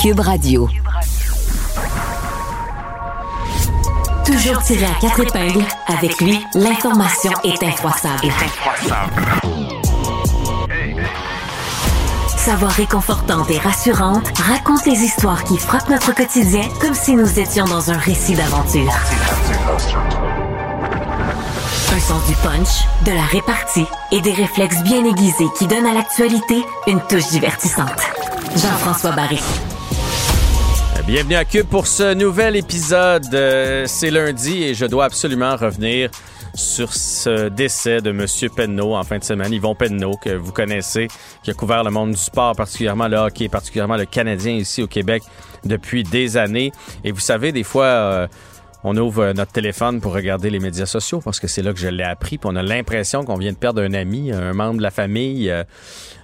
Cube Radio. Toujours tiré à quatre épingles, avec lui, l'information est infroissable. Sa voix réconfortante et rassurante raconte les histoires qui frappent notre quotidien comme si nous étions dans un récit d'aventure. Un sens du punch, de la répartie et des réflexes bien aiguisés qui donnent à l'actualité une touche divertissante. Jean-François Barry. Bienvenue à Cube pour ce nouvel épisode. Euh, c'est lundi et je dois absolument revenir sur ce décès de M. Penneau en fin de semaine. Yvon Penneau, que vous connaissez, qui a couvert le monde du sport, particulièrement le hockey, particulièrement le Canadien ici au Québec depuis des années. Et vous savez, des fois... Euh, on ouvre notre téléphone pour regarder les médias sociaux parce que c'est là que je l'ai appris. Puis on a l'impression qu'on vient de perdre un ami, un membre de la famille. Euh,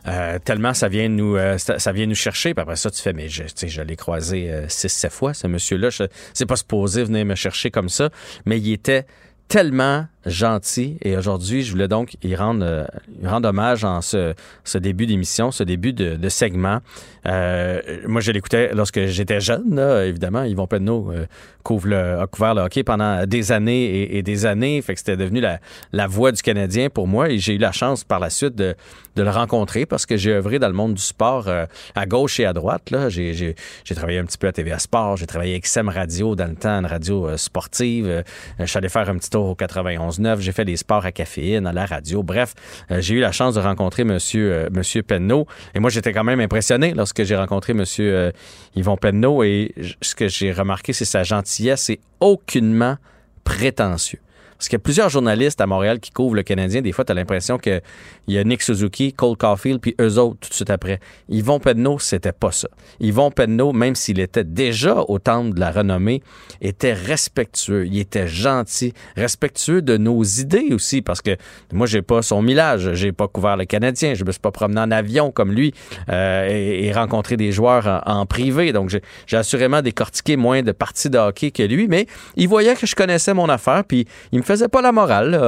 euh, tellement ça vient nous ça, vient nous chercher. Puis après ça, tu fais, mais je, je l'ai croisé six, sept fois, ce monsieur-là. C'est pas supposé venir me chercher comme ça. Mais il était tellement gentil. Et aujourd'hui, je voulais donc y rendre, euh, rendre hommage en ce, ce début d'émission, ce début de, de segment. Euh, moi, je l'écoutais lorsque j'étais jeune, là, évidemment. Yvon Penneau euh, couvre le, a couvert le hockey pendant des années et, des années. Fait que c'était devenu la, la voix du Canadien pour moi. Et j'ai eu la chance par la suite de, de le rencontrer parce que j'ai œuvré dans le monde du sport euh, à gauche et à droite. Là. J'ai, j'ai, j'ai travaillé un petit peu à TVA Sport. J'ai travaillé avec SEM Radio dans le temps, une radio sportive. je suis allé faire un petit tour au 91 j'ai fait des sports à caféine, à la radio. Bref, euh, j'ai eu la chance de rencontrer Monsieur, euh, Penneau. Et moi, j'étais quand même impressionné lorsque j'ai rencontré Monsieur euh, Yvon Penneau. Et ce que j'ai remarqué, c'est sa gentillesse et aucunement prétentieux. Parce qu'il y a plusieurs journalistes à Montréal qui couvrent le Canadien. Des fois, tu as l'impression qu'il y a Nick Suzuki, Cole Caulfield, puis eux autres tout de suite après. Yvon Penneau, c'était pas ça. Yvon Penneau, même s'il était déjà au temple de la renommée, était respectueux. Il était gentil, respectueux de nos idées aussi, parce que moi, j'ai pas son millage. J'ai pas couvert le Canadien. Je me suis pas promené en avion comme lui euh, et, rencontré des joueurs en, privé. Donc, j'ai assurément décortiqué moins de parties de hockey que lui, mais il voyait que je connaissais mon affaire, puis il me faisait pas la morale.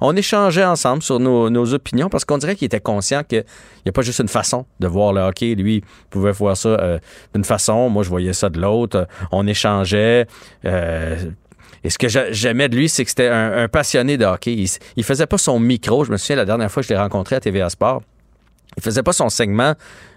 On, échangeait ensemble sur nos, opinions parce qu'on dirait qu'il était conscient qu'il n'y a pas juste une façon de voir le hockey. Lui pouvait voir ça euh, d'une façon, moi je voyais ça de l'autre. On échangeait. Euh, et ce que j'aimais de lui, c'est que c'était un, passionné de hockey. Il, faisait pas son micro. Je me souviens la dernière fois que je l'ai rencontré à TVA Sport. Il faisait pas son segment,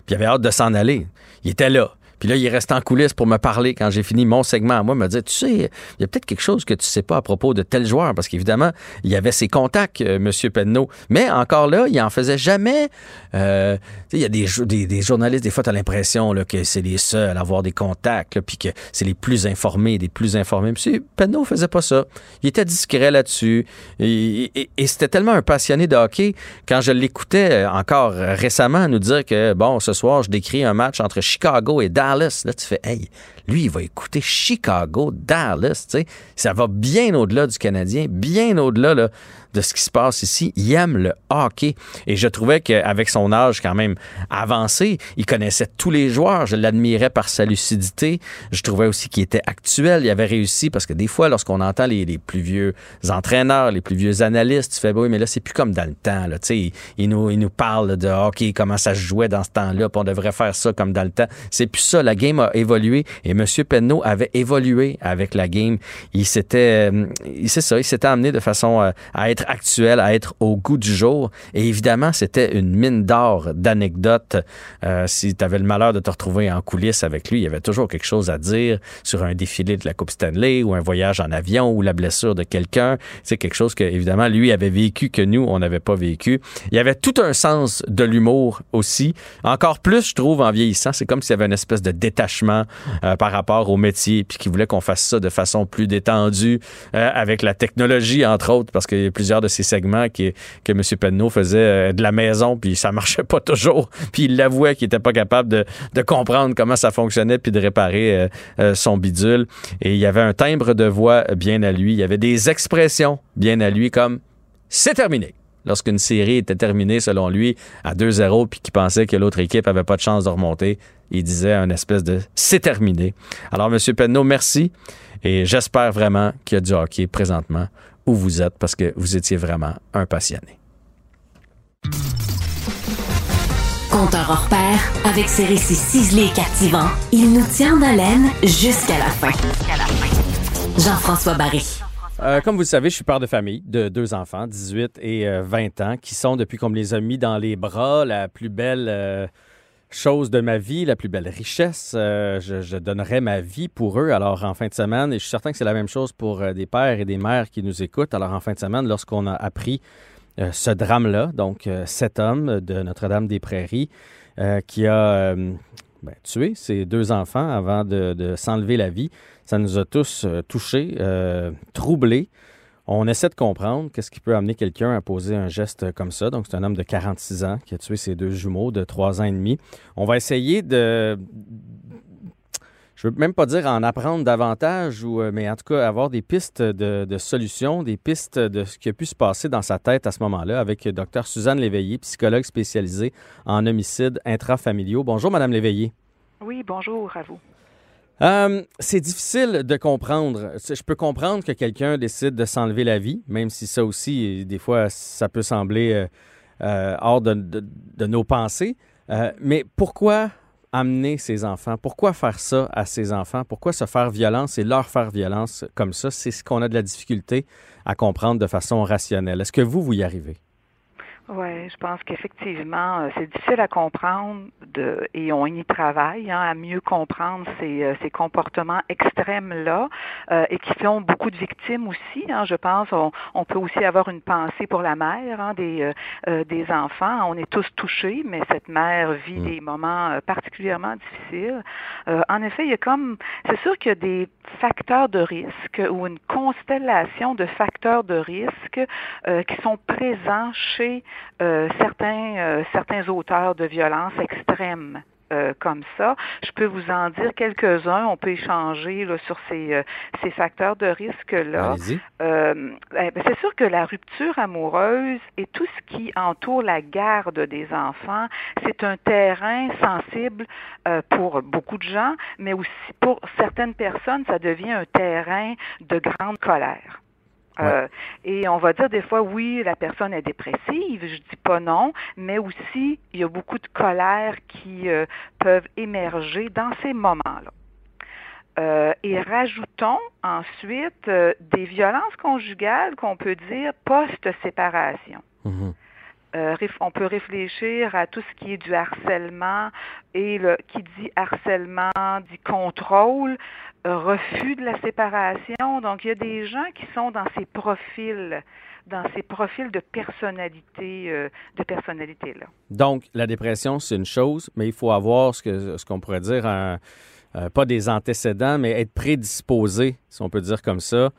il avait hâte de s'en aller. Il était là. Puis là, il reste en coulisses pour me parler quand j'ai fini mon segment. Moi, il me dit, tu sais, il y a peut-être quelque chose que tu sais pas à propos de tel joueur, parce qu'évidemment, il y avait ses contacts, euh, M. Penneau. Mais encore là, il en faisait jamais. Euh, il y a des, des, journalistes, des fois, tu as l'impression que c'est les seuls à avoir des contacts, puis que c'est les plus informés, des plus informés. M. Penneau faisait pas ça. Il était discret là-dessus. Et, et c'était tellement un passionné de hockey. Quand je l'écoutais encore récemment nous dire que, bon, ce soir, je décris un match entre Chicago et Dallas, Dallas. Là, tu fais, hey, lui, il va écouter Chicago, Dallas. Tu sais, ça va bien au-delà du Canadien, bien au-delà là, de ce qui se passe ici. Il aime le hockey. Et je trouvais qu'avec son âge quand même avancé, il connaissait tous les joueurs. Je l'admirais par sa lucidité. Je trouvais aussi qu'il était actuel. Il avait réussi parce que des fois, lorsqu'on entend les, plus vieux entraîneurs, les plus vieux analystes, tu fais, oui, mais là, c'est plus comme dans le temps. Là. Il, il, nous, il nous parle de hockey, comment ça se jouait dans ce temps-là, puis on devrait faire ça comme dans le temps. C'est plus ça. La game a évolué et M. Penneau avait évolué avec la game. Il s'était, euh, c'est ça, il s'était amené de façon euh, à être actuel, à être au goût du jour. Et évidemment, c'était une mine d'or d'anecdotes. Euh, si tu avais le malheur de te retrouver en coulisses avec lui, il y avait toujours quelque chose à dire sur un défilé de la Coupe Stanley ou un voyage en avion ou la blessure de quelqu'un. C'est quelque chose que, évidemment, lui avait vécu que nous, on n'avait pas vécu. Il y avait tout un sens de l'humour aussi. Encore plus, je trouve, en vieillissant. C'est comme s'il y avait une espèce de détachement euh, par rapport au métier, puis qu'il voulait qu'on fasse ça de façon plus détendue euh, avec la technologie, entre autres, parce qu'il y a plusieurs de ces segments que M. Penneau faisait euh, de la maison, puis ça marchait pas toujours. Puis il l'avouait qu'il était pas capable de, comprendre comment ça fonctionnait, puis de réparer euh, euh, son bidule. Et il y avait un timbre de voix bien à lui. Il y avait des expressions bien à lui, comme « c'est terminé » lorsqu'une série était terminée, selon lui, à 2-0, puis qu'il pensait que l'autre équipe avait pas de chance de remonter, il disait un espèce de c'est terminé. Alors, M. Penneau, merci. Et j'espère vraiment qu'il y a du hockey présentement où vous êtes parce que vous étiez vraiment un passionné. Conteur hors pair, avec ses récits ciselés et captivants, il nous tient en haleine jusqu'à la fin. Jean-François Barry. Euh, comme vous le savez, je suis père de famille de deux enfants, 18 et 20 ans, qui sont, depuis qu'on me les a mis dans les bras, la plus belle euh, chose de ma vie, la plus belle richesse. Euh, je, donnerais ma vie pour eux. Alors, en fin de semaine, et je suis certain que c'est la même chose pour des pères et des mères qui nous écoutent. Alors, en fin de semaine, lorsqu'on a appris ce drame-là, donc cet homme de Notre-Dame des Prairies, qui a ben, tué ses deux enfants avant de, s'enlever la vie, ça nous a tous euh, touchés, euh, troublés. On essaie de comprendre qu'est-ce qui peut amener quelqu'un à poser un geste comme ça. Donc, c'est un homme de 46 ans qui a tué ses deux jumeaux de 3 ans et demi. On va essayer de. Je veux même pas dire en apprendre davantage, euh, mais en tout cas avoir des pistes de, de solutions, des pistes de ce qui a pu se passer dans sa tête à ce moment-là avec Dr. Suzanne Léveillé, psychologue spécialisée en homicides intrafamiliaux. Bonjour, Madame Léveillé. Oui, bonjour à vous. Euh, c'est difficile de comprendre. Je peux comprendre que quelqu'un décide de s'enlever la vie, même si ça aussi, des fois, ça peut sembler euh, euh, hors de, nos pensées. mais pourquoi amener ses enfants? Pourquoi faire ça à ses enfants? Pourquoi se faire violence et leur faire violence comme ça? C'est ce qu'on a de la difficulté à comprendre de façon rationnelle. Est-ce que vous, vous y arrivez? Oui, je pense qu'effectivement, euh, c'est difficile à comprendre de, et on y travaille hein, à mieux comprendre ces, euh, ces comportements extrêmes-là euh, et qui font beaucoup de victimes aussi. Hein, je pense on, on, peut aussi avoir une pensée pour la mère hein, des, des enfants. On est tous touchés, mais cette mère vit mm. des moments particulièrement difficiles. en effet, il y a comme, c'est sûr qu'il y a des facteurs de risque ou une constellation de facteurs de risque qui sont présents chez euh, certains, euh, certains auteurs de violence extrême. Euh, comme ça. Je peux vous en dire quelques-uns. On peut échanger là, sur ces, ces facteurs de risque-là. Ben, c'est sûr que la rupture amoureuse et tout ce qui entoure la garde des enfants, c'est un terrain sensible pour beaucoup de gens, mais aussi pour certaines personnes, ça devient un terrain de grande colère. Euh, et on va dire des fois, oui, la personne est dépressive, je dis pas non, mais aussi, il y a beaucoup de colère qui euh, peuvent émerger dans ces moments-là. Euh, et rajoutons ensuite des violences conjugales qu'on peut dire post-séparation. Mm-hmm. on peut réfléchir à tout ce qui est du harcèlement et le, qui dit harcèlement dit contrôle, refus de la séparation. Donc, il y a des gens qui sont dans ces profils dans ces profils de personnalité euh, de personnalité là. Donc la dépression c'est une chose, mais il faut avoir ce que ce qu'on pourrait dire un, euh, pas des antécédents, mais être prédisposé, si on peut dire comme ça,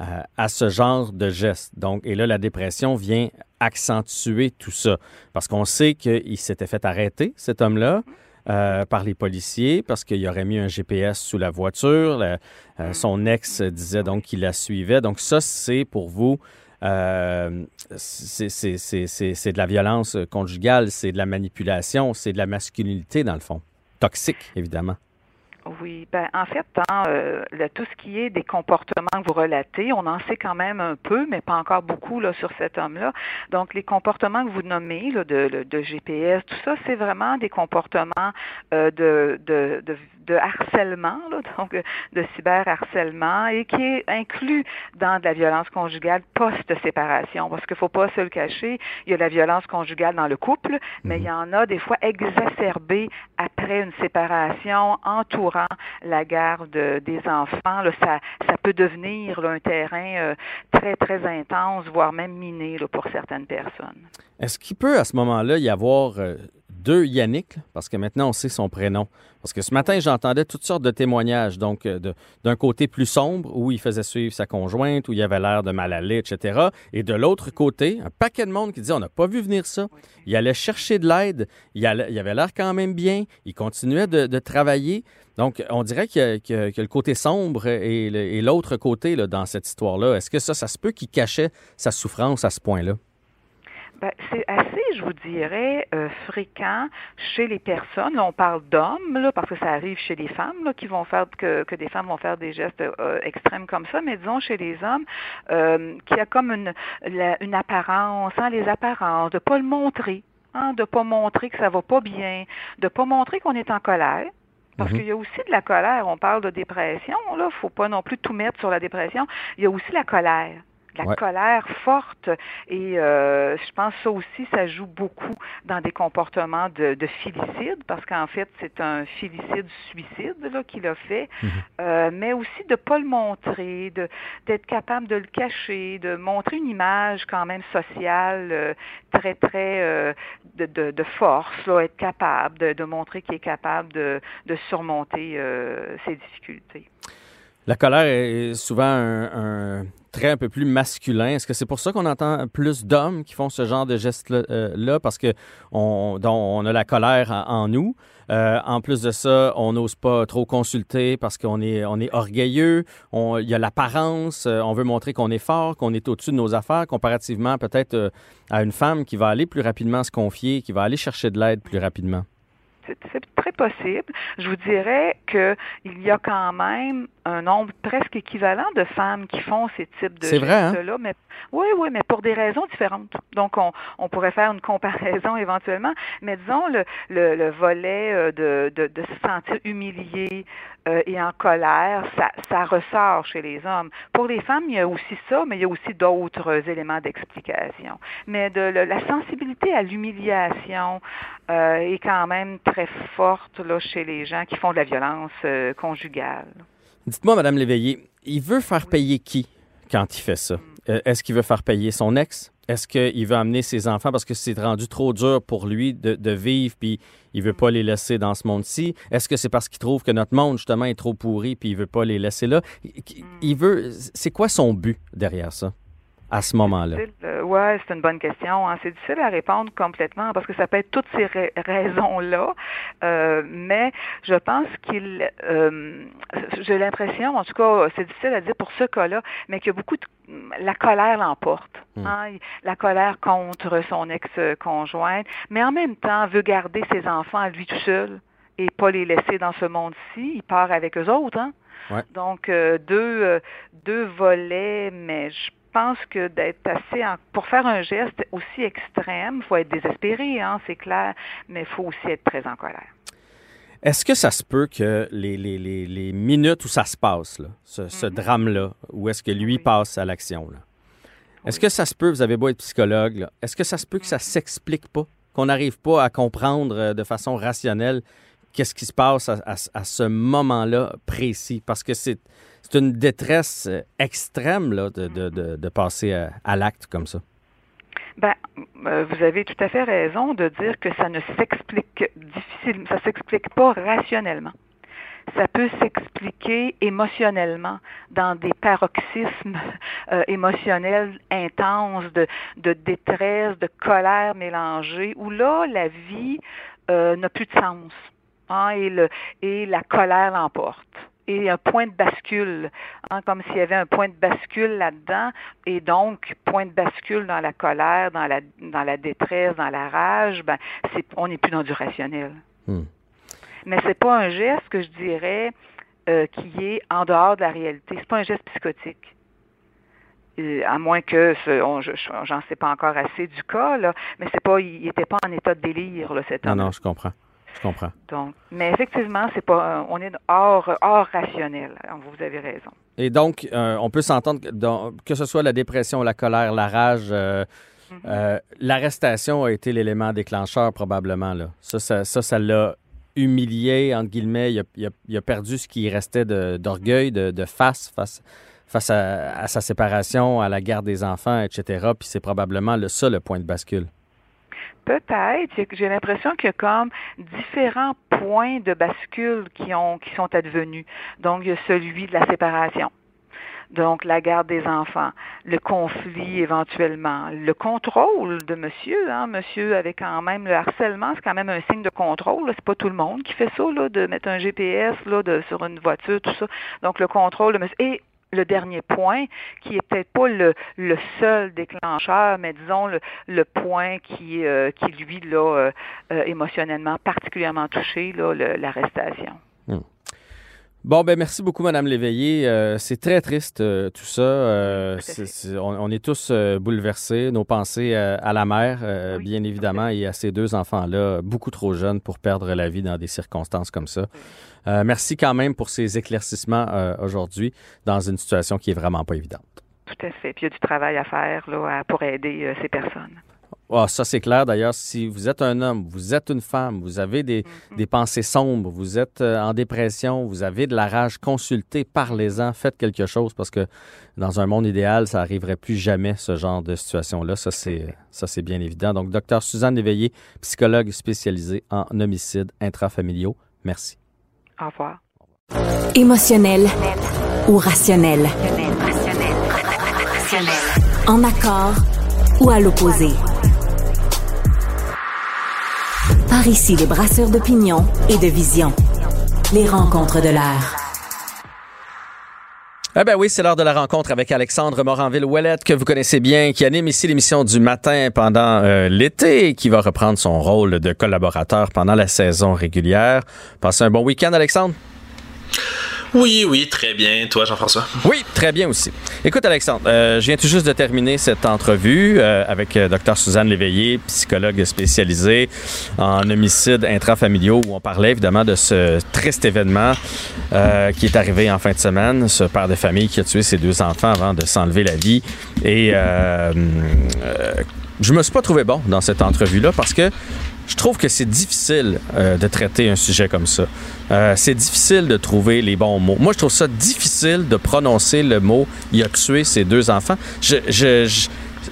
euh, à ce genre de geste. Donc et là la dépression vient accentuer tout ça parce qu'on sait qu'il s'était fait arrêter cet homme-là. Euh, par les policiers parce qu'il aurait mis un GPS sous la voiture. Euh, son ex disait donc qu'il la suivait. Donc ça, c'est pour vous, euh, c'est de la violence conjugale, c'est de la manipulation, c'est de la masculinité dans le fond. Toxique, évidemment. Oui, ben en fait, hein, euh, tout ce qui est des comportements que vous relatez, on en sait quand même un peu, mais pas encore beaucoup là sur cet homme-là. Donc les comportements que vous nommez là, de, de, GPS, tout ça, c'est vraiment des comportements euh, de, de, de, de harcèlement, là, donc de cyberharcèlement, et qui est inclus dans de la violence conjugale post-séparation. Parce qu'il ne faut pas se le cacher, il y a la violence conjugale dans le couple, mais il y en a des fois exacerbée après une séparation entourant la garde des enfants. Là, ça, ça peut devenir un terrain euh, très, très intense, voire même miné là, pour certaines personnes. Est-ce qu'il peut à ce moment-là y avoir euh, deux Yannick, parce que maintenant on sait son prénom. Parce que ce matin, j'entendais toutes sortes de témoignages, donc euh, d'un côté plus sombre, où il faisait suivre sa conjointe, où il avait l'air de mal aller, etc. Et de l'autre côté, un paquet de monde qui disait, on n'a pas vu venir ça. Il allait chercher de l'aide, il, avait l'air quand même bien, il continuait de, travailler. Donc, on dirait qu'il y, a le côté sombre et l'autre côté là, dans cette histoire-là. Est-ce que ça, ça se peut qu'il cachait sa souffrance à ce point-là? Ben, c'est assez, je vous dirais, euh, fréquent chez les personnes. on parle d'hommes, là, parce que ça arrive chez les femmes, là, qui vont faire que, que des femmes vont faire des gestes euh, extrêmes comme ça, mais disons chez les hommes, euh, qui a comme une, une apparence, hein, les apparences, de pas le montrer hein, de pas montrer que ça va pas bien, de pas montrer qu'on est en colère. Parce Mhm. qu'il y a aussi de la colère. On parle de dépression, là. Faut pas non plus tout mettre sur la dépression. Il y a aussi la colère. La Ouais. colère forte. Et euh, je pense que ça aussi, ça joue beaucoup dans des comportements de, de filicide, parce qu'en fait, c'est un filicide-suicide qu'il a fait. Mhm. Euh, mais aussi de pas le montrer, de d'être capable de le cacher, de montrer une image quand même sociale euh, très très euh, de, de, de force, là, être capable de, de montrer qu'il est capable de, de surmonter euh, ses difficultés. La colère est souvent un, trait un peu plus masculin. Est-ce que c'est pour ça qu'on entend plus d'hommes qui font ce genre de gestes-là? parce que on, a la colère en, nous. Euh, en plus de ça, on n'ose pas trop consulter parce qu'on est, orgueilleux. On- Il y a l'apparence. euh, on veut montrer qu'on est fort, qu'on est au-dessus de nos affaires, comparativement peut-être euh, à une femme qui va aller plus rapidement se confier, qui va aller chercher de l'aide plus rapidement. C'est très possible. Je vous dirais qu'il y a quand même un nombre presque équivalent de femmes qui font ces types de hein? gestes-là, mais oui, oui, mais pour des raisons différentes. Donc, on, on pourrait faire une comparaison éventuellement, mais disons le, le, le volet euh, de, de, de se sentir humilié euh, et en colère, ça, ça ressort chez les hommes. Pour les femmes, il y a aussi ça, mais il y a aussi d'autres éléments d'explication. Mais de le- la sensibilité à l'humiliation euh, est quand même très forte là, chez les gens qui font de la violence euh, conjugale. Dites-moi, Madame Léveillé, il veut faire payer qui quand il fait ça? Euh, Est-ce qu'il veut faire payer son ex? Est-ce qu'il veut amener ses enfants parce que c'est rendu trop dur pour lui de, de vivre puis il veut pas les laisser dans ce monde-ci? Est-ce que c'est parce qu'il trouve que notre monde, justement, est trop pourri puis il veut pas les laisser là? Il- veut... C'est quoi son but derrière ça, à ce moment-là? Euh, ouais, c'est une bonne question. hein. C'est difficile à répondre complètement parce que ça peut être toutes ces ra- raisons-là. Euh, mais je pense qu'il, euh, j'ai l'impression, en tout cas, c'est difficile à dire pour ce cas-là, mais qu'il y a beaucoup de la colère l'emporte. Mm. hein. La colère contre son ex-conjointe, mais en même temps veut garder ses enfants à lui tout seul et pas les laisser dans ce monde-ci. Il part avec eux autres, hein. Ouais. Donc euh, deux euh, deux volets, mais je pense que d'être assez en- pour faire un geste aussi extrême, il faut être désespéré, hein, c'est clair, mais il faut aussi être très en colère. Est-ce que ça se peut que les, les, les, les minutes où ça se passe, là, ce, ce Mhm. drame-là, où est-ce que lui Oui. passe à l'action, là, est-ce Oui. que ça se peut, vous avez beau être psychologue, est-ce que ça se peut que ça s'explique pas, qu'on n'arrive pas à comprendre euh, de façon rationnelle qu'est-ce qui se passe à, à- à ce moment-là précis? Parce que c'est c'est une détresse euh, extrême là, de, de, de, passer à, à l'acte comme ça. Ben, euh, vous avez tout à fait raison de dire que ça ne s'explique difficilement, ça s'explique pas rationnellement. Ça peut s'expliquer émotionnellement dans des paroxysmes euh, émotionnels intenses de, de détresse, de colère mélangée, où là, la vie euh, n'a plus de sens. hein, et, le, et la colère l'emporte. Et un point de bascule, hein, comme s'il y avait un point de bascule là-dedans, et donc point de bascule dans la colère, dans la, dans la détresse, dans la rage, ben, c'est, on n'est plus dans du rationnel. Hmm. Mais c'est pas un geste que je dirais euh, qui est en dehors de la réalité. C'est pas un geste psychotique. Euh, à moins que ce, on, j'en sais pas encore assez du cas là, mais c'est pas, il était pas en état de délire là, cet Non, homme. non, je comprends. Je comprends. Donc, mais effectivement, c'est pas, on est hors, hors rationnel. Vous avez raison. Et donc, euh, on peut s'entendre que, dans- que ce soit la dépression, la colère, la rage, euh, Mhm. euh, l'arrestation a été l'élément déclencheur probablement. Là. Ça, ça, ça, ça l'a humilié, entre guillemets. Il a, il a- il a perdu ce qui restait de- d'orgueil, de, de face, face, face à, à sa séparation, à la garde des enfants, etc. Puis c'est probablement le, ça le point de bascule. Peut-être. J'ai- l'impression qu'il y a comme différents points de bascule qui ont qui sont advenus. Donc, il y a celui de la séparation. Donc, la garde des enfants, le conflit éventuellement, le contrôle de monsieur. Hein, monsieur avait quand même le harcèlement, c'est quand même un signe de contrôle. C'est pas tout le monde qui fait ça, là, de mettre un GPS là, de, sur une voiture, tout ça. Donc, le contrôle de monsieur. Et le dernier point, qui est peut-être pas le, seul déclencheur, mais disons le, le point qui, euh, lui, là, euh, euh, émotionnellement particulièrement touché, l'arrestation. Bon, ben merci beaucoup, Madame Léveillé. Euh, c'est très triste euh, tout ça. Euh, on, est tous bouleversés. Nos pensées à la mère, bien évidemment, et à ces deux enfants-là, beaucoup trop jeunes pour perdre la vie dans des circonstances comme ça. merci quand même pour ces éclaircissements aujourd'hui dans une situation qui est vraiment pas évidente. Tout à fait. Puis il y a du travail à faire là, pour aider ces personnes. Ah, ça, c'est clair. D'ailleurs, si vous êtes un homme, vous êtes une femme, vous avez des, mhm. pensées sombres, vous êtes euh, en dépression, vous avez de la rage, consultez, parlez-en, faites quelque chose parce que dans un monde idéal, ça n'arriverait plus jamais, ce genre de situation-là. Ça, c'est, ça, c'est bien évident. Donc, docteur Suzanne Éveillé, psychologue spécialisée en homicides intrafamiliaux. Merci. Au revoir. Émotionnel ou rationnel? En accord ou à l'opposé? Par ici, les brasseurs d'opinion et de vision. Les rencontres de l'air. Eh ben oui, c'est l'heure de la rencontre avec Alexandre Moranville-Ouellette, que vous connaissez bien, qui anime ici l'émission du matin pendant euh, l'été et qui va reprendre son rôle de collaborateur pendant la saison régulière. Passez un bon week-end, Alexandre. Oui, oui, très bien. Toi, Jean-François? Oui, très bien aussi. Écoute, Alexandre, euh, je viens tout juste de terminer cette entrevue euh, avec euh, Dr Suzanne Léveillé, psychologue spécialisée en homicides intrafamiliaux, où on parlait évidemment de ce triste événement qui est arrivé en fin de semaine, ce père de famille qui a tué ses deux enfants avant de s'enlever la vie. Et je me suis pas trouvé bon dans cette entrevue-là parce que je trouve que c'est difficile euh, de traiter un sujet comme ça. Euh, c'est difficile de trouver les bons mots. Moi, je trouve ça difficile de prononcer le mot « il a tué ses deux enfants ». Je,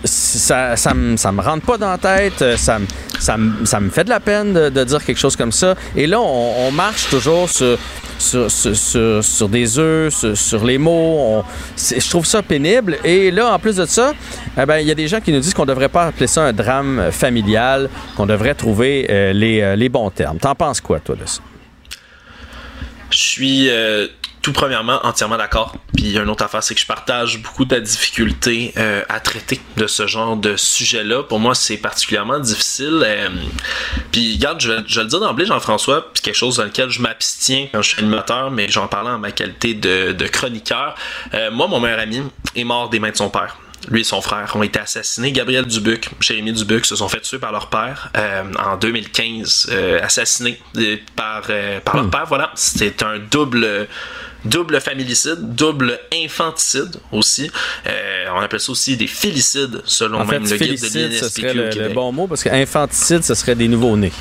ça, ça, me, ça me rentre pas dans la tête, euh, ça, ça, ça me fait de la peine de, dire quelque chose comme ça. Et là, on, marche toujours sur, sur, sur, sur des œufs, sur, les mots. je trouve ça pénible. Et là, en plus de ça, eh ben, il y a des gens qui nous disent qu'on ne devrait pas appeler ça un drame familial, qu'on devrait trouver euh, les, euh, les, bons termes. T'en penses quoi, toi, de ça? Je suis tout premièrement entièrement d'accord. Puis une autre affaire, c'est que je partage beaucoup de la difficulté euh, à traiter de ce genre de sujet-là. Pour moi, c'est particulièrement difficile. Euh, puis regarde, je vais, je le dire d'emblée, Jean-François, puis quelque chose dans lequel je m'abstiens quand je suis animateur, mais j'en parlais en ma qualité de, de chroniqueur. Euh, moi, mon meilleur ami est mort des mains de son père lui et son frère ont été assassinés. Gabriel Dubuc, Jérémy Dubuc se sont fait tuer par leur père euh, en 2015, euh, assassinés par, par leur hmm. père. Voilà, c'était un double double familicide, double infanticide aussi. Euh, on appelle ça aussi des félicides, selon même le guide de l'INSPQ ce serait le, bon mot, parce qu'infanticide, ce serait des nouveaux-nés.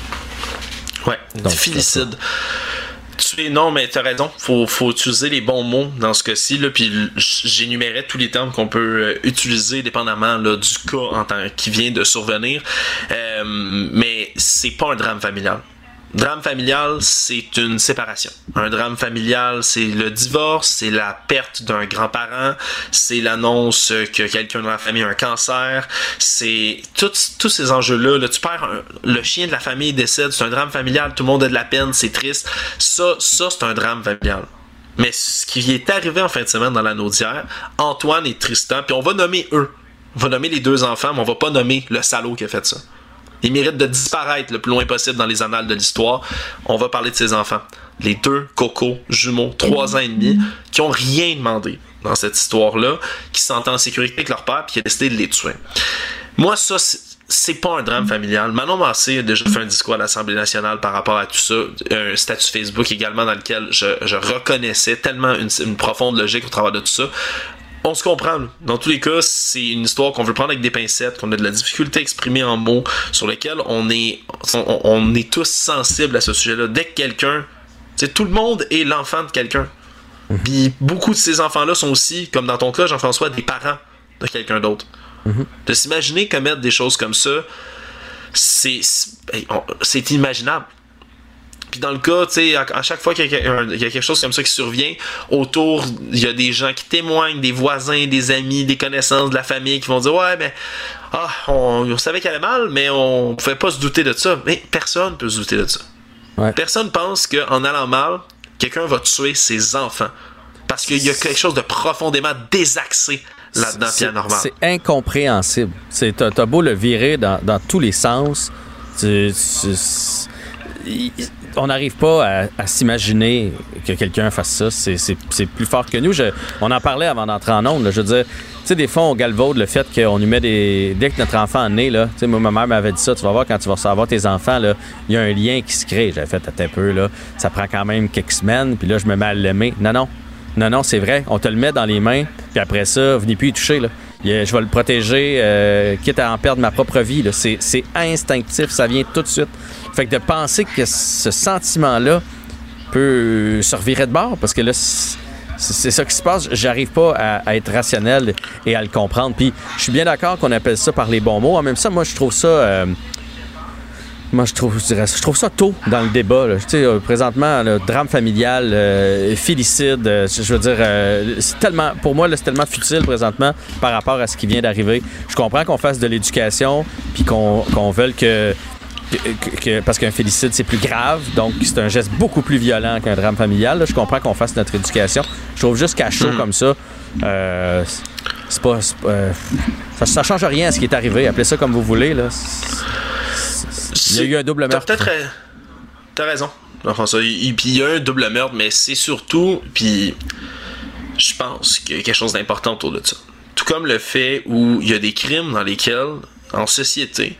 Ouais, Donc, félicide. non, mais t'as raison. Faut, faut utiliser les bons mots dans ce cas-ci. Là, puis j'énumérais tous les termes qu'on peut euh, utiliser dépendamment là, du cas en tant, qui vient de survenir. Euh, mais c'est pas un drame familial. Drame familial, c'est une séparation. Un drame familial, c'est le divorce, c'est la perte d'un grand-parent, c'est l'annonce que quelqu'un dans la famille a un cancer, c'est tous ces enjeux-là. Là, tu le chien de la famille décède, c'est un drame familial, tout le monde a de la peine, c'est triste. Ça, c'est un drame familial. Mais ce qui est arrivé en fin de semaine dans la Naudière, Antoine et Tristan, puis on va nommer eux. On va nommer les deux enfants, mais on va pas nommer le salaud qui a fait ça. Il mérite de disparaître le plus loin possible dans les annales de l'histoire. On va parler de ses enfants. Les deux Coco, jumeaux, trois ans et demi, qui ont rien demandé dans cette histoire-là, qui se sentent en sécurité avec leur père, puis qui a décidé de les tuer. Moi, ça, c'est pas un drame familial. Manon Massé a déjà fait un discours à l'Assemblée nationale par rapport à tout ça, un statut Facebook également dans lequel je, reconnaissais tellement une, une, profonde logique au travers de tout ça on se comprend. Dans tous les cas, c'est une histoire qu'on veut prendre avec des pincettes, qu'on a de la difficulté à exprimer en mots, sur lesquels on est, on, est tous sensibles à ce sujet-là. Dès que quelqu'un, c'est tout le monde est l'enfant de quelqu'un. Mhm. Puis beaucoup de ces enfants-là sont aussi, comme dans ton cas, Jean-François, des parents de quelqu'un d'autre. Mhm. De s'imaginer commettre des choses comme ça, c'est, c'est inimaginable. Puis dans le cas, tu sais, à, chaque fois qu'il y, a quelque chose comme ça qui survient, autour, il y a des gens qui témoignent, des voisins, des amis, des connaissances de la famille qui vont dire Ouais, mais ah, on, savait qu'elle allait mal, mais on pouvait pas se douter de ça. Mais personne peut se douter de ça. Personne pense qu'en allant mal, quelqu'un va tuer ses enfants. Parce qu'il y a quelque chose de profondément désaxé là-dedans, puis normal. C'est incompréhensible. T'as beau le virer dans, tous les sens. Tu, on n'arrive pas à, s'imaginer que quelqu'un fasse ça. C'est plus fort que nous. on en parlait avant d'entrer en onde. je veux dire, tu sais, des fois, on galvaude le fait qu'on nous met des. Dès que notre enfant est né, là, tu sais, ma mère m'avait dit ça, tu vas voir quand tu vas recevoir tes enfants, il y a un lien qui se crée. J'avais fait un peu, là. Ça prend quand même quelques semaines, puis là, je me mets à l'aimer. Non, non. Non, non, c'est vrai. On te le met dans les mains, puis après ça, venez plus y toucher. Je vais le protéger, euh, quitte à en perdre ma propre vie. C'est instinctif, ça vient tout de suite. Fait que de penser que ce sentiment-là peut se revirer de bord, parce que là, c'est ça qui se passe. J'arrive pas à, être rationnel et à le comprendre. Puis je suis bien d'accord qu'on appelle ça par les bons mots. En même temps, moi, je trouve ça. Euh, moi, je trouve, je, trouve ça tôt dans le débat. Tu sais, euh, présentement, le drame familial, euh, félicide, je veux dire, c'est tellement, pour moi, c'est tellement futile présentement par rapport à ce qui vient d'arriver. Je comprends qu'on fasse de l'éducation, puis qu'on qu veuille que parce qu'un félicide, c'est plus grave. Donc, c'est un geste beaucoup plus violent qu'un drame familial. je comprends qu'on fasse notre éducation. Je trouve juste qu'à chaud hmm. comme ça, euh, c'est pas. Euh, ça, change rien à ce qui est arrivé. Appelez ça comme vous voulez. Là. Il y a eu un double meurtre. T'as peut-être. T'as raison. François. il y a un double meurtre, mais c'est surtout. Puis, je pense qu'il y a quelque chose d'important autour de ça. Tout comme le fait où il y a des crimes dans lesquels, en société,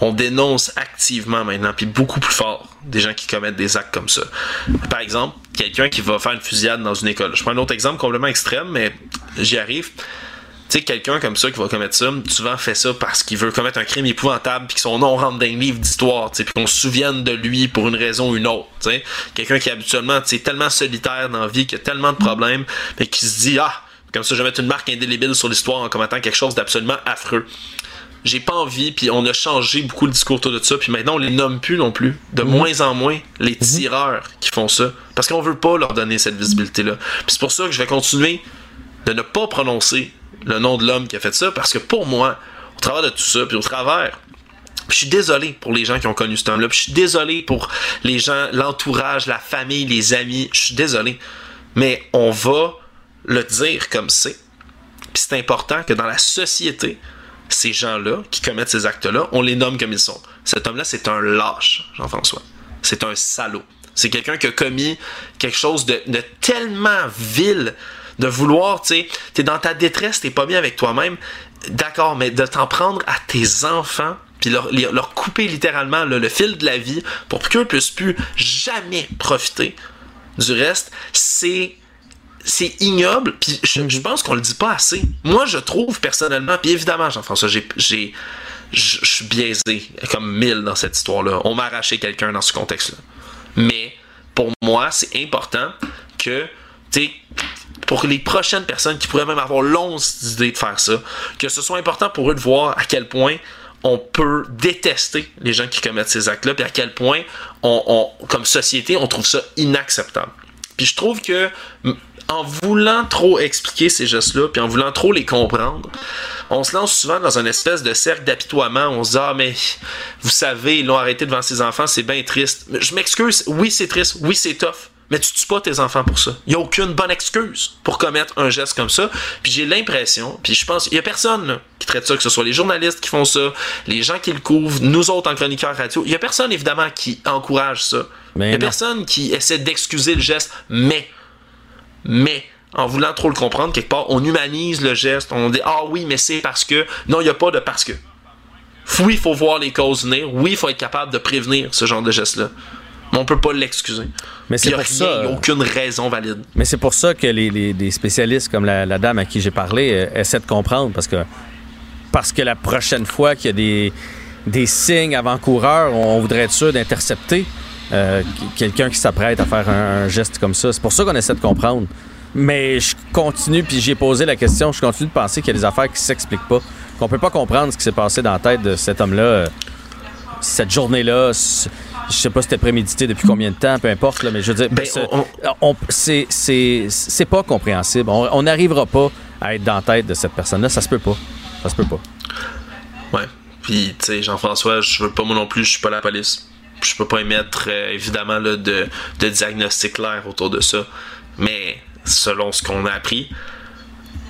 on dénonce activement maintenant, puis beaucoup plus fort, des gens qui commettent des actes comme ça. Par exemple, quelqu'un qui va faire une fusillade dans une école. Je prends un autre exemple complètement extrême, mais j'y arrive. Tu sais, quelqu'un comme ça qui va commettre ça, souvent fait ça parce qu'il veut commettre un crime épouvantable, puis que son nom rentre dans un livre d'histoire, puis qu'on se souvienne de lui pour une raison ou une autre. Quelqu'un qui habituellement est tellement solitaire dans la vie, qui a tellement de problèmes, mais qui se dit Ah, comme ça, je vais mettre une marque indélébile sur l'histoire en commettant quelque chose d'absolument affreux j'ai pas envie, puis on a changé beaucoup le discours autour de ça, puis maintenant on les nomme plus non plus, de mhm. moins en moins les mhm. tireurs qui font ça, parce qu'on veut pas leur donner cette visibilité-là. Puis c'est pour ça que je vais continuer de ne pas prononcer le nom de l'homme qui a fait ça, parce que pour moi, au travers de tout ça, puis au travers je suis désolé pour les gens qui ont connu ce homme-là. Je suis désolé pour les gens, l'entourage, la famille, les amis. Je suis désolé. Mais on va le dire comme c'est. Puis c'est important que dans la société, ces gens-là qui commettent ces actes-là, on les nomme comme ils sont. Cet homme-là, c'est un lâche, Jean-François. C'est un salaud. C'est quelqu'un qui a commis quelque chose de, tellement vil de vouloir, tu sais, t'es dans ta détresse, t'es pas bien avec toi-même, d'accord, mais de t'en prendre à tes enfants, puis leur, leur couper littéralement le fil de la vie pour qu'eux puissent plus jamais profiter du reste, c'est c'est ignoble, puis je, mhm. pense qu'on le dit pas assez. Moi, je trouve personnellement, puis évidemment, Jean-François, j'ai, j'ai, je suis biaisé comme mille dans cette histoire-là. On m'a arraché quelqu'un dans ce contexte-là. Mais pour moi, c'est important que, tu pour les prochaines personnes qui pourraient même avoir l'once d'idée de faire ça, que ce soit important pour eux de voir à quel point on peut détester les gens qui commettent ces actes-là, puis à quel point, comme société, on trouve ça inacceptable. Puis je trouve que en voulant trop expliquer ces gestes-là, puis en voulant trop les comprendre, on se lance souvent dans une espèce de cercle d'apitoiement. On se dit, ah, mais vous savez, ils l'ont arrêté devant ses enfants, c'est bien triste. Je m'excuse, oui, c'est triste, oui, c'est tough. Mais tu tues pas tes enfants pour ça. Il n'y a aucune bonne excuse pour commettre un geste comme ça. Puis j'ai l'impression, puis je pense, il y a personne qui traite ça, que ce soit les journalistes qui font ça, les gens qui le couvrent, nous autres en chroniqueur radio. Il y a personne évidemment qui encourage ça. Il y a personne qui essaie d'excuser le geste, mais mais en voulant trop le comprendre, quelque part, on humanise le geste, on dit Ah oui, mais c'est parce que. Non, il n'y a pas de parce que. Oui, il faut voir les causes venir. Oui, il faut être capable de prévenir ce genre de geste-là. Mais on peut pas l'excuser. Mais c'est pour ça. Il n'y a aucune raison valide. Mais c'est pour ça que les, spécialistes comme la, dame à qui j'ai parlé euh, essaient de comprendre parce que parce que la prochaine fois qu'il y a des, des signes avant-coureurs, on voudrait être sûr d'intercepter. Euh, quelqu'un qui s'apprête à faire un, geste comme ça. C'est pour ça qu'on essaie de comprendre. Mais je continue, puis j'ai posé la question, je continue de penser qu'il y a des affaires qui s'expliquent pas, qu'on peut pas comprendre ce qui s'est passé dans la tête de cet homme-là, euh, cette journée-là. Je sais pas si c'était prémédité depuis combien de temps, peu importe, là, mais je veux dire, ben, c'est pas compréhensible. On n'arrivera pas à être dans la tête de cette personne-là. Ça se peut pas. Ça se peut pas. Ouais. Puis, tu sais, Jean-François, je veux pas moi non plus, je suis pas la police je peux pas émettre euh, évidemment de, de, diagnostic clair autour de ça. Mais selon ce qu'on a appris,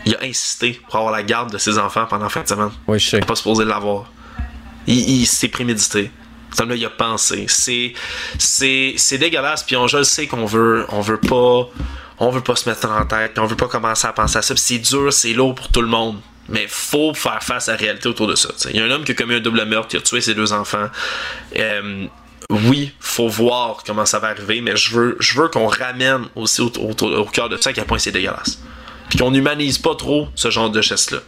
il a insisté pour avoir la garde de ses enfants pendant la fin de semaine. Oui, je sais. Il n'est pas supposé l'avoir. Il, il s'est prémédité. Cet homme-là, il a pensé. C'est, c'est, c'est dégueulasse. Puis on, je le sais qu'on veut, on veut pas, on veut pas se mettre en tête. On veut pas commencer à penser à ça. c'est dur, c'est lourd pour tout le monde. Mais faut faire face à la réalité autour de ça. Il y a un homme qui a commis un double meurtre, qui a tué ses deux enfants. Euh, oui, faut voir comment ça va arriver, mais je veux, je veux qu'on ramène aussi au, au, cœur de ça à quel point c'est dégueulasse. Puis qu'on n'humanise pas trop ce genre de geste-là.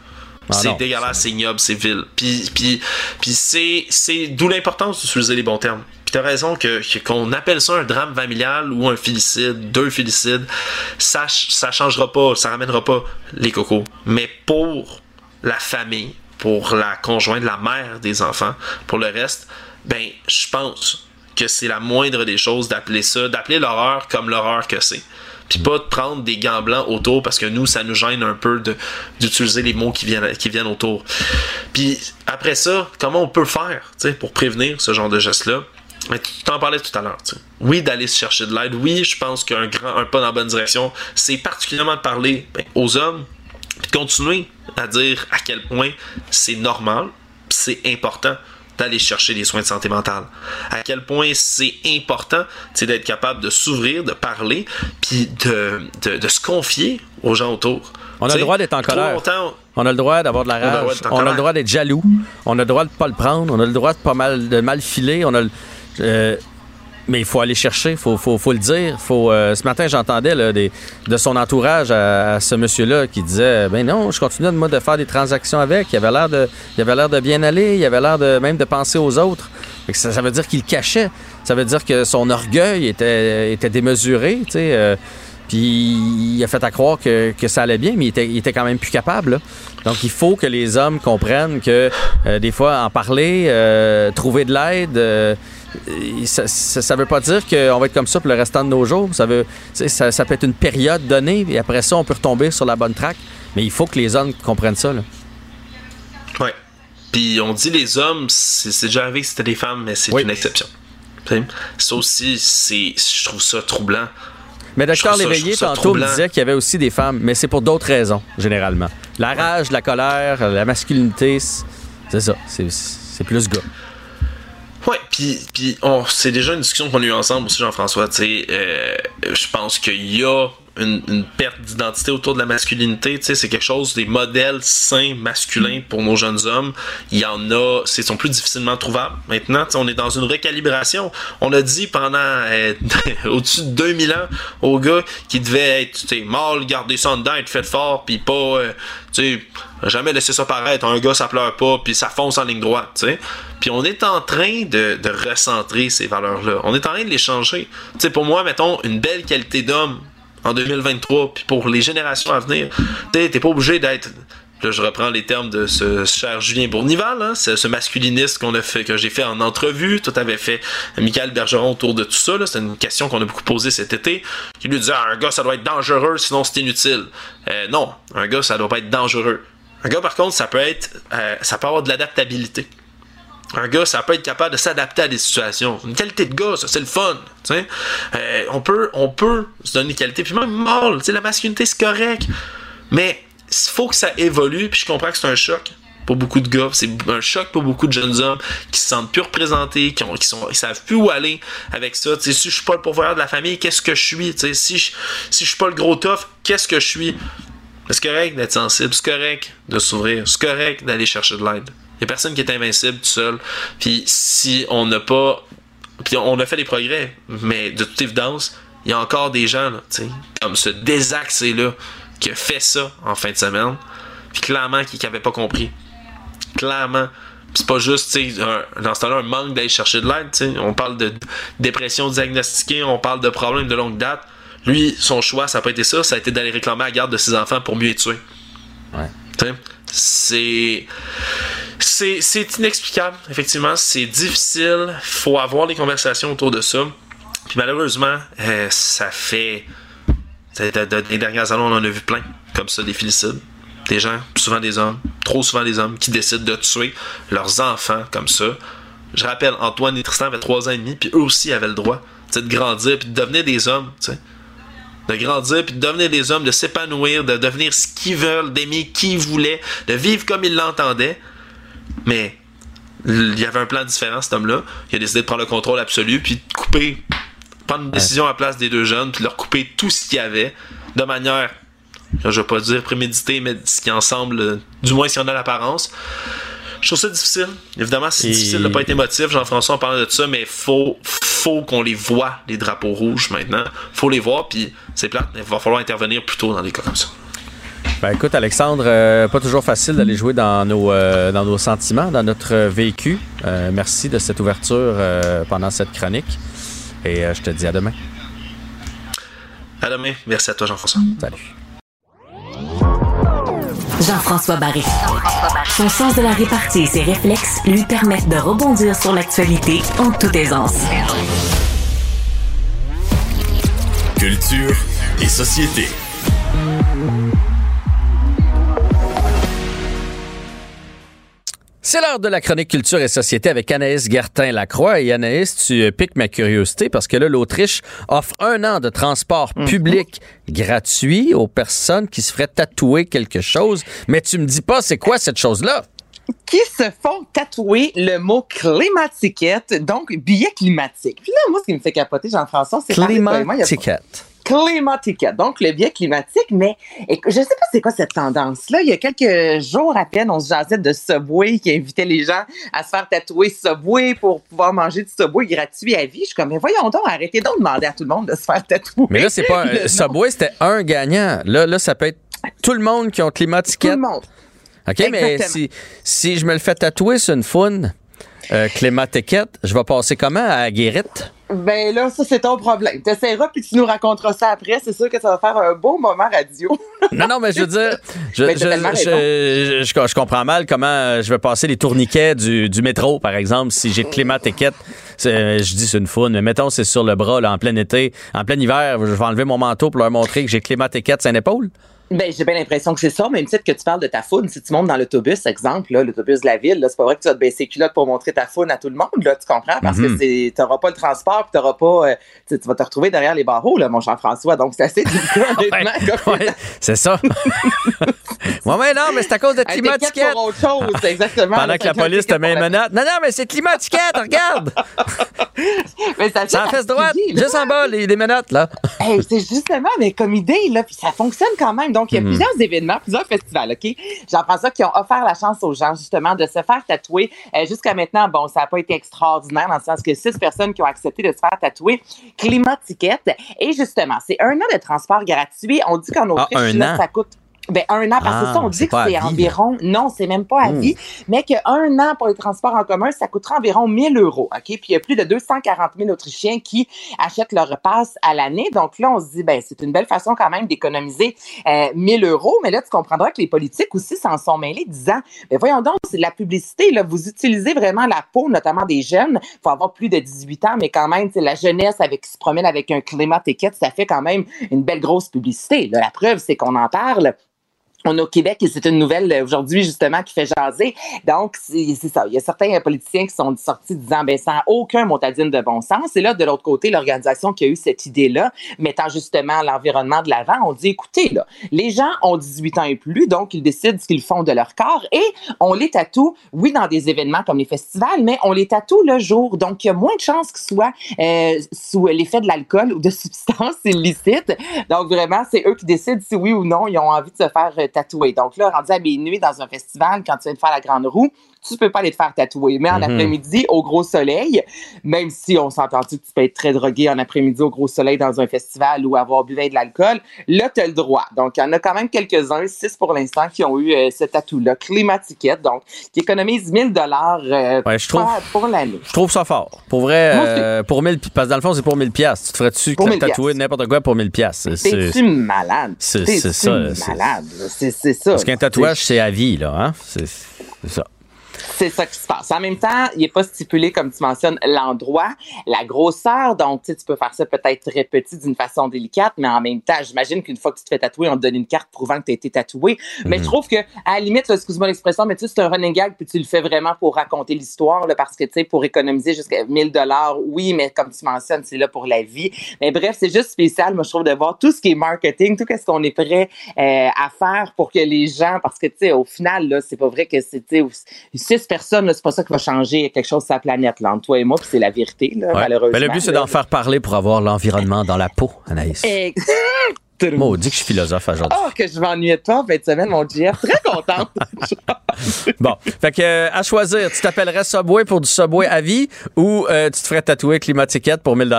Ah c'est dégueulasse, c'est ignoble, c'est vil. Puis, puis, puis c'est, c'est d'où l'importance d'utiliser les bons termes. Puis t'as raison que, qu'on appelle ça un drame familial ou un filicide, deux filicides, ça, ça changera pas, ça ramènera pas les cocos. Mais pour la famille, pour la conjointe, la mère des enfants, pour le reste, ben, je pense que c'est la moindre des choses d'appeler ça, d'appeler l'horreur comme l'horreur que c'est. Puis pas de prendre des gants blancs autour parce que nous, ça nous gêne un peu d'utiliser les mots qui viennent, autour. Puis après ça, comment on peut faire pour prévenir ce genre de geste-là? Tu t'en parlais tout à l'heure. Oui, d'aller se chercher de l'aide. Oui, je pense qu'un grand un pas dans la bonne direction, c'est particulièrement de parler ben, aux hommes, puis de continuer à dire à quel point c'est normal, c'est important d'aller chercher des soins de santé mentale. À quel point c'est important d'être capable de s'ouvrir, de parler, puis de, de, se confier aux gens autour. On a le droit d'être en colère. On a le droit d'avoir de la rage. On a le droit d'être jaloux. On a le droit de pas le prendre. On a le droit de pas mal de mal filer. On a euh, mais il faut aller chercher, il faut, faut, faut, le dire. Faut, euh, ce matin, j'entendais de son entourage à, ce monsieur-là qui disait Ben non, je continue de, de faire des transactions avec. Il avait l'air de, il avait l'air de bien aller, il avait l'air de même de penser aux autres. Ça, ça, veut dire qu'il cachait. Ça veut dire que son orgueil était, était démesuré. Euh, puis il a fait à croire que, que, ça allait bien, mais il était, il était quand même plus capable. Donc il faut que les hommes comprennent que euh, des fois, en parler, trouver de l'aide ça, ne veut pas dire qu'on va être comme ça pour le restant de nos jours. Ça, veut, ça, peut être une période donnée, et après ça, on peut retomber sur la bonne traque. Mais il faut que les hommes comprennent ça. Là. Ouais. Puis on dit les hommes, c'est déjà arrivé que c'était des femmes, mais c'est une exception. Ça aussi, je trouve ça troublant. Mais Docteur Léveillé, tantôt, me disait qu'il y avait aussi des femmes, mais c'est pour d'autres raisons, généralement. La rage, la colère, la masculinité, c'est ça. C'est plus gars. Ouais, puis, puis c'est déjà une discussion qu'on a eue ensemble aussi, Jean-François. Tu sais, euh, je pense qu'il y a une, perte d'identité autour de la masculinité. C'est quelque chose, des modèles sains masculins pour nos jeunes hommes. Il y en a, c'est sont plus difficilement trouvables. Maintenant, on est dans une recalibration. On a dit pendant euh, au-dessus de 2000 ans aux gars qui devaient être tu sais, mâle, garder ça en dedans, être fait fort, puis pas, euh, tu sais, jamais laisser ça paraître. Un gars, ça pleure pas, puis ça fonce en ligne droite, tu sais. Puis on est en train de, de recentrer ces valeurs-là. On est en train de les changer. Tu pour moi, mettons, une belle qualité d'homme en 2023, puis pour les générations à venir. T'es pas obligé d'être Là, je reprends les termes de ce cher Julien Bournival, hein, ce masculiniste qu'on a fait, que j'ai fait en entrevue. Tout avait fait Michael Bergeron autour de tout ça. C'est une question qu'on a beaucoup posée cet été. Qui lui disait ah, un gars, ça doit être dangereux, sinon c'est inutile. Euh, non, un gars, ça doit pas être dangereux. Un gars, par contre, ça peut être, euh, ça peut avoir de l'adaptabilité. Un gars, ça peut être capable de s'adapter à des situations. Une qualité de gars, ça, c'est le fun. Euh, on, peut, on peut se donner une qualité. Puis même mal, la masculinité, c'est correct. Mais il faut que ça évolue. Puis je comprends que c'est un choc pour beaucoup de gars. C'est un choc pour beaucoup de jeunes hommes qui se sentent plus représentés, qui, ont, savent plus où aller avec ça. si je suis pas le pourvoyeur de la famille, qu'est-ce que je suis? si je, si suis pas le gros tough, qu'est-ce que je suis? C'est correct d'être sensible, c'est correct de s'ouvrir, c'est correct d'aller chercher de l'aide. Il n'y a personne qui est invincible tout seul. Puis si on n'a pas. Puis on a fait des progrès, mais de toute évidence, il y a encore des gens, là, comme ce désaxé-là, qui a fait ça en fin de semaine, puis clairement qui n'avait pas compris. Clairement. c'est pas juste, dans ce temps-là, un manque d'aller chercher de l'aide. On parle de dépression diagnostiquée, on parle de problèmes de longue date. Lui, son choix, ça n'a pas été ça, ça a été d'aller réclamer la garde de ses enfants pour mieux les tuer. Ouais. C'est c'est inexplicable, effectivement. C'est difficile. faut avoir des conversations autour de ça. Puis malheureusement, euh, ça fait. Des dernières années, on en a vu plein, comme ça, des filicides. Des gens, souvent des hommes, trop souvent des hommes, qui décident de tuer leurs enfants comme ça. Je rappelle, Antoine et Tristan avaient 3 ans et demi, puis eux aussi avaient le droit de grandir, puis de devenir des hommes. De grandir, puis de devenir des hommes, de s'épanouir, de devenir ce qu'ils veulent, d'aimer qui ils voulaient, de vivre comme ils l'entendaient. Mais il y avait un plan différent, cet homme-là. Il a décidé de prendre le contrôle absolu, puis de couper, prendre une décision à la place des deux jeunes, puis de leur couper tout ce qu'il y avait de manière, je vais pas dire préméditée, mais ce qui ensemble, du moins si on a l'apparence. Je trouve ça difficile. Évidemment, c'est difficile de pas être émotif, Jean-François, en parlant de ça, mais faut, faut qu'on les voit, les drapeaux rouges maintenant. Faut les voir, puis c'est plate, il va falloir intervenir plus tôt dans des cas comme ça. Ben écoute, Alexandre, euh, pas toujours facile d'aller jouer dans nos, euh, dans nos sentiments, dans notre vécu. Euh, merci de cette ouverture pendant cette chronique. Et je te dis à demain. À demain. Merci à toi, Jean-François. Salut. Jean-François Barry. Son sens de la répartie et ses réflexes lui permettent de rebondir sur l'actualité en toute aisance. Culture et société. C'est l'heure de la chronique culture et société avec Anaïs Gertin-Lacroix. Et Anaïs, tu piques ma curiosité parce que là, l'Autriche offre un an de transport mhm. public gratuit aux personnes qui se feraient tatouer quelque chose. Mais tu me dis pas, c'est quoi cette chose-là? qui se font tatouer le mot climatiquette, donc billet climatique. Puis là, moi, ce qui me fait capoter, Jean-François, c'est Climatiquette. Climatique, donc le biais climatique, mais je sais pas c'est quoi cette tendance-là. Il y a quelques jours à peine, on se jasait de Subway qui invitait les gens à se faire tatouer Subway pour pouvoir manger du Subway gratuit à vie. Je suis comme, mais voyons donc, arrêtez donc de demander à tout le monde de se faire tatouer. Mais là, c'est pas un, Subway, c'était un gagnant. Là, là, ça peut être tout le monde qui ont Climatiquette. Tout le monde. OK, mais si, si je me le fais tatouer sur une foune, euh, je vais passer comment à Guérite? Ben là, ça, c'est ton problème. Tu essaieras, puis tu nous raconteras ça après. C'est sûr que ça va faire un beau moment radio. non, non, mais je veux dire, je, ben, je, comprends mal comment je vais passer les tourniquets du, du métro, par exemple, si j'ai Clément Tequette. Je dis c'est une foune, mais mettons, c'est sur le bras, là, en plein été, en plein hiver, je vais enlever mon manteau pour leur montrer que j'ai Clément Tequette c'est une épaule. Ben, j'ai bien l'impression que c'est ça, même titre que tu parles de ta faune. Si tu montes dans l'autobus, exemple, l'autobus de la ville, c'est pas vrai que tu vas te baisser culotte pour montrer ta faune à tout le monde, là, tu comprends? Parce que mhm. tu n'auras pas le transport, tu n'auras pas. Euh, tu vas te retrouver derrière les barreaux, là, mon Jean-François. Donc, c'est assez difficile, c'est ça. ouais, mais non, mais c'est à cause de climatiquette. pour autre chose, exactement. Pendant que la police te met une menate. Non, non, mais c'est climatiquette, regarde! mais ça, ça en fait droite, juste en bas, les, les menottes, là. c'est justement, mais comme idée, là, puis ça fonctionne quand même. Donc, il y a mhm. plusieurs événements, plusieurs festivals, OK? J'en ça qui ont offert la chance aux gens, justement, de se faire tatouer. Euh, jusqu'à maintenant, bon, ça n'a pas été extraordinaire dans le sens que six personnes qui ont accepté de se faire tatouer Climatiquette. Et justement, c'est un an de transport gratuit. On dit qu'en ah, Autriche, ça coûte ben, un an, parce que ça, on ah, dit que c'est environ, non, c'est même pas à hmm. vie, mais qu'un an pour les transports en commun, ça coûtera environ 1000 euros, OK? Puis il y a plus de 240 000 Autrichiens qui achètent leur repasse à l'année. Donc là, on se dit, ben, c'est une belle façon quand même d'économiser euh, 1000 euros. Mais là, tu comprendras que les politiques aussi s'en sont mêlés, disant, ben, voyons donc, c'est de la publicité, là. Vous utilisez vraiment la peau, notamment des jeunes. Il faut avoir plus de 18 ans, mais quand même, c'est la jeunesse avec, qui se promène avec un climat étiquette, ça fait quand même une belle grosse publicité. la preuve, c'est qu'on en parle on est au Québec et c'est une nouvelle euh, aujourd'hui justement qui fait jaser. Donc, c'est ça. Il y a certains politiciens qui sont sortis disant, ben, sans aucun motadine de bon sens. Et là, de l'autre côté, l'organisation qui a eu cette idée-là, mettant justement l'environnement de l'avant, on dit, écoutez, là, les gens ont 18 ans et plus, donc ils décident ce qu'ils font de leur corps et on les tatoue, oui, dans des événements comme les festivals, mais on les tatoue le jour. Donc, il y a moins de chances qu'ils soient euh, sous l'effet de l'alcool ou de substances illicites. Donc, vraiment, c'est eux qui décident si oui ou non ils ont envie de se faire Donc là, rendu à minuit dans un festival, quand tu viens de faire la grande roue, tu peux pas aller te faire tatouer. Mais en mhm. après-midi, au gros soleil, même si on s'entend que tu peux être très drogué en après-midi au gros soleil dans un festival ou avoir bu de l'alcool, là, tu as le droit. Donc, il y en a quand même quelques-uns, six pour l'instant, qui ont eu euh, ce tatou-là, Climatiquette, donc, qui économise 1000 dollars euh, pour l'année. Je trouve ça fort. Pour vrai, euh, pour 1000 parce que dans le fond, c'est pour 1000 pièces. Tu te ferais-tu tatouer n'importe quoi pour 1000 pièces? C'est malade? C'est ça. malade? C'est ça. Parce qu'un tatouage, c'est à vie, là. Hein? C'est ça. C'est ça qui se passe. En même temps, il n'est pas stipulé, comme tu mentionnes, l'endroit, la grosseur. Donc, tu peux faire ça peut-être très petit d'une façon délicate, mais en même temps, j'imagine qu'une fois que tu te fais tatouer, on te donne une carte prouvant que tu as été tatoué. Mais je mhm. trouve que, à la limite, excuse-moi l'expression, mais tu sais, c'est un running gag, puis tu le fais vraiment pour raconter l'histoire, parce que, tu sais, pour économiser jusqu'à 1000 dollars, oui, mais comme tu mentionnes, c'est là pour la vie. Mais bref, c'est juste spécial, moi, je trouve, de voir tout ce qui est marketing, tout ce qu'on est prêt euh, à faire pour que les gens, parce que, tu sais, au final, là, c'est pas vrai que c'est, six personnes, c'est pas ça qui va changer quelque chose sur la planète, là, entre toi et moi, puis c'est la vérité, là, malheureusement. Mais le but, c'est d'en faire parler pour avoir l'environnement dans la peau, Anaïs. Maudit que je suis philosophe aujourd'hui. Oh, que je m'ennuyais de toi en fin de semaine, mon GF. Très contente. bon, fait que euh, à choisir, tu t'appellerais Subway pour du Subway à vie ou euh, tu te ferais tatouer Climatiquette pour 1000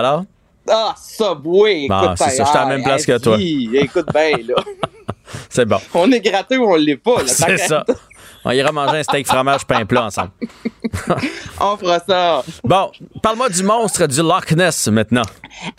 Ah, Subway! Bon, c'est ça, je suis à la même place que toi. Écoute bien, là. c'est bon. On est gratté ou on l'est pas, là. C'est ça. On ira manger un steak fromage pain plat ensemble. On fera ça. Bon, parle-moi du monstre du Loch Ness maintenant.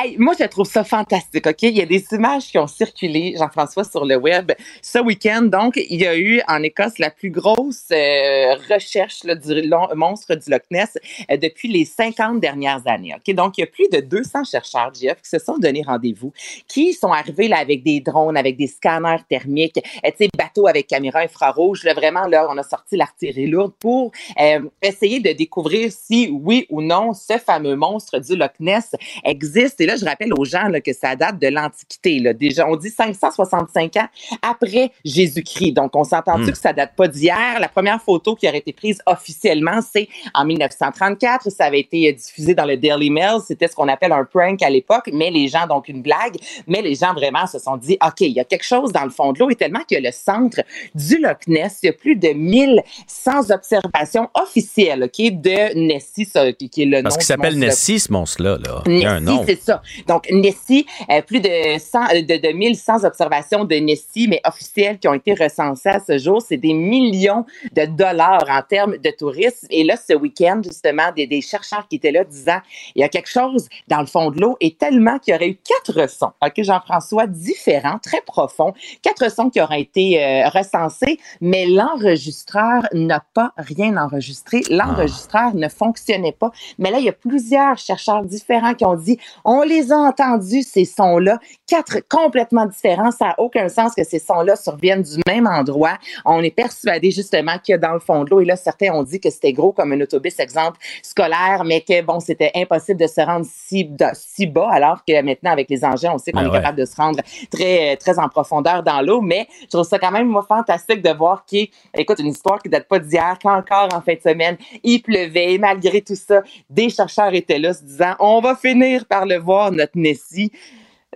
Hey, moi, je trouve ça fantastique, OK? Il y a des images qui ont circulé, Jean-François, sur le web ce week-end. Donc, il y a eu en Écosse la plus grosse euh, recherche là, du monstre du Loch Ness euh, depuis les 50 dernières années, OK? Donc, il y a plus de 200 chercheurs, Jeff, qui se sont donné rendez-vous, qui sont arrivés là, avec des drones, avec des scanners thermiques, euh, tu sais, bateaux avec caméra infrarouge. Là, vraiment, là, on a sorti l'artillerie lourde pour euh, essayer de découvrir si, oui ou non, ce fameux monstre du Loch Ness existe. Et là, je rappelle aux gens là, que ça date de l'Antiquité. Déjà, on dit 565 ans après Jésus-Christ. Donc, on s'entend entendu hmm. que ça date pas d'hier? La première photo qui aurait été prise officiellement, c'est en 1934. Ça avait été diffusé dans le Daily Mail. C'était ce qu'on appelle un prank à l'époque, mais les gens, donc une blague, mais les gens vraiment se sont dit, OK, il y a quelque chose dans le fond de l'eau et tellement que le centre du Loch Ness, il y a plus de 1100 observations officielles OK, de Nessie, qui est le nom. Parce qu'il s'appelle Nessie, ce monstre-là. Là. Il y a un nom. c'est ça. Donc, Nessie, euh, plus de, 100, euh, de, de 1100 observations de Nessie, mais officielles, qui ont été recensées à ce jour. C'est des millions de dollars en termes de tourisme. Et là, ce week-end, justement, des, des, chercheurs qui étaient là disant il y a quelque chose dans le fond de l'eau et tellement qu'il y aurait eu quatre sons, OK, Jean-François, différents, très profonds, quatre sons qui auraient été euh, recensés, mais l'enregistrement l'enregistreur n'a pas rien enregistré. L'enregistreur ne fonctionnait pas. Mais là, il y a plusieurs chercheurs différents qui ont dit, on les a entendus, ces sons-là, quatre complètement différents. Ça n'a aucun sens que ces sons-là surviennent du même endroit. On est persuadé justement qu'il y a dans le fond de l'eau. Et là, certains ont dit que c'était gros comme un autobus, exemple, scolaire, mais que bon, c'était impossible de se rendre si, si bas, alors que maintenant, avec les engins, on sait qu'on ben est capable de se rendre très, très en profondeur dans l'eau. Mais je trouve ça quand même, moi, fantastique de voir qu'il, écoute, une histoire qui date pas d'hier, qu'encore en fin de semaine, il pleuvait, malgré tout ça, des chercheurs étaient là se disant, on va finir par le voir, notre Nessie.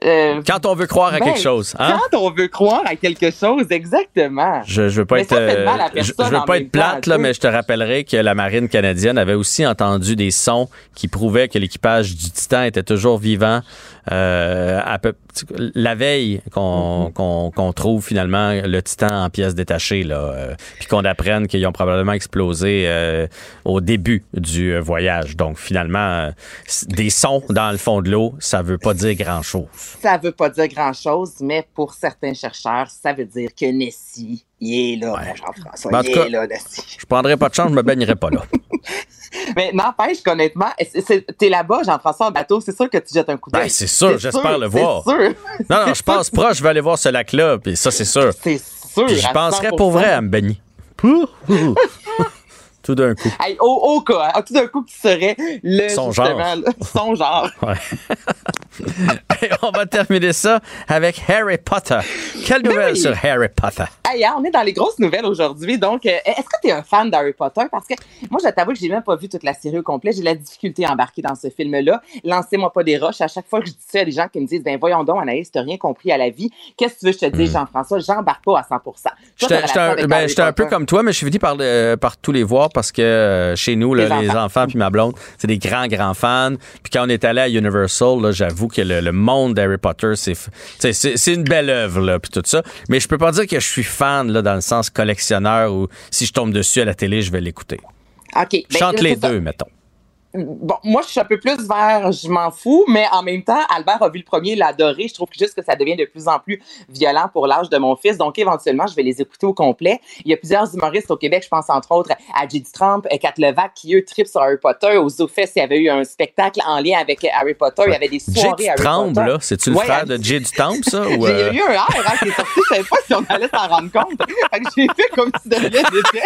Euh, quand on veut croire à quelque ben, chose. Hein? Quand on veut croire à quelque chose, exactement. Je, je veux pas être, euh, je, veux pas être plate, là, mais je te rappellerai que la marine canadienne avait aussi entendu des sons qui prouvaient que l'équipage du Titan était toujours vivant euh, à peu, la veille qu'on mm-hmm. trouve finalement le Titan en pièces détachées, là, euh, puis qu'on apprenne qu'ils ont probablement explosé euh, au début du voyage. Donc finalement, des sons dans le fond de l'eau, ça veut pas dire grand-chose. Ça veut pas dire grand-chose, mais pour certains chercheurs, ça veut dire que Nessie, il est là, Jean-François. Ben, il est là, Nessie. Je prendrai pas de chance, je me baignerai pas là. Mais n'empêche qu'honnêtement, t'es là-bas, Jean-François, en bateau, c'est sûr que tu jettes un coup d'œil. Ben, c'est sûr, j'espère le voir. Sûr. Non, non, je pense proche, je vais aller voir ce lac-là, puis ça, c'est sûr. C'est sûr. Je penserais pour vrai à me baigner. Tout d'un coup. au, cas, hein, tout d'un coup, qui serait le. Son genre. son genre. on va terminer ça avec Harry Potter. Quelle nouvelle sur Harry Potter? Hey, hein, on est dans les grosses nouvelles aujourd'hui. Donc, euh, est-ce que tu es un fan d'Harry Potter? Parce que moi, je t'avoue que j'ai même pas vu toute la série au complet. J'ai la difficulté à embarquer dans ce film-là. Lancez-moi pas des roches. À chaque fois que je dis ça, a des gens qui me disent, ben voyons donc, Anaïs, t'as rien compris à la vie. Qu'est-ce que tu veux que je te dise, hmm. Jean-François? J'embarque pas à 100 J'étais un, ben, un peu comme toi, mais je suis venu par, par tous les voir parce que euh, chez nous, les, enfants. puis ma blonde, c'est des grands, grands fans. Puis quand on est allé à Universal, j'avoue que le, monde d'Harry Potter, c'est une belle œuvre, puis tout ça. Mais je peux pas dire que je suis fan, là, dans le sens collectionneur, ou si je tombe dessus à la télé, je vais l'écouter. OK. Ben, Chante les deux, mettons bon, moi, je suis un peu plus vers je m'en fous, mais en même temps, Albert a vu le premier, l'a adoré. Je trouve juste que ça devient de plus en plus violent pour l'âge de mon fils. Donc, éventuellement, je vais les écouter au complet. Il y a plusieurs humoristes au Québec, je pense entre autres à J.D. Trump, et Kat Levac, qui eux tripent sur Harry Potter. Aux Zoufest, il y avait eu un spectacle en lien avec Harry Potter. Il y avait des soirées Harry Trump, là, c'est-tu le frère de J.D. Trump, ça? Ou J'ai euh? eu un air hein, qui est sorti, je savais pas si on allait s'en rendre compte. Fait que j'ai fait comme si de rien n'était.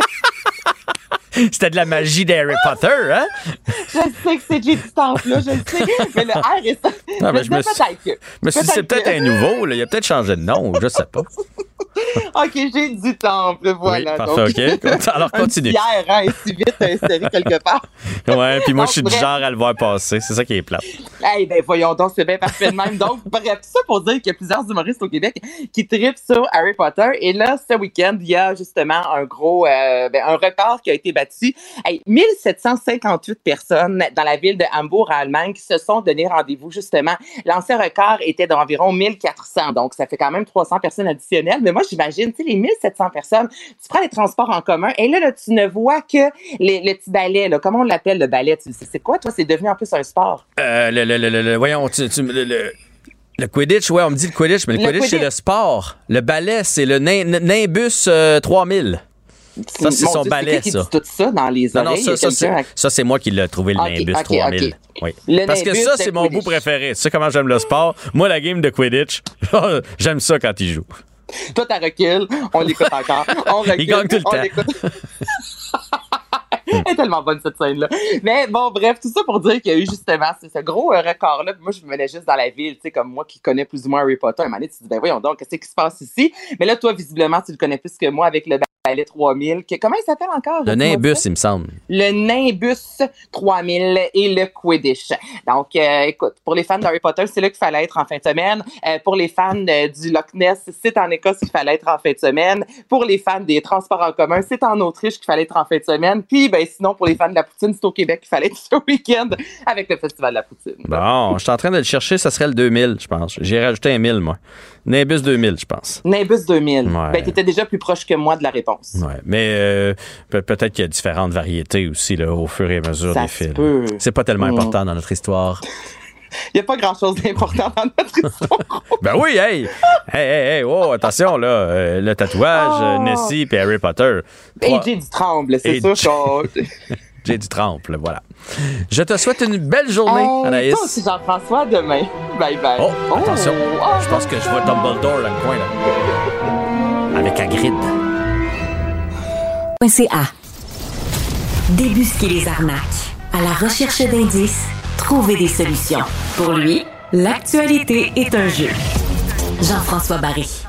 C'était de la magie d'Harry Potter, hein? Je sais que c'est J.D. Trump, là, je sais. Mais le R est ça. Non, mais je me suis... Mais c'est peut-être un nouveau, là. Il a peut-être changé de nom, je sais pas. OK, j'ai du temple, voilà. Oui, parfait, OK. Alors, continue. Pierre, hein, si vite inséré quelque part. ouais, puis moi, je suis du genre à le voir passer. C'est ça qui est plat. Eh ben, voyons donc, c'est bien parfait de même. Donc, bref, tout ça pour dire qu'il y a plusieurs humoristes au Québec qui tripent sur Harry Potter. Et là, ce week-end, il y a justement un gros, euh, ben, un record qui a été battu. Hey, 1758 personnes dans la ville de Hambourg, en Allemagne, qui se sont donné rendez-vous, justement. L'ancien record était d'environ 1400. Donc, ça fait quand même 300 personnes additionnelles. Mais moi, j'imagine, tu sais, les 1700 personnes, tu prends les transports en commun et là, là tu ne vois que les, le petit ballet, là. Comment on l'appelle, le ballet? C'est quoi, toi? C'est devenu en plus un sport? Euh, le, le, le, le, voyons, tu, tu, le, le Quidditch, ouais, on me dit le Quidditch, mais le, Quidditch, c'est le sport. Le ballet, c'est le Nimbus 3000. Ça, c'est son ballet, ça. Dit tout ça dans les non, oreilles? Non, ça, ça c'est moi qui l'ai trouvé, le okay, Nimbus okay, 3000. Okay. Oui. Parce que ça, c'est mon bout préféré. Tu sais comment j'aime le sport? Moi, la game de Quidditch, j'aime ça quand il joue. Toi, t'as recul, on l'écoute encore. On recule, il gagne tout le temps. Elle est tellement bonne cette scène-là. Mais bon, bref, tout ça pour dire qu'il y a eu justement ce, gros euh, record-là. Moi, je me menais juste dans la ville, tu sais, comme moi qui connais plus ou moins Harry Potter. À un moment donné, tu te dis, ben voyons donc, qu'est-ce qui se passe ici? Mais là, toi, visiblement, tu le connais plus que moi avec le ballet 3000. comment il s'appelle encore? Le Nimbus, il me semble. Le Nimbus 3000 et le Quidditch. Donc, euh, écoute, pour les fans d'Harry Potter, c'est là qu'il fallait être en fin de semaine. Euh, pour les fans du Loch Ness, c'est en Écosse qu'il fallait être en fin de semaine. Pour les fans des transports en commun, c'est en Autriche qu'il fallait être en fin de semaine. Puis, ben, sinon, pour les fans de la poutine, c'est au Québec qu'il fallait être ce week-end avec le Festival de la poutine. Bon, je suis en train de le chercher, ça serait le 2000, je pense. J'ai rajouté un 1000, moi. Nimbus 2000, je pense. Nimbus 2000. Ouais. Ben, t'étais déjà plus proche que moi de la réponse. Ouais. Mais euh, peut-être qu'il y a différentes variétés aussi, là, au fur et à mesure des films. C'est pas tellement mm. important dans notre histoire. Il n'y a pas grand-chose d'important dans notre histoire. ben oui, hey! Hey, hey, hey! Oh, attention, là. Euh, le tatouage, oh. Nessie et Harry Potter. Et J. du Tremble, c'est ça. J'ai du tremble, voilà. Je te souhaite une belle journée, hey, Anaïs. Toi aussi, Jean-François, demain. Bye bye. Oh, oh. attention. Je pense que je vois Dumbledore dans le coin, là. Avec Hagrid. .ca Débusquer les arnaques. À la recherche d'indices, trouver des solutions. Pour lui, l'actualité est un jeu. Jean-François Barry.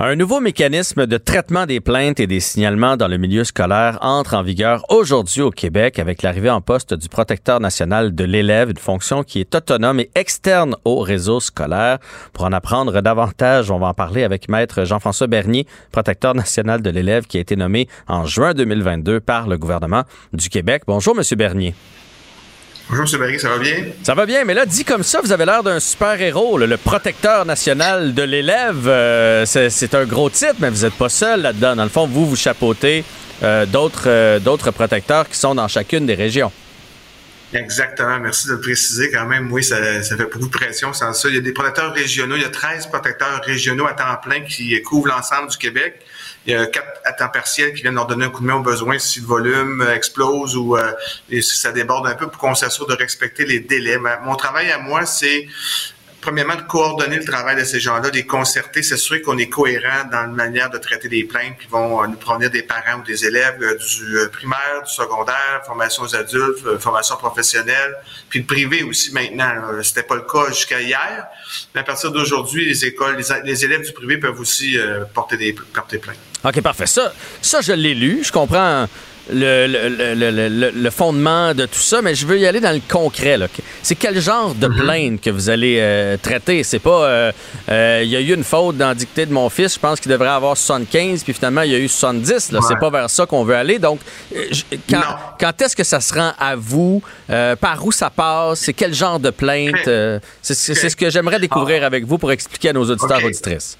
Un nouveau mécanisme de traitement des plaintes et des signalements dans le milieu scolaire entre en vigueur aujourd'hui au Québec avec l'arrivée en poste du protecteur national de l'élève, une fonction qui est autonome et externe au réseau scolaire. Pour en apprendre davantage, on va en parler avec maître Jean-François Bernier, protecteur national de l'élève qui a été nommé en juin 2022 par le gouvernement du Québec. Bonjour, monsieur Bernier. Bonjour, M. Barry, ça va bien? Ça va bien, mais là, dit comme ça, vous avez l'air d'un super-héros, le protecteur national de l'élève. Euh, c'est un gros titre, mais vous n'êtes pas seul là-dedans. Dans le fond, vous, vous chapeautez euh, euh, d'autres protecteurs qui sont dans chacune des régions. Exactement, merci de le préciser quand même. Oui, ça, fait beaucoup de pression sans ça. Il y a des protecteurs régionaux, il y a 13 protecteurs régionaux à temps plein qui couvrent l'ensemble du Québec. Il y a quatre à temps partiel qui viennent leur donner un coup de main au besoin si le volume euh, explose ou euh, si ça déborde un peu pour qu'on s'assure de respecter les délais. Mon travail à moi, c'est premièrement, de coordonner le travail de ces gens-là, de les concerter, s'assurer qu'on est cohérent dans la manière de traiter des plaintes qui vont euh, nous provenir des parents ou des élèves du primaire, du secondaire, formation aux adultes, formation professionnelle, puis le privé aussi maintenant. C'était pas le cas jusqu'à hier, mais à partir d'aujourd'hui, les écoles, les, élèves du privé peuvent aussi porter des porter plaintes. OK, parfait. Ça, ça je l'ai lu. Je comprends le, le, le, fondement de tout ça, mais je veux y aller dans le concret. C'est quel genre de mhm. plainte que vous allez euh, traiter? C'est pas... Euh, euh, il y a eu une faute dans la dictée de mon fils, je pense qu'il devrait avoir 75, puis finalement, il y a eu 70. Là. C'est pas vers ça qu'on veut aller. Donc, quand, quand est-ce que ça se rend à vous? par où ça passe? C'est quel genre de plainte? c'est ce que j'aimerais découvrir ah. avec vous pour expliquer à nos auditeurs et auditrices.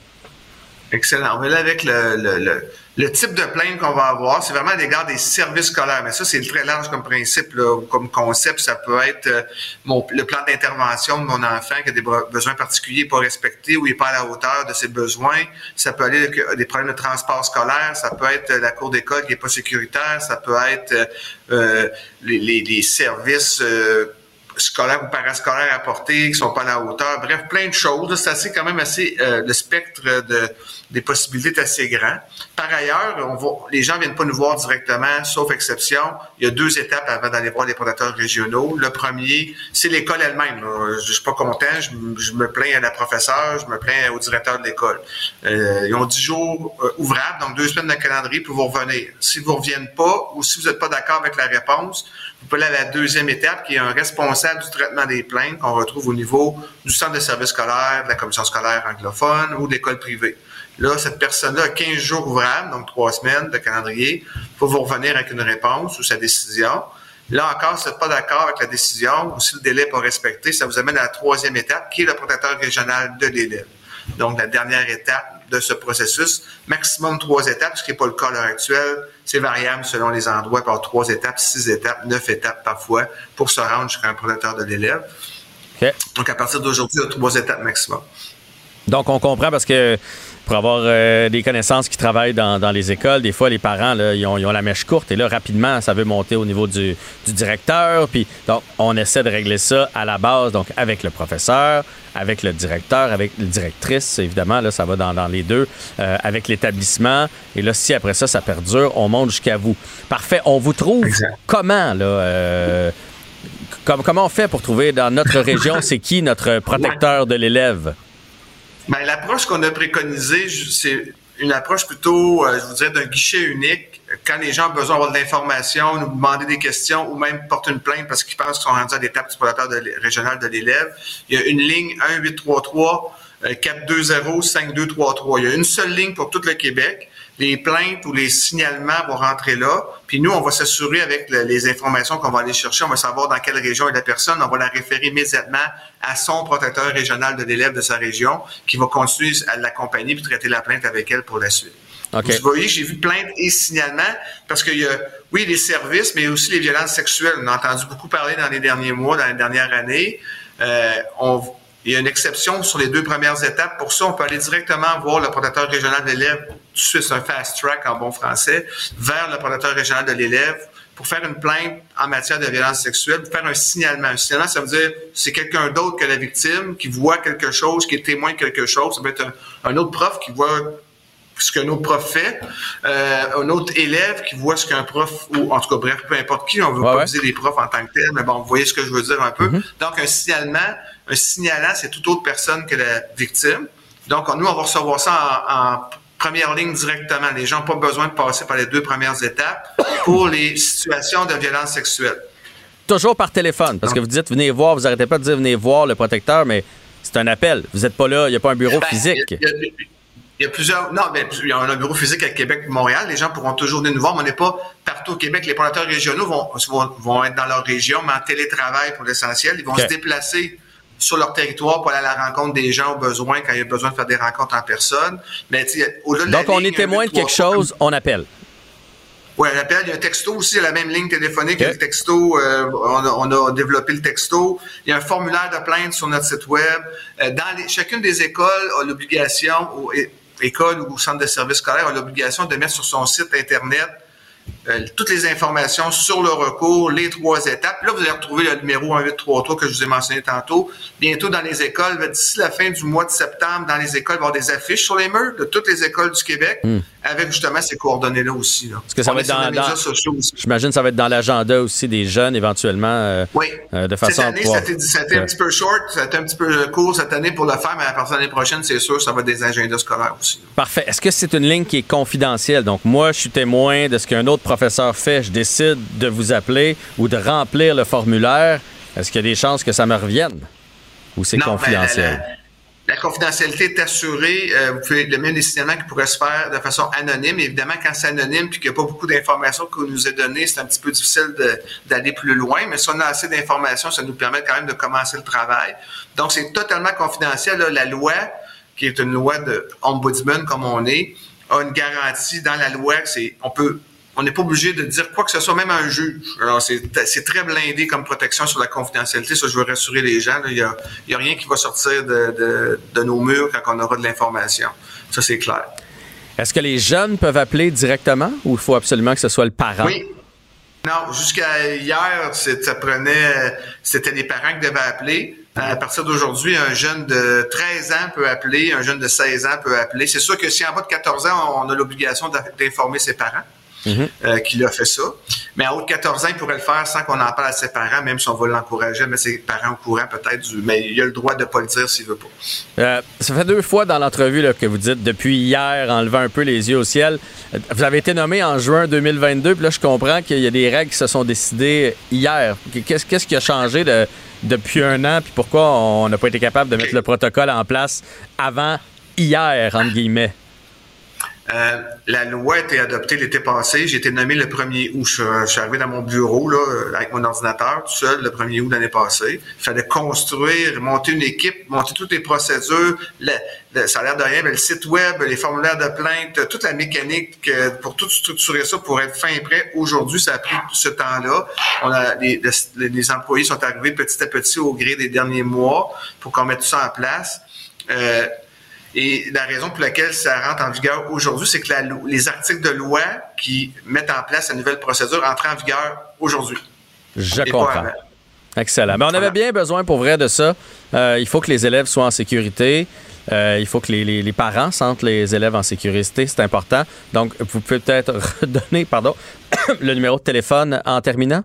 Excellent. On va aller avec le, le, le, type de plainte qu'on va avoir. C'est vraiment à l'égard des services scolaires. Mais ça, c'est très large comme principe, là, comme concept. Ça peut être euh, mon, le plan d'intervention de mon enfant qui a des besoins particuliers pas respectés ou il n'est pas à la hauteur de ses besoins. Ça peut aller avec des problèmes de transport scolaire. Ça peut être la cour d'école qui n'est pas sécuritaire. Ça peut être euh, les, les, les, services... Euh, scolaires ou parascolaires à porter, qui sont pas à la hauteur. Bref, plein de choses. C'est assez quand même assez euh, le spectre de des possibilités est assez grand. Par ailleurs, on va, les gens viennent pas nous voir directement, sauf exception. Il y a deux étapes avant d'aller voir les prédateurs régionaux. Le premier, c'est l'école elle-même. Je suis pas content, je, me plains à la professeure, je me plains au directeur de l'école. Euh, ils ont dix jours euh, ouvrables, donc deux semaines de calendrier pour vous revenir. Si vous reviennent pas ou si vous n'êtes pas d'accord avec la réponse, vous pouvez aller à la deuxième étape, qui est un responsable du traitement des plaintes qu'on retrouve au niveau du centre de service scolaire, de la commission scolaire anglophone ou de l'école privée. Là, cette personne-là a 15 jours ouvrables, donc trois semaines de calendrier, pour vous revenir avec une réponse ou sa décision. Là encore, si vous n'êtes pas d'accord avec la décision ou si le délai n'est pas respecté, ça vous amène à la troisième étape, qui est le protecteur régional de l'élève. Donc, la dernière étape de ce processus, maximum trois étapes, ce qui n'est pas le cas à l'heure actuelle. C'est variable selon les endroits, par trois étapes, six étapes, neuf étapes parfois, pour se rendre jusqu'à un protecteur de l'élève. Donc, à partir d'aujourd'hui, il y a trois étapes maximum. Donc, on comprend parce que pour avoir euh, des connaissances qui travaillent dans, les écoles, des fois, les parents, là, ils, ont, la mèche courte et là, rapidement, ça veut monter au niveau du, directeur. Puis, donc, on essaie de régler ça à la base, donc avec le professeur, avec le directeur, avec la directrice, évidemment, là, ça va dans, les deux, euh, avec l'établissement. Et là, si après ça, ça perdure, on monte jusqu'à vous. Parfait. On vous trouve comment, là? Euh, comment on fait pour trouver dans notre région, c'est qui notre protecteur de l'élève? Ben, l'approche qu'on a préconisée, c'est une approche plutôt, euh, je vous dirais, d'un guichet unique. Quand les gens ont besoin d'avoir de l'information, nous demander des questions ou même porter une plainte parce qu'ils pensent qu'ils sont rendus à l'étape du protecteur régional de l'élève, il y a une ligne 1833 420 5233. Il y a une seule ligne pour tout le Québec les plaintes ou les signalements vont rentrer là. Puis nous, on va s'assurer avec les informations qu'on va aller chercher, on va savoir dans quelle région est la personne, on va la référer immédiatement à son protecteur régional de l'élève de sa région, qui va continuer à l'accompagner puis traiter la plainte avec elle pour la suite. Vous voyez, j'ai vu plainte et signalement parce qu'il y a, oui, les services, mais aussi les violences sexuelles. On a entendu beaucoup parler dans les derniers mois, dans les dernières années. Euh, on, il y a une exception sur les deux premières étapes. Pour ça, on peut aller directement voir le protecteur régional de l'élève, c'est un fast track en bon français, vers le protecteur régional de l'élève pour faire une plainte en matière de violence sexuelle, pour faire un signalement. Un signalement, ça veut dire c'est quelqu'un d'autre que la victime qui voit quelque chose, qui est témoin de quelque chose. Ça peut être un, autre prof qui voit ce qu'un autre prof fait, euh, un autre élève qui voit ce qu'un prof, ou en tout cas, bref, peu importe qui, on veut pas viser les profs en tant que tel, mais bon, vous voyez ce que je veux dire un peu. Mm-hmm. Donc, un signalement, un signalant, c'est toute autre personne que la victime. Donc, nous, on va recevoir ça en, première ligne directement. Les gens n'ont pas besoin de passer par les deux premières étapes pour les situations de violence sexuelle. Toujours par téléphone, parce que vous dites venez voir, vous n'arrêtez pas de dire venez voir le protecteur, mais c'est un appel. Vous n'êtes pas là, il n'y a pas un bureau ben, physique. Il y, a, plusieurs. Non, mais il y a un bureau physique à Québec Montréal. Les gens pourront toujours venir nous voir, mais on n'est pas partout au Québec. Les protecteurs régionaux vont, vont, être dans leur région, mais en télétravail pour l'essentiel. Ils vont se déplacer sur leur territoire pour aller à la rencontre des gens au besoin quand il y a besoin de faire des rencontres en personne. Mais au-delà de Donc, on est témoin de quelque chose, on appelle. Oui, on appelle. Il y a un texto aussi, la même ligne téléphonique. Le texto, euh, on, a, développé le texto. Il y a un formulaire de plainte sur notre site web. Euh, dans les, chacune des écoles a l'obligation, ou école ou centre de service scolaire, a l'obligation de mettre sur son site Internet euh, toutes les informations sur le recours, les trois étapes. Là, vous allez retrouver le numéro 1833 que je vous ai mentionné tantôt. Bientôt dans les écoles, d'ici la fin du mois de septembre, dans les écoles, il va y avoir des affiches sur les murs de toutes les écoles du Québec hmm. Avec justement ces coordonnées-là aussi. Là. Que ça va être dans, dans J'imagine que ça va être dans l'agenda aussi des jeunes éventuellement. Euh, oui. Euh, de façon cette année, ça a été un petit peu short, ça a été un petit peu court cette année pour le faire, mais à partir de l'année prochaine, c'est sûr, ça va être des agendas scolaires aussi. Parfait. Est-ce que c'est une ligne qui est confidentielle? Donc, moi, je suis témoin de ce qu'un autre professeur fait, je décide de vous appeler ou de remplir le formulaire, est-ce qu'il y a des chances que ça me revienne? Ou c'est ben, confidentiel? la, confidentialité est assurée. Euh, vous pouvez le même des signalements qui pourrait se faire de façon anonyme. Évidemment, quand c'est anonyme et qu'il n'y a pas beaucoup d'informations qu'on nous a données, c'est un petit peu difficile d'aller plus loin. Mais si on a assez d'informations, ça nous permet quand même de commencer le travail. Donc, c'est totalement confidentiel. la loi, qui est une loi de ombudsman comme on est, a une garantie dans la loi. C'est on peut on n'est pas obligé de dire quoi que ce soit, même un juge. Alors, c'est très blindé comme protection sur la confidentialité. Ça, je veux rassurer les gens. Il n'y a, rien qui va sortir de, nos murs quand on aura de l'information. Ça, c'est clair. Est-ce que les jeunes peuvent appeler directement ou il faut absolument que ce soit le parent? Oui. Non, jusqu'à hier, ça prenait, c'était les parents qui devaient appeler. À partir d'aujourd'hui, un jeune de 13 ans peut appeler, un jeune de 16 ans peut appeler. C'est sûr que si en bas de 14 ans, on a l'obligation d'informer ses parents. Mhm. Euh, qui l'a fait ça. Mais à haut de 14 ans, il pourrait le faire sans qu'on en parle à ses parents, même si on va l'encourager, mais ses parents au courant peut-être. Mais il a le droit de ne pas le dire s'il veut pas. Euh, ça fait deux fois dans l'entrevue que vous dites depuis hier, en levant un peu les yeux au ciel. Vous avez été nommé en juin 2022, puis là, je comprends qu'il y a des règles qui se sont décidées hier. Qu'est-ce qui a changé depuis un an, puis pourquoi on n'a pas été capable de mettre le protocole en place avant hier, entre guillemets? Euh, la loi a été adoptée l'été passé. J'ai été nommé le 1er août. Je, suis arrivé dans mon bureau là, avec mon ordinateur tout seul le 1er août l'année passée. Il fallait construire, monter une équipe, monter toutes les procédures. Le, ça a l'air de rien, mais le site web, les formulaires de plainte, toute la mécanique pour tout structurer ça pour être fin prêt. Aujourd'hui, ça a pris ce temps-là. On a les, les, employés sont arrivés petit à petit au gré des derniers mois pour qu'on mette tout ça en place. Euh, et la raison pour laquelle ça rentre en vigueur aujourd'hui, c'est que les articles de loi qui mettent en place la nouvelle procédure entrent en vigueur aujourd'hui. Je comprends. Excellent. Mais on avait bien besoin pour vrai de ça. Euh, il faut que les élèves soient en sécurité. Euh, il faut que les, parents sentent les élèves en sécurité. C'est important. Donc, vous pouvez peut-être redonner pardon, le numéro de téléphone en terminant?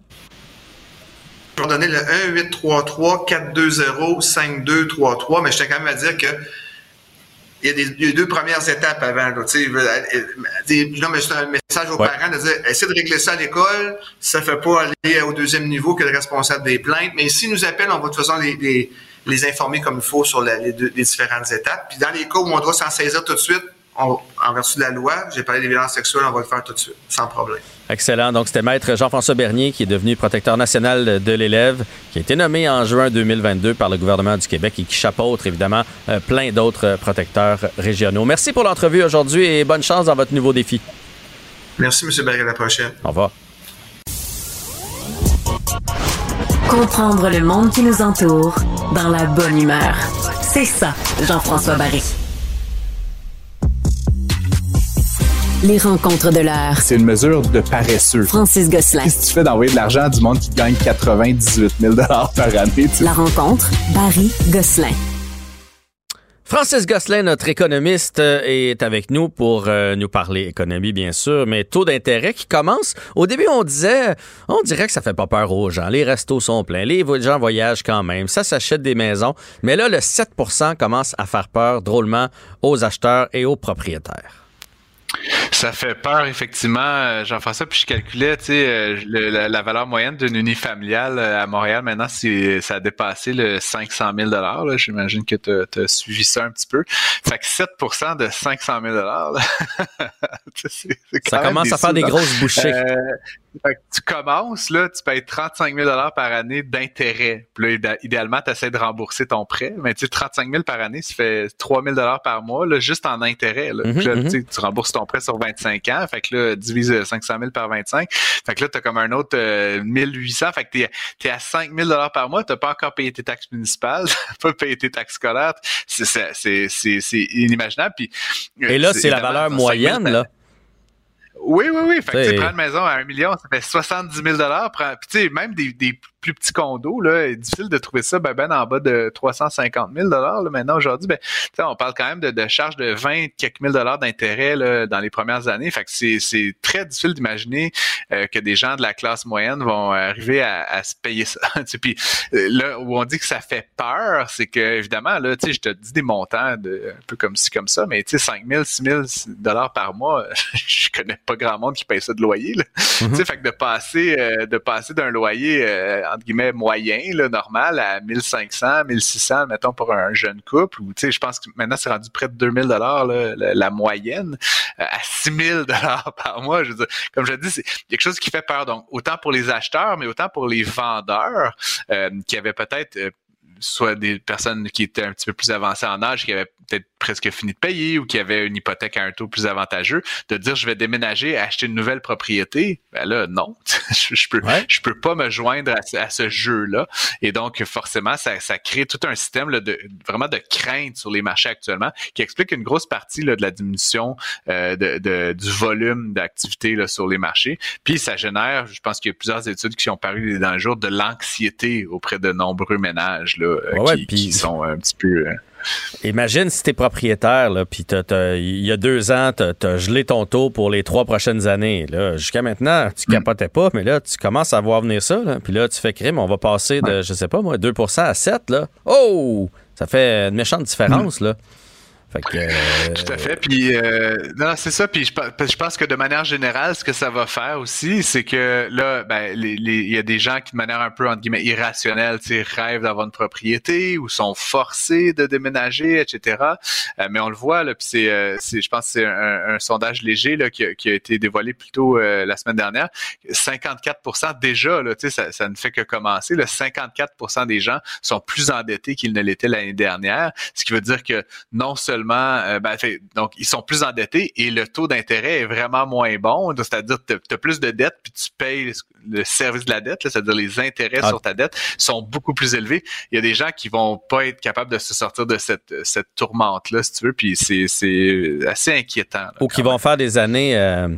Je vais donner le 1-833-420-5233, mais je tiens quand même à dire que il y a des deux premières étapes avant. Là, non, mais c'est un message aux parents de dire essayez de régler ça à l'école, ça ne fait pas aller au deuxième niveau que le responsable des plaintes. Mais s'ils nous appellent, on va de toute façon les, les, informer comme il faut sur les, les différentes étapes. Puis dans les cas où on doit s'en saisir tout de suite, en vertu de la loi, j'ai parlé des violences sexuelles, on va le faire tout de suite, sans problème. Excellent. Donc, c'était Maître Jean-François Bernier, qui est devenu protecteur national de l'élève, qui a été nommé en juin 2022 par le gouvernement du Québec et qui chapeaute, évidemment, euh, plein d'autres protecteurs régionaux. Merci pour l'entrevue aujourd'hui et bonne chance dans votre nouveau défi. Merci, M. Berger. À la prochaine. Au revoir. Comprendre le monde qui nous entoure dans la bonne humeur. C'est ça, Jean-François Barry. Les rencontres de l'heure. C'est une mesure de paresseux. Francis Gosselin. Si tu fais d'envoyer de l'argent à du monde qui gagne 98 000 par année. La rencontre, Barry Gosselin. Francis Gosselin, notre économiste, euh, est avec nous pour euh, nous parler économie, bien sûr, mais taux d'intérêt qui commence. Au début, on disait, on dirait que ça fait pas peur aux gens. Les restos sont pleins, les gens voyagent quand même, ça s'achète des maisons. Mais là, le 7% commence à faire peur drôlement aux acheteurs et aux propriétaires. Ça fait peur, effectivement, euh, Jean-François. Puis je calculais, tu sais, euh, la, valeur moyenne d'une unifamiliale euh, à Montréal, maintenant, ça a dépassé le 500 000 J'imagine que tu as, suivi ça un petit peu. Fait que 7% de 500 000 Ça commence à faire des grosses bouchées tu commences, là, tu payes 35 000 par année d'intérêt. Puis là, idéalement, tu essaies de rembourser ton prêt. Mais tu sais, 35 000 par année, ça fait 3 000 par mois, là, juste en intérêt. Là. Mhm, là, mhm. tu rembourses ton prêt sur 25 ans. Fait que là, divise 500 000 par 25. Fait que là, tu as comme un autre 1800. Euh, fait que tu es, à 5 000 par mois. Tu pas encore payé tes taxes municipales. tu pas payé tes taxes scolaires. C'est inimaginable. Puis, Et là, c'est la valeur moyenne, là. Oui, oui, oui. Fait que tu prends une maison à un million, ça fait 70 000 Puis tu sais, même des, des plus petits condos, là, c'est difficile de trouver ça ben, ben en bas de 350 000 là, Maintenant, aujourd'hui, ben, on parle quand même de, de charges de 20 quelques mille dollars d'intérêt dans les premières années. Fait que c'est très difficile d'imaginer euh, que des gens de la classe moyenne vont arriver à, se payer ça. Puis euh, là où on dit que ça fait peur, c'est que évidemment, là, je te dis des montants de, un peu comme ci, comme ça, mais 5 000, 6 000 dollars par mois, je connais pas grand monde qui paye ça de loyer. Là. Mm-hmm. Fait que de passer, euh, de passer d'un loyer entre guillemets, moyen, là, normal, à 1500, 1600, mettons, pour un jeune couple, ou, tu sais, je pense que maintenant, c'est rendu près de 2000 dollars, la, moyenne, euh, à 6000 dollars par mois. Je veux dire, comme je dis, c'est quelque chose qui fait peur. Donc, autant pour les acheteurs, mais autant pour les vendeurs, euh, qui avaient peut-être euh, soit des personnes qui étaient un petit peu plus avancées en âge, qui avaient peut-être presque fini de payer ou qui avaient une hypothèque à un taux plus avantageux, de dire je vais déménager, acheter une nouvelle propriété, ben là, non. je, peux, je peux pas me joindre à, ce jeu-là. Et donc, forcément, ça, ça crée tout un système là, de vraiment de crainte sur les marchés actuellement qui explique une grosse partie là, de la diminution euh, de, de, du volume d'activité sur les marchés. Puis ça génère, je pense qu'il y a plusieurs études qui ont paru dans le jour, de l'anxiété auprès de nombreux ménages là, euh, qui, sont un petit peu... Imagine si t'es propriétaire, là, puis il y a deux ans, tu as gelé ton taux pour les trois prochaines années. Jusqu'à maintenant, tu hmm. capotais pas, mais là, tu commences à voir venir ça. Puis là, tu fais crime, on va passer de, je sais pas moi, 2 à 7. Là. Oh! Ça fait une méchante différence. là. Euh, Tout à fait. Puis euh, non, c'est ça. Puis je, je, pense que de manière générale, ce que ça va faire aussi, c'est que là, ben, il y a des gens qui, de manière un peu entre guillemets irrationnelle, rêvent d'avoir une propriété ou sont forcés de déménager, etc. Euh, mais on le voit là. Puis c'est, euh, je pense, que c'est un, un, sondage léger là qui a, qui a été dévoilé plus tôt la semaine dernière. 54% déjà là, ça, ça ne fait que commencer. Le 54% des gens sont plus endettés qu'ils ne l'étaient l'année dernière, ce qui veut dire que non seulement euh, ben, donc ils sont plus endettés et le taux d'intérêt est vraiment moins bon. C'est-à-dire que tu as plus de dettes puis tu payes le service de la dette, c'est-à-dire les intérêts ah. sur ta dette sont beaucoup plus élevés. Il y a des gens qui vont pas être capables de se sortir de cette, cette tourmente-là, si tu veux, puis c'est assez inquiétant. Ou qui vont faire des années euh,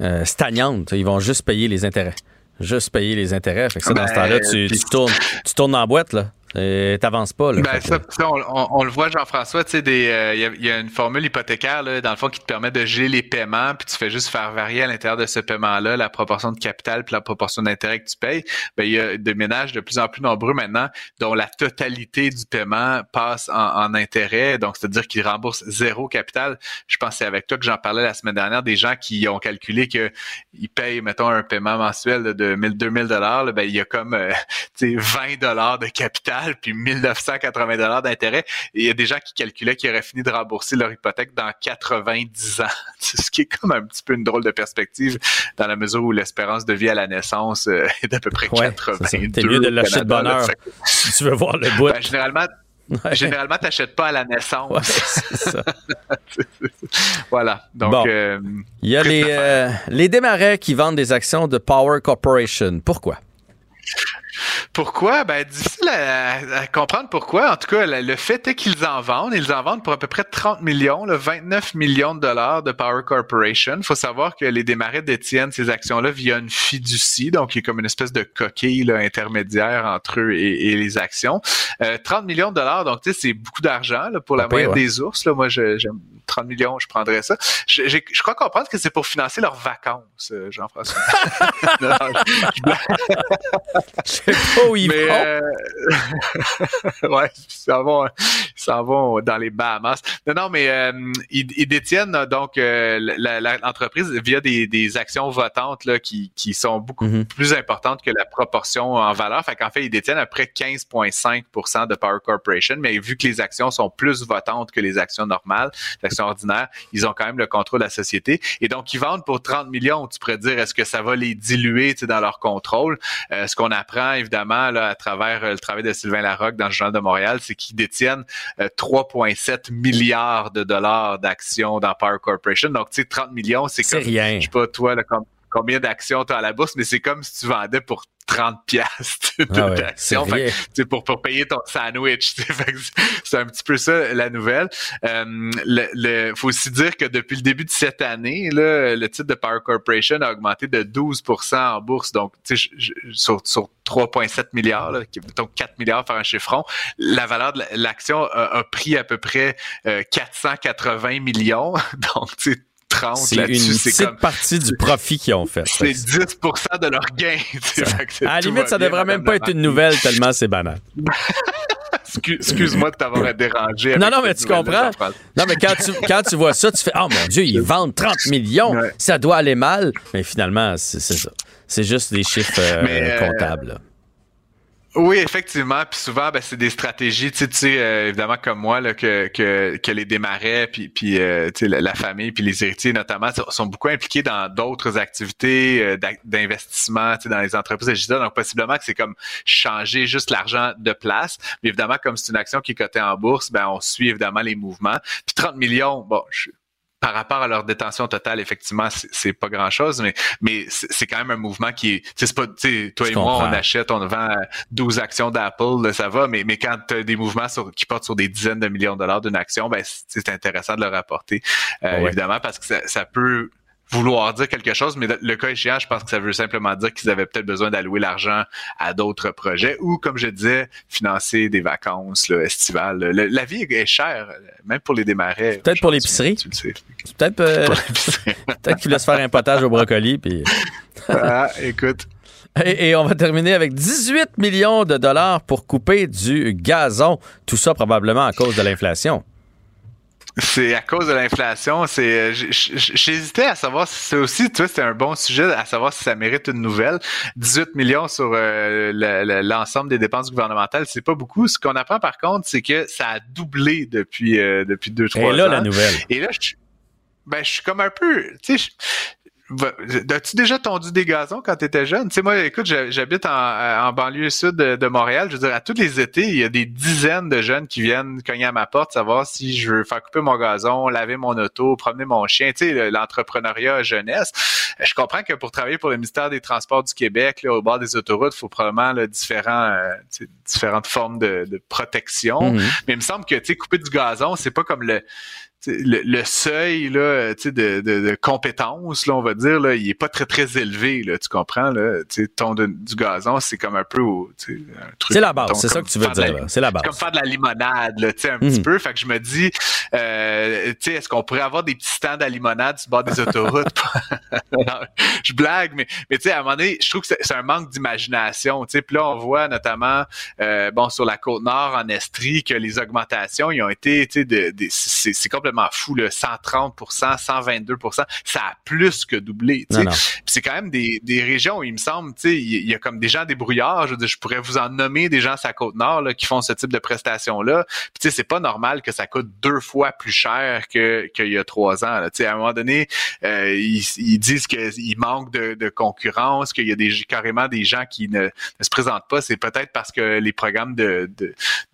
euh, stagnantes. Ils vont juste payer les intérêts. Juste payer les intérêts. Fait que ça, dans ce ben, temps-là, tu, tu, tournes, tu tournes en boîte, là. T'avances pas, là. Ben, ça, on, le voit, Jean-François, tu sais, il euh, y, a une formule hypothécaire, là, dans le fond, qui te permet de geler les paiements, puis tu fais juste faire varier à l'intérieur de ce paiement-là la proportion de capital puis la proportion d'intérêt que tu payes. Ben, il y a des ménages de plus en plus nombreux maintenant dont la totalité du paiement passe en, intérêt, donc c'est-à-dire qu'ils remboursent zéro capital. Je pense que c'est avec toi que j'en parlais la semaine dernière, des gens qui ont calculé qu'ils payent, mettons, un paiement mensuel de 1000, 2000 dollars, ben, il y a comme, euh, tu sais, 20 dollars de capital puis 1980 dollars d'intérêt. Et il y a des gens qui calculaient qu'ils auraient fini de rembourser leur hypothèque dans 90 ans. Ce qui est comme un petit peu une drôle de perspective dans la mesure où l'espérance de vie à la naissance euh, est d'à peu près ouais, 82. T'es mieux de lâcher de bonheur si tu veux voir le bout. Ben, généralement, Généralement, tu n'achètes pas à la naissance. ça. voilà. Donc, euh, il y a les, euh, les démarrais qui vendent des actions de Power Corporation. Pourquoi? Pourquoi? Ben, difficile à, comprendre pourquoi. En tout cas, le, fait est qu'ils en vendent. Ils en vendent pour à peu près 30 millions, le 29 millions de dollars de Power Corporation. Il faut savoir que les démarrés détiennent ces actions-là via une fiducie, donc il y a comme une espèce de coquille là, intermédiaire entre eux et, les actions. 30 euh, millions de dollars, donc tu sais, c'est beaucoup d'argent pour la moyenne des ours. Là. Moi, j'aime 30 millions, je prendrais ça. Je, je crois comprendre que c'est pour financer leurs vacances, euh, Jean-François. je sais pas où ils vont. Euh... ouais, ils s'en vont, ils vont dans les Bahamas. Non, non, mais euh, ils, détiennent donc euh, l'entreprise via des, des, actions votantes là, qui, qui sont beaucoup mhm. plus importantes que la proportion en valeur. Fait qu'en fait, ils détiennent à près 15,5% de Power Corporation, mais vu que les actions sont plus votantes que les actions normales, ordinaires, ils ont quand même le contrôle de la société. Et donc, ils vendent pour 30 millions. Tu pourrais dire, est-ce que ça va les diluer dans leur contrôle? Euh, ce qu'on apprend, évidemment, là, à travers euh, le travail de Sylvain Larocque dans le Journal de Montréal, c'est qu'ils détiennent 3,7 euh, milliards de dollars d'actions dans Power Corporation. Donc, tu sais, 30 millions, c'est comme, rien. je sais pas, toi, là, combien d'actions tu as à la bourse, mais c'est comme si tu vendais pour 30 piastres ah d'action pour, pour payer ton sandwich. C'est un petit peu ça la nouvelle. Euh, le, faut aussi dire que depuis le début de cette année, là, le titre de Power Corporation a augmenté de 12% en bourse. Donc, sur, sur 3,7 milliards, là, donc 4 milliards faire un chiffron, la valeur de l'action a, pris à peu près 480 euh, millions. Donc, c'est une petite partie du profit qu'ils ont fait. C'est 10% de leur gain. à la limite, ça devrait même pas être une nouvelle tellement c'est banal. Excuse-moi de t'avoir dérangé. Non, non, mais tu comprends. Non, mais quand tu, quand tu vois ça, tu fais Oh mon Dieu, ils vendent 30 millions. Ça doit aller mal. Mais finalement, c'est ça. C'est juste des chiffres euh, euh, comptables. Oui, effectivement. Puis souvent, ben, c'est des stratégies, tu sais, euh, évidemment comme moi, là, que, les démarrais, puis, euh, la, famille, puis les héritiers notamment, sont beaucoup impliqués dans d'autres activités euh, d'investissement dans les entreprises digitales. Donc, possiblement que c'est comme changer juste l'argent de place. Mais évidemment, comme c'est une action qui est cotée en bourse, ben, on suit évidemment les mouvements. Puis 30 millions, bon, je, par rapport à leur détention totale, effectivement, c'est pas grand chose, mais, mais c'est quand même un mouvement qui est, c'est pas, tu toi et moi, on achète, on vend 12 actions d'Apple, ça va, mais, mais quand tu as des mouvements sur, qui portent sur des dizaines de millions de dollars d'une action, ben, c'est intéressant de le rapporter, euh, évidemment, parce que ça, ça peut vouloir dire quelque chose, mais le cas échéant, je pense que ça veut simplement dire qu'ils avaient peut-être besoin d'allouer l'argent à d'autres projets ou, comme je disais, financer des vacances là, estivales. la vie est chère, même pour les démarrer. Peut-être pour l'épicerie. Peut-être euh, peut qu'il laisse faire un potage au brocoli. Puis... ah, écoute. Et, et, on va terminer avec 18 millions de dollars pour couper du gazon. Tout ça probablement à cause de l'inflation. C'est à cause de l'inflation. C'est, j'hésitais à savoir si c'est aussi, tu vois, c'est un bon sujet à savoir si ça mérite une nouvelle. 18 millions sur euh, l'ensemble des dépenses gouvernementales, c'est pas beaucoup. Ce qu'on apprend par contre, c'est que ça a doublé depuis euh, depuis deux trois ans. Et là la nouvelle. Et là, je, ben je suis comme un peu, tu sais, As-tu déjà tondu des gazons quand tu étais jeune? Tu sais, moi, écoute, j'habite en, banlieue sud de, Montréal. Je veux dire, à tous les étés, il y a des dizaines de jeunes qui viennent cogner à ma porte, savoir si je veux faire couper mon gazon, laver mon auto, promener mon chien. Tu sais, l'entrepreneuriat jeunesse. Je comprends que pour travailler pour le ministère des Transports du Québec, là, au bord des autoroutes, il faut probablement là, différents, euh, différentes formes de, protection. Mm-hmm. Mais il me semble que, tu sais, couper du gazon, c'est pas comme le le, seuil là, de, de, de compétence, là, on va dire, là, il est pas très très élevé, là, tu comprends là, ton du gazon, c'est comme un peu un truc. C'est la base, c'est ça que tu veux dire. C'est la base. Comme faire de la limonade, là, un petit mhm. peu. Fait que je me dis, euh, est-ce qu'on pourrait avoir des petits stands à limonade sur le bord des autoroutes? Je blague, mais mais tu sais, à un moment donné, je trouve que c'est un manque d'imagination. Tu sais, puis là, on voit notamment, euh, bon, sur la côte nord en Estrie, que les augmentations, ils ont été, c'est complètement fou, le 130 122 ça a plus que doublé. C'est quand même des, régions où il me semble, il y, a comme des gens débrouillards. Je, je pourrais vous en nommer des gens à la côte nord qui font ce type de prestations-là. Puis c'est pas normal que ça coûte deux fois plus cher qu'il y a trois ans. À un moment donné, euh, ils, disent qu'il manque de, concurrence, qu'il y a des, carrément des gens qui ne, se présentent pas. C'est peut-être parce que les programmes de,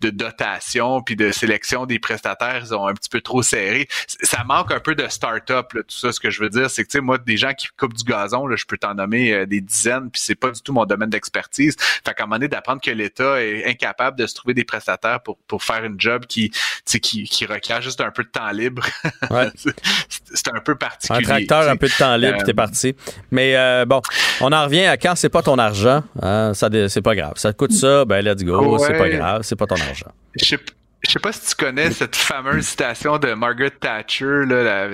de, dotation puis de sélection des prestataires ils ont un petit peu trop serré ça manque un peu de start-up, tout ça. Ce que je veux dire, c'est que, tu sais, moi, des gens qui coupent du gazon, là, je peux t'en nommer euh, des dizaines, puis c'est pas du tout mon domaine d'expertise. Fait qu'à un moment donné, d'apprendre que l'État est incapable de se trouver des prestataires pour, pour faire une job qui, qui, qui requiert juste un peu de temps libre. c'est un peu particulier. Un tracteur, un peu de temps libre, t'es euh, parti. Mais euh, bon, on en revient à quand c'est pas ton argent, hein, ça c'est pas grave. Ça coûte ça, ben let's go, c'est pas grave, c'est pas ton argent. Je je sais pas si tu connais cette fameuse citation de Margaret Thatcher,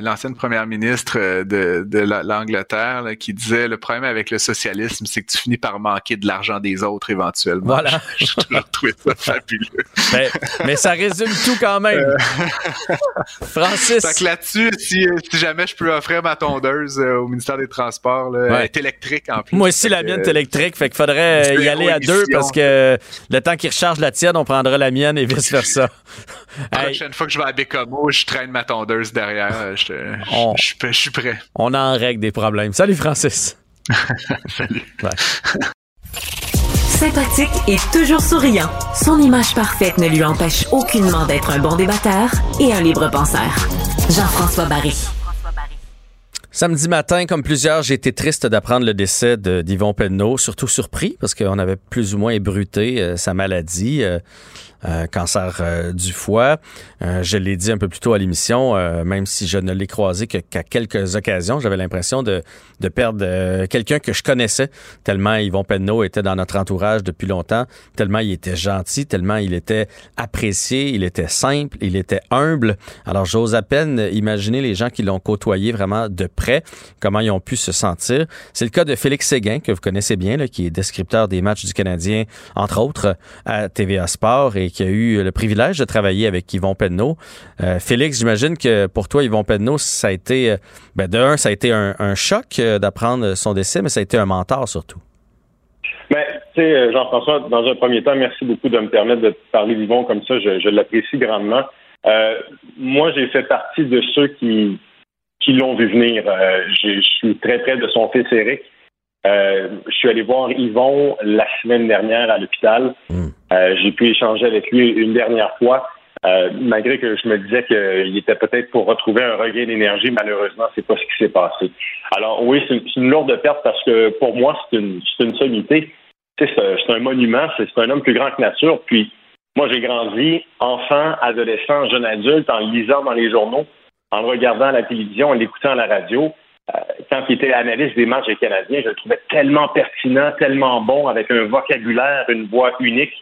l'ancienne première ministre euh, de, de l'Angleterre, qui disait le problème avec le socialisme, c'est que tu finis par manquer de l'argent des autres éventuellement. Voilà. Je, je trouvé ça fabuleux. Mais, mais, ça résume tout quand même. Euh, Francis. Fait que là-dessus, si, si, jamais je peux offrir ma tondeuse euh, au ministère des Transports, là, elle est électrique en plus. Moi aussi, la mienne est électrique, fait qu'il faudrait y aller à deux parce que le temps qu'il recharge la tienne, on prendra la mienne et vice-versa. La prochaine fois que je vais à Bécamo, je traîne ma tondeuse derrière. Je, suis prêt. On en règle des problèmes. Salut, Francis. Salut. Sympathique et toujours souriant, son image parfaite ne lui empêche aucunement d'être un bon débatteur et un libre penseur. Jean-François Barry. Samedi matin, comme plusieurs, j'ai été triste d'apprendre le décès d'Yvon Penneau, surtout surpris parce qu'on avait plus ou moins ébruté euh, sa maladie. Euh, euh, cancer euh, du foie. Euh, je l'ai dit un peu plus tôt à l'émission, même si je ne l'ai croisé qu'à quelques occasions, j'avais l'impression de, de perdre quelqu'un que je connaissais, tellement Yvon Penneau était dans notre entourage depuis longtemps, tellement il était gentil, tellement il était apprécié, il était simple, il était humble. Alors j'ose à peine imaginer les gens qui l'ont côtoyé vraiment de près, comment ils ont pu se sentir. C'est le cas de Félix Séguin, que vous connaissez bien, là, qui est descripteur des matchs du Canadien, entre autres, à TVA Sport et qui a eu le privilège de travailler avec Yvon Penneau. Euh, Félix, j'imagine que pour toi, Yvon Penneau, ça a été, euh, ben de un, ça a été un, choc euh, d'apprendre son décès, mais ça a été un mentor surtout. Ben, tu sais, Jean-François, dans un premier temps, merci beaucoup de me permettre de parler d'Yvon comme ça. Je, l'apprécie grandement. Euh, moi, j'ai fait partie de ceux qui, qui l'ont vu venir. Euh, je suis très près de son fils Eric. Euh, je suis allé voir Yvon la semaine dernière à l'hôpital. Hmm. j'ai pu échanger avec lui une dernière fois. malgré que je me disais qu'il était peut-être pour retrouver un regain d'énergie, malheureusement, c'est pas ce qui s'est passé. Alors oui, c'est une, lourde perte parce que pour moi, c'est une, une sommité c'est un monument, c'est un homme plus grand que nature. Puis moi, j'ai grandi enfant, adolescent, jeune adulte en lisant dans les journaux, en regardant la télévision, en l'écoutant à la radio. Euh, quand il était analyste des matchs des Canadiens, je le trouvais tellement pertinent, tellement bon, avec un vocabulaire, une voix unique.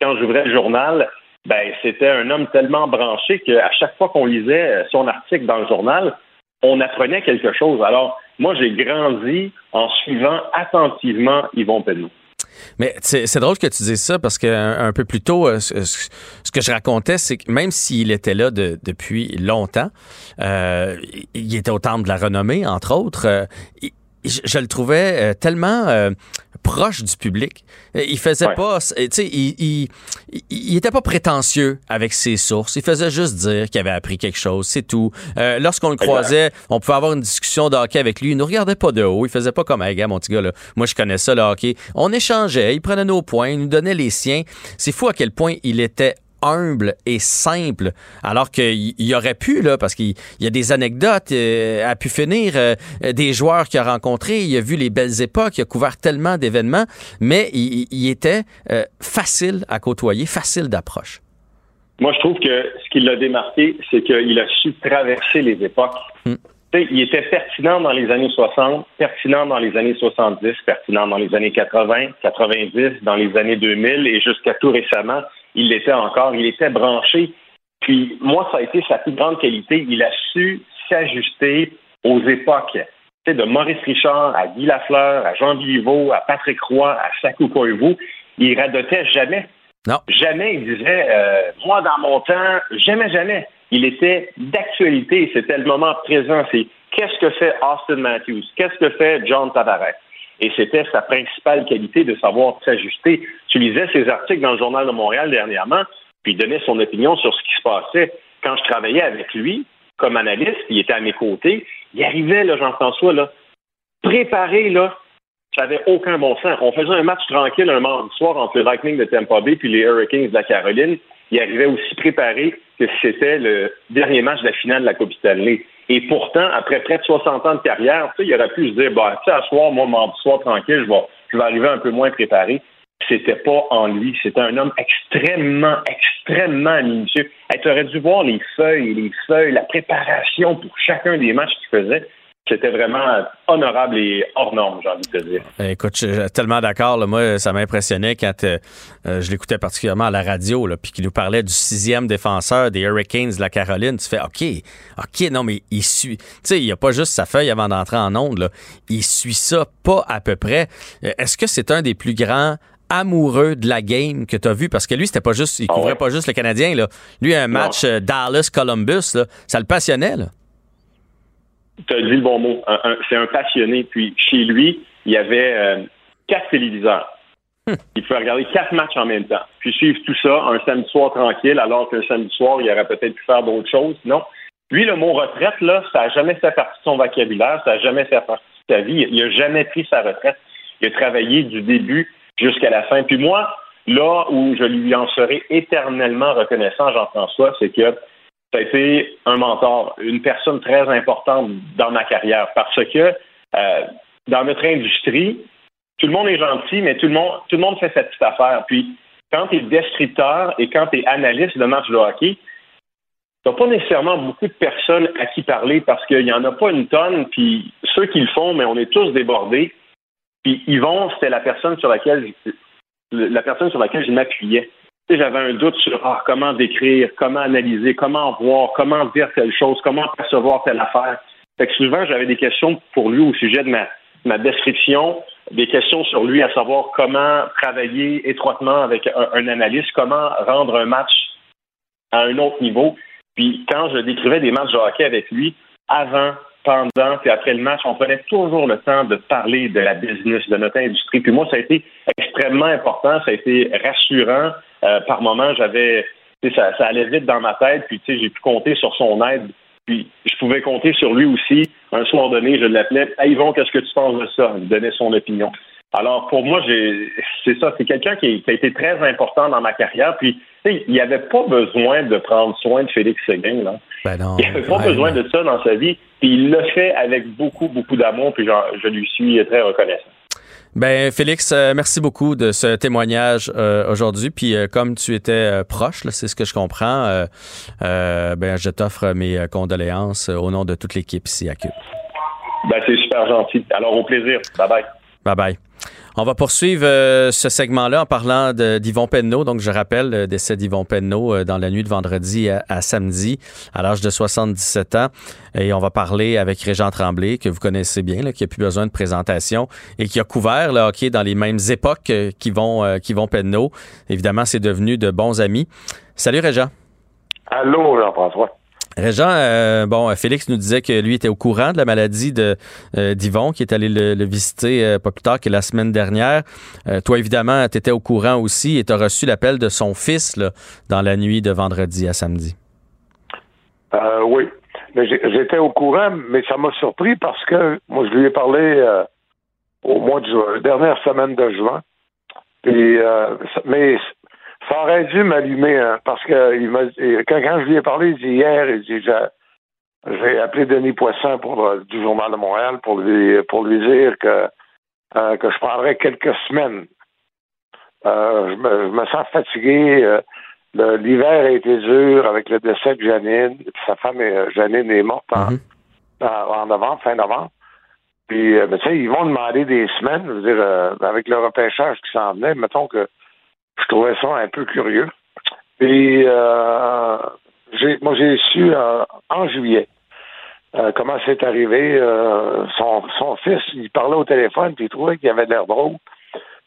Quand j'ouvrais le journal, ben c'était un homme tellement branché qu'à chaque fois qu'on lisait son article dans le journal, on apprenait quelque chose. Alors, moi, j'ai grandi en suivant attentivement Yvon Penneau. Mais c'est drôle que tu dises ça parce que un, peu plus tôt, euh, ce, que je racontais, c'est que même s'il était là depuis longtemps, euh, il était au temple de la renommée, entre autres. Euh, je, le trouvais tellement proche du public. Il faisait pas, tu sais, il, il, était pas prétentieux avec ses sources. Il faisait juste dire qu'il avait appris quelque chose, c'est tout. Euh, lorsqu'on le croisait, on pouvait avoir une discussion de hockey avec lui. Il nous regardait pas de haut. Il faisait pas comme, hey, gars, mon petit gars, là. Moi, je connais ça, le hockey. On échangeait, il prenait nos points, il nous donnait les siens. C'est fou à quel point il était humble et simple, alors qu'il y aurait pu, là, parce qu'il y a des anecdotes, euh, a pu finir euh, des joueurs qu'il a rencontrés, il a vu les belles époques, il a couvert tellement d'événements, mais il, était euh, facile à côtoyer, facile d'approche. Moi, je trouve que ce qui l'a démarqué, c'est qu'il a su traverser les époques. Hmm. Il était pertinent dans les années 60, pertinent dans les années 70, pertinent dans les années 80, 90, dans les années 2000 et jusqu'à tout récemment, il l'était encore. Il était branché. Puis moi, ça a été sa plus grande qualité. Il a su s'ajuster aux époques. Tu de Maurice Richard à Guy Lafleur, à Jean Biliveau, à Patrick Roy, à Sakou Koivu, il radotait jamais. Non. Jamais il disait euh, moi dans mon temps, jamais, jamais. Il était d'actualité. C'était le moment présent. C'est qu'est-ce que fait Austin Matthews? Qu'est-ce que fait John Tavares? Et c'était sa principale qualité de savoir s'ajuster. Tu lisais ses articles dans le Journal de Montréal dernièrement, puis il donnait son opinion sur ce qui se passait. Quand je travaillais avec lui, comme analyste, il était à mes côtés, il arrivait, là, Jean-François, là, préparé, là, ça n'avait aucun bon sens. On faisait un match tranquille un mardi soir entre le Lightning de Tampa Bay puis les Hurricanes de la Caroline. Il arrivait aussi préparé que c'était le dernier match de la finale de la Coupe Stanley. Et pourtant, après près de 60 ans de carrière, il aurait pu se dire, bah, tu sais, à moi, mardi soir, tranquille, je vais, je vais arriver un peu moins préparé. C'était pas en lui. C'était un homme extrêmement, extrêmement minutieux. Tu aurais dû voir les feuilles, les feuilles, la préparation pour chacun des matchs qu'il faisait c'était vraiment honorable et hors norme, j'ai envie de te dire. Eh, écoute, je suis tellement d'accord. Moi, ça m'impressionnait quand euh, euh, je l'écoutais particulièrement à la radio, puis qu'il nous parlait du sixième défenseur des Hurricanes de la Caroline. Tu fais OK, OK, non, mais il suit. Tu sais, il n'y a pas juste sa feuille avant d'entrer en onde. Là. Il suit ça pas à peu près. Euh, est-ce que c'est un des plus grands amoureux de la game que tu as vu? Parce que lui c'était pas juste il ah couvrait pas juste le Canadien là. Lui un match Dallas Columbus ça le passionnait là tu as dit le bon mot. c'est un passionné. Puis chez lui, il y avait euh, quatre téléviseurs. Hmm. Il pouvait regarder quatre matchs en même temps. Puis suivre tout ça un samedi soir tranquille, alors qu'un samedi soir, il aurait peut-être pu faire d'autres choses. Non. Lui, le mot retraite, là, ça n'a jamais fait partie de son vocabulaire, ça n'a jamais fait partie de sa vie. Il n'a jamais pris sa retraite. Il a travaillé du début jusqu'à la fin. Puis moi, là où je lui en serai éternellement reconnaissant, Jean-François, c'est que ça a été un mentor, une personne très importante dans ma carrière parce que euh, dans notre industrie, tout le monde est gentil, mais tout le monde, tout le monde fait sa petite affaire. Puis quand tu es descripteur et quand tu es analyste de match de hockey, tu pas nécessairement beaucoup de personnes à qui parler parce qu'il n'y en a pas une tonne, puis ceux qui le font, mais on est tous débordés. Puis Yvon, c'était la personne sur laquelle la personne sur laquelle je m'appuyais j'avais un doute sur ah, comment décrire, comment analyser, comment voir, comment dire telle chose, comment percevoir telle affaire. Fait que souvent, j'avais des questions pour lui au sujet de ma, ma description, des questions sur lui, à savoir comment travailler étroitement avec un, analyste, comment rendre un match à un autre niveau. Puis quand je décrivais des matchs de hockey avec lui, avant, pendant et après le match, on prenait toujours le temps de parler de la business, de notre industrie. Puis moi, ça a été extrêmement important, ça a été rassurant. Euh, par moments, j'avais, ça, ça allait vite dans ma tête, puis tu sais, j'ai pu compter sur son aide. Puis je pouvais compter sur lui aussi. Un soir donné, je l'appelais. Hey Yvon, qu'est-ce que tu penses de ça? Il me donnait son opinion. Alors, pour moi, c'est ça. C'est quelqu'un qui, a été très important dans ma carrière. Puis, il n'y avait pas besoin de prendre soin de Félix Seguin. Là. Ben non, il n'avait pas besoin de ça dans sa vie. Puis, il l'a fait avec beaucoup, beaucoup d'amour. Puis, je lui suis très reconnaissant. Ben Félix, euh, merci beaucoup de ce témoignage euh, aujourd'hui. Puis euh, comme tu étais proche, c'est ce que je comprends, ben je t'offre mes condoléances au nom de toute l'équipe ici à Cube. Ben c'est super gentil. Alors au plaisir. Bye bye. Bye bye. On va poursuivre euh, ce segment-là en parlant d'Yvon Penneau. Donc, je rappelle le décès d'Yvon Penneau euh, dans la nuit de vendredi à, samedi, à l'âge de 77 ans. Et on va parler avec Régent Tremblay, que vous connaissez bien, là, qui a plus besoin de présentation et qui a couvert le hockey dans les mêmes époques euh, qu'Yvon, qu'Yvon Penneau. Évidemment, c'est devenu de bons amis. Salut, Régent. Allô, Jean-François. Régent, euh, bon, Félix nous disait que lui était au courant de la maladie de euh, d'Yvon, qui est allé le, visiter euh, pas plus tard que la semaine dernière. toi, évidemment, tu étais au courant aussi et tu as reçu l'appel de son fils là, dans la nuit de vendredi à samedi. oui, mais j'étais au courant, mais ça m'a surpris parce que moi, je lui ai parlé au mois de juin, dernière semaine de juin. Et, mais ça aurait dû m'allumer hein, parce que il quand, quand, je lui ai parlé il dit, hier, il dit j'ai appelé Denis Poisson pour, euh, du Journal de Montréal pour lui pour lui dire que euh, que je prendrais quelques semaines. Euh, je, me, sens fatigué. l'hiver a été dur avec le décès de Janine. Sa femme, Janine, est morte en, mm-hmm. novembre, fin novembre. Puis, tu sais, ils vont demander des semaines, je veux dire, avec le repêchage qui s'en venait, mettons que je trouvais ça un peu curieux. Et euh, moi, j'ai su euh, en juillet euh, comment c'est arrivé. son, son fils, il parlait au téléphone, puis il trouvait qu'il avait de l'air drôle.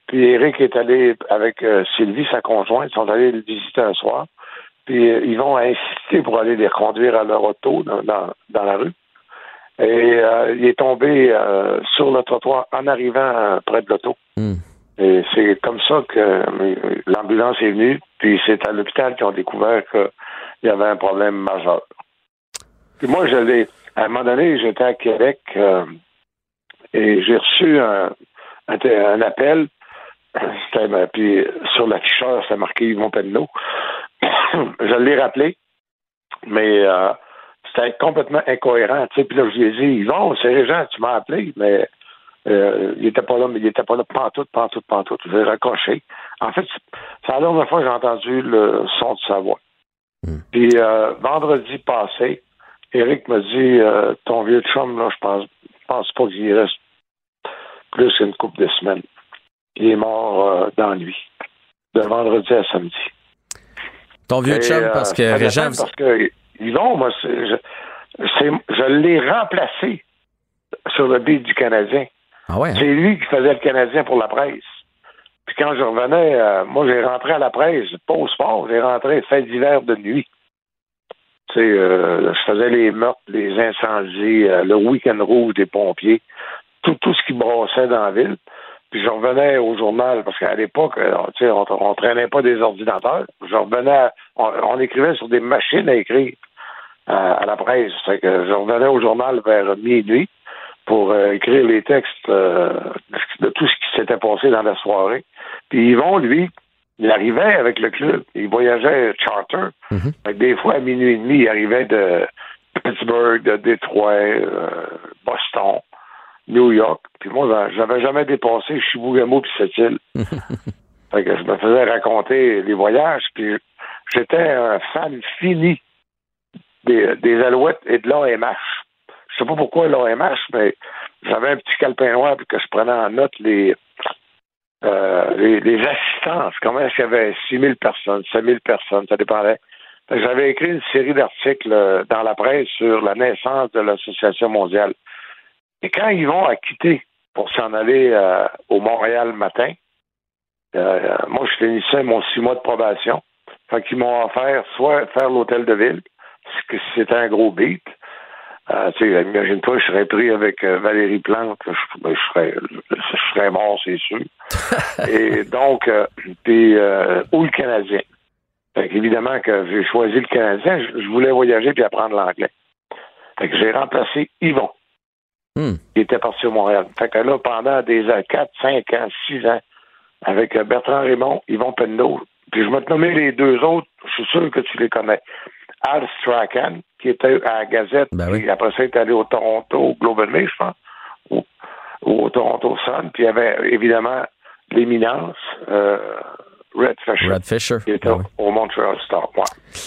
Puis Eric est allé avec Sylvie, sa conjointe, ils sont allés le visiter un soir. Puis ils vont insister pour aller les conduire à leur auto dans, dans, la rue. Et il est tombé sur le trottoir en arrivant près de l'auto. Hmm. Et c'est comme ça que l'ambulance est venue, puis c'est à l'hôpital qu'ils ont découvert qu'il y avait un problème majeur. Puis moi, j'allais, à un moment donné, j'étais à Québec euh, et j'ai reçu un, appel. Ben, puis sur l'afficheur, c'est marqué Yvon Penneau. je l'ai rappelé, mais euh, c'était complètement incohérent. Puis là, je lui ai dit, Yvon, c'est Régent, tu m'as appelé, mais euh, il était pas là, mais il était pas là pantoute, pantoute, pantoute. J'ai raccroché. En fait, c'est la dernière fois que j'ai entendu le son de sa voix. Hmm. Puis euh, vendredi passé, Eric m'a dit euh, ton vieux chum, là, je pense, pense pas qu'il reste plus qu'une couple de semaines. Il est mort dans la nuit. De vendredi à samedi. Ton vieux chum, parce que. Parce que Yvon, moi, je, je l'ai remplacé sur le beat du Canadien. Ah hein? C'est lui qui faisait le Canadien pour la presse. Puis quand je revenais, euh, moi, j'ai rentré à la presse, pas au sport, j'ai rentré fait d'hiver de nuit. Tu sais, euh, je faisais les meurtres, les incendies, euh, le week-end rouge des pompiers, tout, tout ce qui brassait dans la ville. Puis je revenais au journal, parce qu'à l'époque, tu sais, on, on, traînait pas des ordinateurs. Je revenais, on, écrivait sur des machines à écrire à la presse. Fait que je revenais au journal vers minuit pour euh, écrire les textes euh, de tout ce qui s'était passé dans la soirée. Puis Yvon, lui, il arrivait avec le club. Il voyageait charter. Mhm. Des fois, à minuit et demi, il arrivait de Pittsburgh, de Détroit, euh, Boston, New York. Puis moi, j'avais jamais dépassé Chibougamau puis cette île. fait que je me faisais raconter les voyages. Puis j'étais un fan fini des, des Alouettes et de l'AMH. Sais pas pourquoi l'OMH, mais j'avais un petit calepin noir puis que je prenais en note les, euh, les, assistances. Comment est-ce qu'il y avait 6 000 personnes, 5 000 personnes, ça dépendait. J'avais écrit une série d'articles euh, dans la presse sur la naissance de l'Association mondiale. Et quand ils vont à quitter pour s'en aller euh, au Montréal matin, moi, je finissais mon six mois de probation. Fait qu'ils m'ont offert soit faire l'hôtel de ville, ce c'était un gros beat, Euh, imagine-toi, je serais pris avec euh, Valérie Plante, je, ben, je, serais, je serais mort, c'est sûr. Et donc, euh, puis, euh, ou le Canadien. Fait évidemment que j'ai choisi le Canadien, je, voulais voyager puis apprendre l'anglais. Fait que j'ai remplacé Yvon, hmm. qui était parti au Montréal. Fait que là, pendant des 4, 5 ans, 6 ans, avec Bertrand Raymond, Yvon Penneau, puis je vais te nommer les deux autres, je suis sûr que tu les connais. Al Strachan, qui était à la Gazette, ben oui. puis après ça, il est allé au Toronto, au Globe and Mail, je pense, ou, au Toronto Sun, puis il y avait évidemment l'éminence, euh, Red Fisher. Red Fisher. Qui était ah au Montreal Star. Ouais.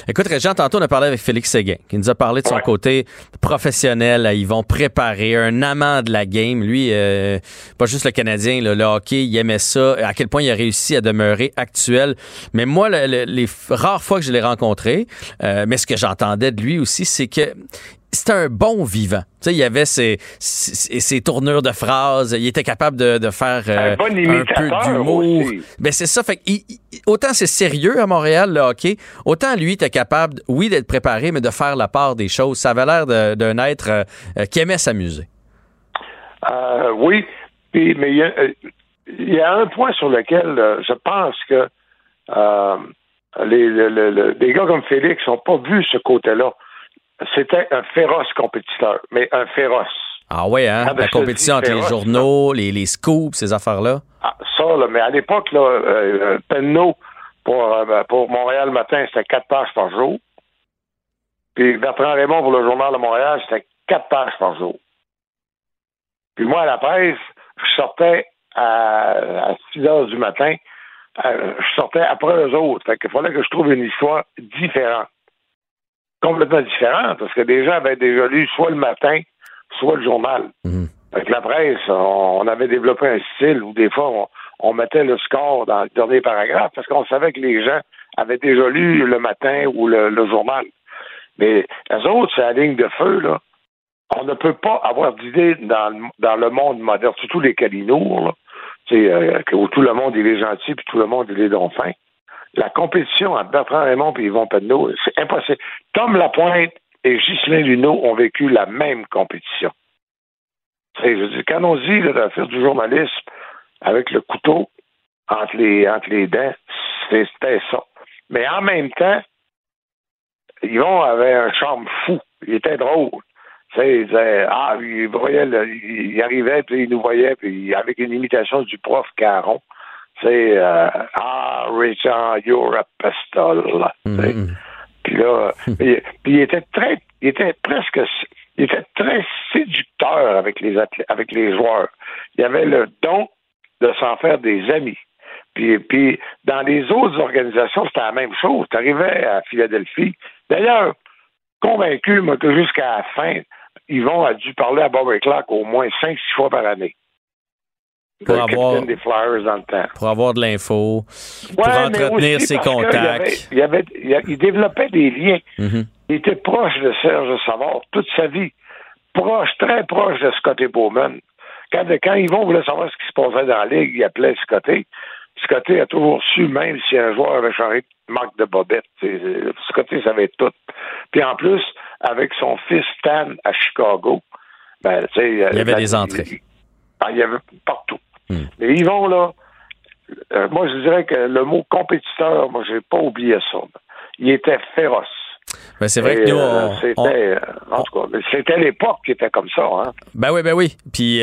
Écoute, Régent, tantôt, on a parlé avec Félix Séguin, qui nous a parlé de son côté professionnel. Ils vont préparer un amant de la game. Lui, euh, pas juste le Canadien, le hockey, il aimait ça. À quel point il a réussi à demeurer actuel. Mais moi, les rares fois que je l'ai rencontré, euh, mais ce que j'entendais de lui aussi, c'est que c'était un bon vivant. Tu sais, il y avait ses, ses, tournures de phrases, il était capable de, de faire euh, un, peu d'humour. Ben c'est ça. Fait autant c'est sérieux à Montréal le hockey, autant lui était capable, oui, d'être préparé, mais de faire la part des choses. Ça avait l'air d'un être euh, euh, qui aimait s'amuser. oui, mais il y, a, un point sur lequel je pense que les, les gars comme Félix n'ont pas vu ce côté-là c'était un féroce compétiteur, mais un féroce. Ah oui, hein? Ah, ben, la compétition entre les journaux, les, les, scoops, ces affaires-là? Ah, ça, là, mais à l'époque, là, euh, Penno, pour, euh, pour Montréal Matin, c'était quatre pages par jour. Puis Bertrand Raymond, pour le Journal de Montréal, c'était quatre pages par jour. Puis moi, à la presse, je sortais à, à 6 heures du matin. Euh, je sortais après eux autres. Fait qu'il fallait que je trouve une histoire différente complètement différent, parce que les gens avaient déjà lu soit le matin, soit le journal. Mhm. Avec la presse, on avait développé un style où des fois on, mettait le score dans le dernier paragraphe parce qu'on savait que les gens avaient déjà lu le matin ou le, journal. Mais les autres, c'est la ligne de feu, là. On ne peut pas avoir d'idée dans, dans le monde moderne, surtout les calinours, là, euh, où tout le monde il est gentil puis tout le monde il est donc fin la compétition entre Bertrand Raymond et Yvon Penneau, c'est impossible. Tom Lapointe et Ghislain Luneau ont vécu la même compétition. je dis, quand on dit de faire du journalisme avec le couteau entre les, entre les dents, c'était ça. Mais en même temps, Yvon avait un charme fou. Il était drôle. il disait, ah, il voyait, il arrivait, puis il nous voyait, puis avec une imitation du prof Caron c'est euh, Ah, Richard, you're a pistol. Mm-hmm. Puis là, puis, il était très, il était presque, il était très séducteur avec les avec les joueurs. Il avait le don de s'en faire des amis. Puis, puis dans les autres organisations, c'était la même chose. Tu arrivais à Philadelphie. D'ailleurs, convaincu, moi, que jusqu'à la fin, Yvon a dû parler à Bobby Clark au moins cinq, six fois par année pour avoir, des Flyers dans le temps. Pour avoir de l'info, pour entretenir ses contacts. Il, avait, il, développait des liens. Mm-hmm. Il était proche de Serge Savard toute sa vie. Proche, très proche de Scotty Bowman. Quand, quand Yvon voulait savoir ce qui se passait dans la ligue, il appelait Scotty. Scotty a toujours su, même si un joueur avait changé de marque de bobette. Scotty savait tout. Puis en plus, avec son fils Stan à Chicago, ben, il y avait des entrées. Il y avait partout. Hmm. Mais Yvon, là, euh, moi, je dirais que le mot compétiteur, moi, j'ai pas oublié ça. Il était féroce. Ben c'est vrai que nous, euh, c'était, euh, en tout cas, c'était l'époque qui était comme ça. Hein? Ben oui, ben oui. Puis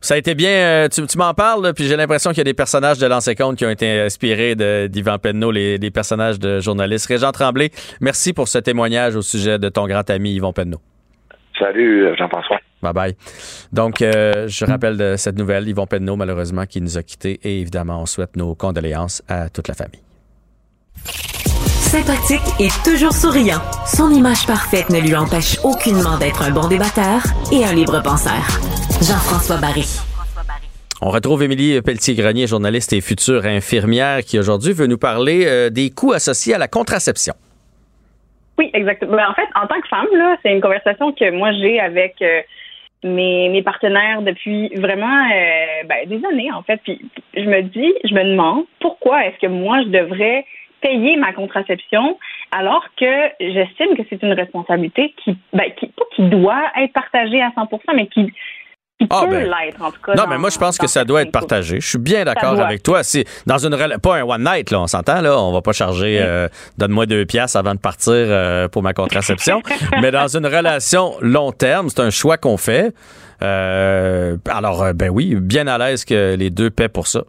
ça a été bien. tu, m'en parles, puis j'ai l'impression qu'il y a des personnages de l'ancien compte qui ont été inspirés d'Yvan Penneau, les, des personnages de journalistes. Régent Tremblay, merci pour ce témoignage au sujet de ton grand ami Yvon Penneau. Salut, Jean-François. Bye bye. Donc, euh, je rappelle de cette nouvelle, Yvon Penneau, malheureusement, qui nous a quittés. Et évidemment, on souhaite nos condoléances à toute la famille. Sympathique et toujours souriant, son image parfaite ne lui empêche aucunement d'être un bon débatteur et un libre penseur. Jean-François Barry. On retrouve Émilie Pelletier-Grenier, journaliste et future infirmière, qui aujourd'hui veut nous parler euh, des coûts associés à la contraception. Oui, exactement. Ben, en fait, en tant que femme, là, c'est une conversation que moi j'ai avec euh, mes, mes partenaires depuis vraiment euh, ben, des années, en fait. Puis je me dis, je me demande pourquoi est-ce que moi je devrais payer ma contraception alors que j'estime que c'est une responsabilité qui, ben, qui, qui doit être partagée à 100%, mais qui, ah, peut ben, l'être, en tout cas. Non, mais moi, je pense que ça doit être partagé. Je suis bien d'accord avec toi. C'est dans une pas un one night, là, on s'entend, là. On va pas charger euh, donne-moi deux piastres avant de partir euh, pour ma contraception. mais dans une relation long terme, c'est un choix qu'on fait. Euh, alors, ben oui, bien à l'aise que les deux paient pour ça.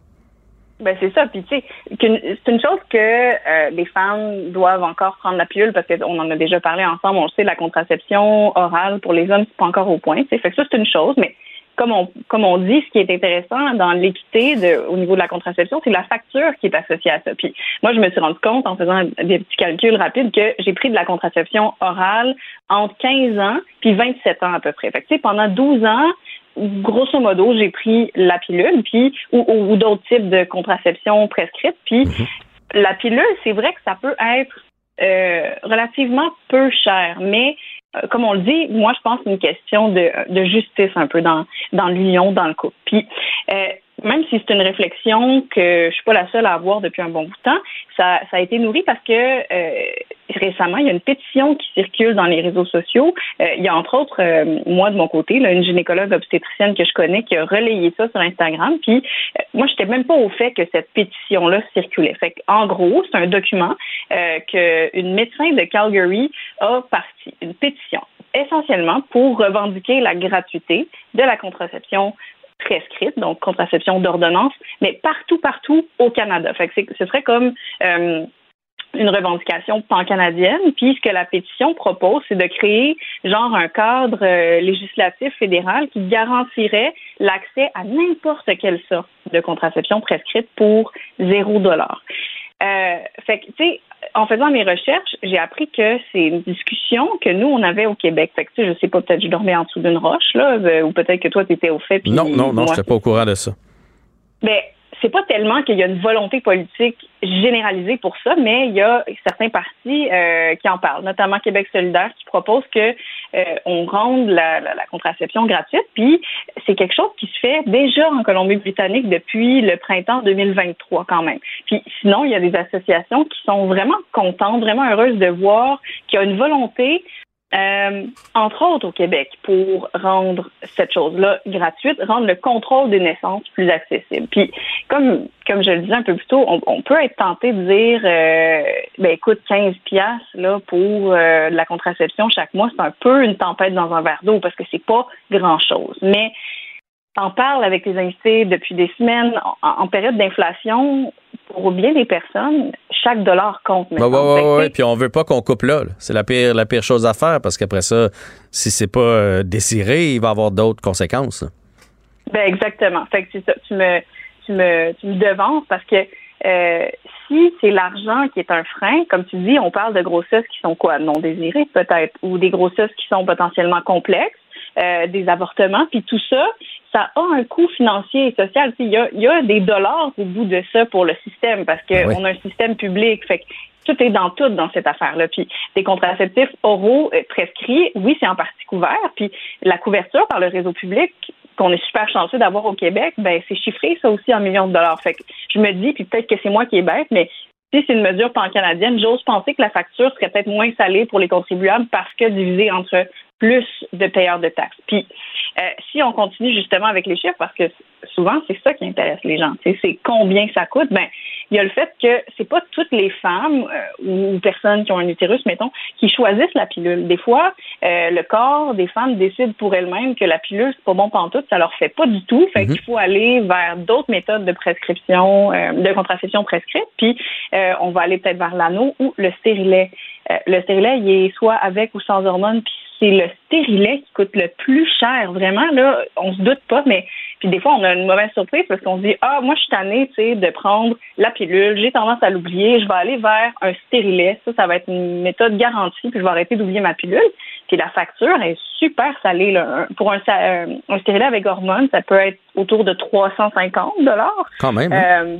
Ben c'est ça. Puis tu sais, c'est une chose que euh, les femmes doivent encore prendre la pilule parce qu'on en a déjà parlé ensemble. On le sait, la contraception orale pour les hommes c'est pas encore au point. Fait que ça c'est une chose, mais comme on comme on dit, ce qui est intéressant dans l'équité au niveau de la contraception, c'est la facture qui est associée à ça. Puis moi, je me suis rendu compte en faisant des petits calculs rapides que j'ai pris de la contraception orale entre 15 ans puis 27 ans à peu près. Fait que, pendant 12 ans, grosso modo, j'ai pris la pilule, puis ou, d'autres types de contraception prescrites. Puis mhm. la pilule, c'est vrai que ça peut être euh, relativement peu cher, mais comme on le dit, moi je pense une question de, de justice un peu dans dans l'union, dans le couple. Puis euh, même si c'est une réflexion que je suis pas la seule à avoir depuis un bon bout de temps, ça, a été nourri parce que euh, récemment, il y a une pétition qui circule dans les réseaux sociaux. Euh, il y a entre autres, euh, moi de mon côté, une gynécologue obstétricienne que je connais qui a relayé ça sur Instagram. Puis moi, j'étais même pas au fait que cette pétition-là circulait. Fait en gros, c'est un document qu'une médecin de Calgary a parti, une pétition essentiellement pour revendiquer la gratuité de la contraception prescrite, donc contraception d'ordonnance, mais partout, partout au Canada. Fait que ce serait comme euh, une revendication pan-canadienne. Puis ce que la pétition propose, c'est de créer genre un cadre euh, législatif fédéral qui garantirait l'accès à n'importe quelle sorte de contraception prescrite pour zéro dollar. Euh, fait que, tu sais, en faisant mes recherches, j'ai appris que c'est une discussion que nous, on avait au Québec. Fait que, tu sais, je sais pas, peut-être je dormais en dessous d'une roche, là, euh, ou peut-être que toi, tu étais au fait. non, non, non, je n'étais pas au courant de ça. Ben, c'est pas tellement qu'il y a une volonté politique généralisée pour ça, mais il y a certains partis euh, qui en parlent, notamment Québec solidaire, qui propose que euh, on rende la, contraception gratuite. Puis c'est quelque chose qui se fait déjà en Colombie-Britannique depuis le printemps 2023 quand même. Puis sinon, il y a des associations qui sont vraiment contentes, vraiment heureuses de voir qu'il y a une volonté euh, entre autres au Québec, pour rendre cette chose-là gratuite, rendre le contrôle des naissances plus accessible. Puis, comme comme je le disais un peu plus tôt, on, peut être tenté de dire, euh, ben écoute, 15 piastres là pour euh, la contraception chaque mois, c'est un peu une tempête dans un verre d'eau parce que c'est pas grand-chose. Mais T'en parles avec tes invités depuis des semaines. En, période d'inflation, pour bien des personnes, chaque dollar compte. Oui, oui, oui. Puis on veut pas qu'on coupe là. C'est la pire, la pire chose à faire parce qu'après ça, si c'est pas euh, désiré, il va y avoir d'autres conséquences. Ben exactement. Fait que ça. Tu me, tu me, tu me devances parce que euh, si c'est l'argent qui est un frein, comme tu dis, on parle de grossesses qui sont quoi, non désirées peut-être, ou des grossesses qui sont potentiellement complexes, euh, des avortements, puis tout ça, ça a un coût financier et social. Il y a, il y a des dollars au bout de ça pour le système parce qu'on a un système public. Fait que tout est dans tout dans cette affaire-là. Puis des contraceptifs oraux euh, prescrits, oui, c'est en partie couvert. Puis la couverture par le réseau public qu'on est super chanceux d'avoir au Québec, ben c'est chiffré ça aussi en millions de dollars. Fait que je me dis, puis peut-être que c'est moi qui est bête, mais si c'est une mesure pan-canadienne, j'ose penser que la facture serait peut-être moins salée pour les contribuables parce que divisée entre plus de payeurs de taxes. Puis, euh, si on continue justement avec les chiffres, parce que souvent c'est ça qui intéresse les gens, c'est combien ça coûte. Ben, il y a le fait que c'est pas toutes les femmes euh, ou personnes qui ont un utérus, mettons, qui choisissent la pilule. Des fois, euh, le corps des femmes décide pour elles-mêmes que la pilule c'est pas bon tout, ça leur fait pas du tout. Fait qu'il mhm. faut aller vers d'autres méthodes de prescription, de contraception prescrite. Puis, on va aller peut-être vers l'anneau ou le stérilet. le stérilet, il est soit avec ou sans hormones, puis c'est le stérilet qui coûte le plus cher. Vraiment, là, on se doute pas, mais puis des fois, on a une mauvaise surprise parce qu'on se dit Ah, moi, je suis tannée, tu sais, de prendre la pilule, j'ai tendance à l'oublier, je vais aller vers un stérilet. Ça, ça va être une méthode garantie, puis je vais arrêter d'oublier ma pilule. Puis la facture est super salée. Là. Pour un, un stérilet avec hormones, ça peut être autour de 350 Quand même. Hein? Euh,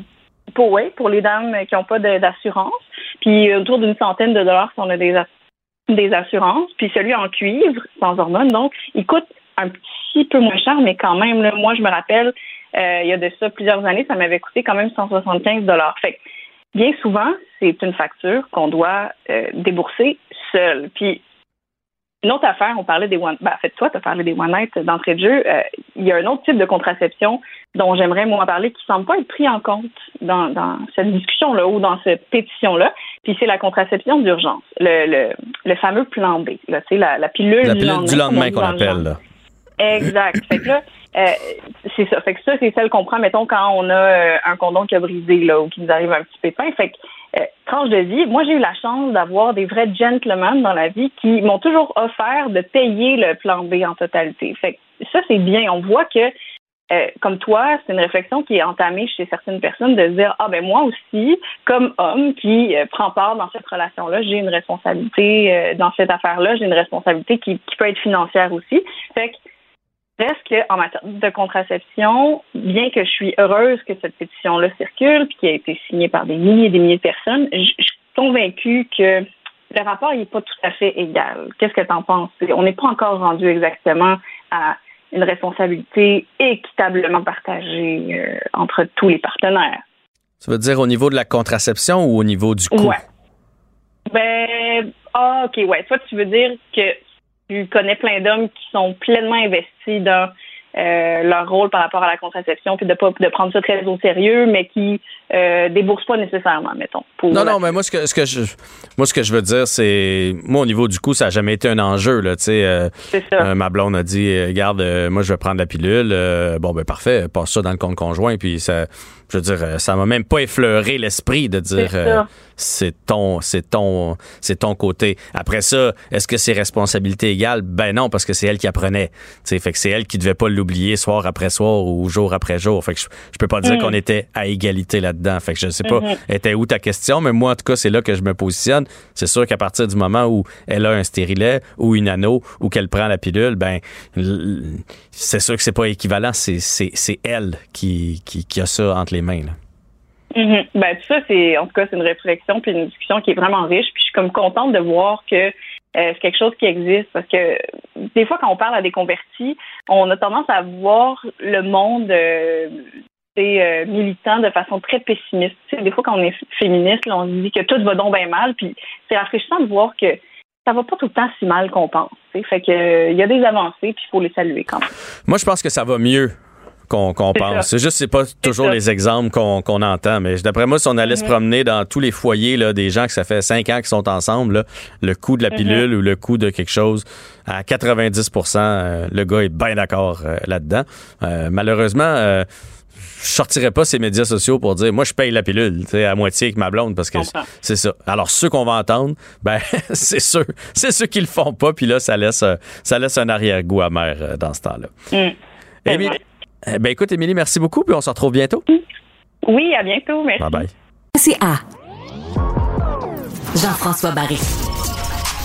pour, oui, pour les dames qui n'ont pas d'assurance. Puis autour d'une centaine de dollars si on a des des assurances, puis celui en cuivre, sans hormones, donc, il coûte un petit peu moins cher, mais quand même, là, moi, je me rappelle, euh, il y a de ça plusieurs années, ça m'avait coûté quand même 175 dollars. Fait bien souvent, c'est une facture qu'on doit euh, débourser seul. Puis une autre affaire, on parlait des one. Ben, en fait, toi, tu as parlé des one night d'entrée de jeu. Euh, il y a un autre type de contraception dont j'aimerais moi parler qui semble pas être pris en compte dans, dans cette discussion-là ou dans cette pétition-là. Puis c'est la contraception d'urgence, le, le, le, fameux plan B, là, la, la pilule, la pilule du lendemain, qu'on appelle. Exact. fait que là, euh, c'est ça. Fait que ça, c'est celle qu'on prend, mettons, quand on a euh, un condom qui a brisé là, ou qui nous arrive un petit pépin. Fait que euh, tranche de vie, moi j'ai eu la chance d'avoir des vrais gentlemen dans la vie qui m'ont toujours offert de payer le plan B en totalité. Fait que ça, c'est bien. On voit que euh, comme toi, c'est une réflexion qui est entamée chez certaines personnes de dire ah ben moi aussi, comme homme qui euh, prend part dans cette relation-là, j'ai une responsabilité dans cette affaire-là, j'ai une responsabilité qui, qui, peut être financière aussi. Fait que reste qu'en matière de contraception, bien que je suis heureuse que cette pétition-là circule puis qui a été signée par des milliers et des milliers de personnes, je, suis convaincue que le rapport n'est pas tout à fait égal. Qu'est-ce que tu en penses? On n'est pas encore rendu exactement à une responsabilité équitablement partagée euh, entre tous les partenaires. Ça veut dire au niveau de la contraception ou au niveau du coût? Ouais. Ben, ah, OK, ouais. Toi, tu veux dire que tu connais plein d'hommes qui sont pleinement investis dans euh, leur rôle par rapport à la contraception, puis de pas de prendre ça très au sérieux, mais qui euh, déboursent pas nécessairement, mettons. non, non, mais moi ce que ce que je moi ce que je veux dire, c'est moi au niveau du coup, ça a jamais été un enjeu là. Tu sais, euh, euh, ma blonde a dit, regarde, moi je vais prendre la pilule. bon ben parfait, passe ça dans le compte conjoint, puis ça je veux dire, euh, ça m'a même pas effleuré l'esprit de dire euh, c'est ton, c'est ton, c'est ton côté. Après ça, est-ce que c'est responsabilité égale? Ben non, parce que c'est elle qui apprenait. sais, fait que c'est elle qui devait pas l'oublier soir après soir ou jour après jour. Fait que je, peux pas dire mm. qu'on était à égalité là-dedans. Fait que je sais pas, mm-hmm. était où ta question, mais moi en tout cas c'est là que je me positionne. C'est sûr qu'à partir du moment où elle a un stérilet ou une anneau ou qu'elle prend la pilule, ben c'est sûr que c'est pas équivalent. C'est, c'est, c'est elle qui, qui, qui a ça entre les mains. Mm-hmm. Ben, tout ça, c'est en tout cas, c'est une réflexion puis une discussion qui est vraiment riche. Puis je suis comme contente de voir que euh, c'est quelque chose qui existe parce que des fois, quand on parle à des convertis, on a tendance à voir le monde euh, euh militant de façon très pessimiste. des fois, quand on est féministe, on se dit que tout va donc bien mal. Puis c'est rafraîchissant de voir que ça va pas tout le temps si mal qu'on pense. Fait que il y a des avancées, puis il faut les saluer quand même. Moi, je pense que ça va mieux qu'on pense. C'est juste, c'est pas toujours les exemples qu'on entend. Mais d'après moi, si on allait se promener dans tous les foyers là, des gens que ça fait cinq ans qu'ils sont ensemble, le coût de la mm-hmm. pilule ou le coût de quelque chose, à 90% euh, le gars est bien d'accord euh, là-dedans. Euh, malheureusement, je sortirais pas ces médias sociaux pour dire moi je paye la pilule à moitié avec ma blonde parce que c'est ça. Alors ceux qu'on va entendre, ben c'est ceux c'est ceux qui le font pas puis là ça laisse ça laisse un arrière-goût amer dans ce temps-là. Mm. Eh ben écoute, Émilie, merci beaucoup, puis on se retrouve bientôt. Oui, à bientôt. Merci. Bye bye. C'est A. Jean-François Barry.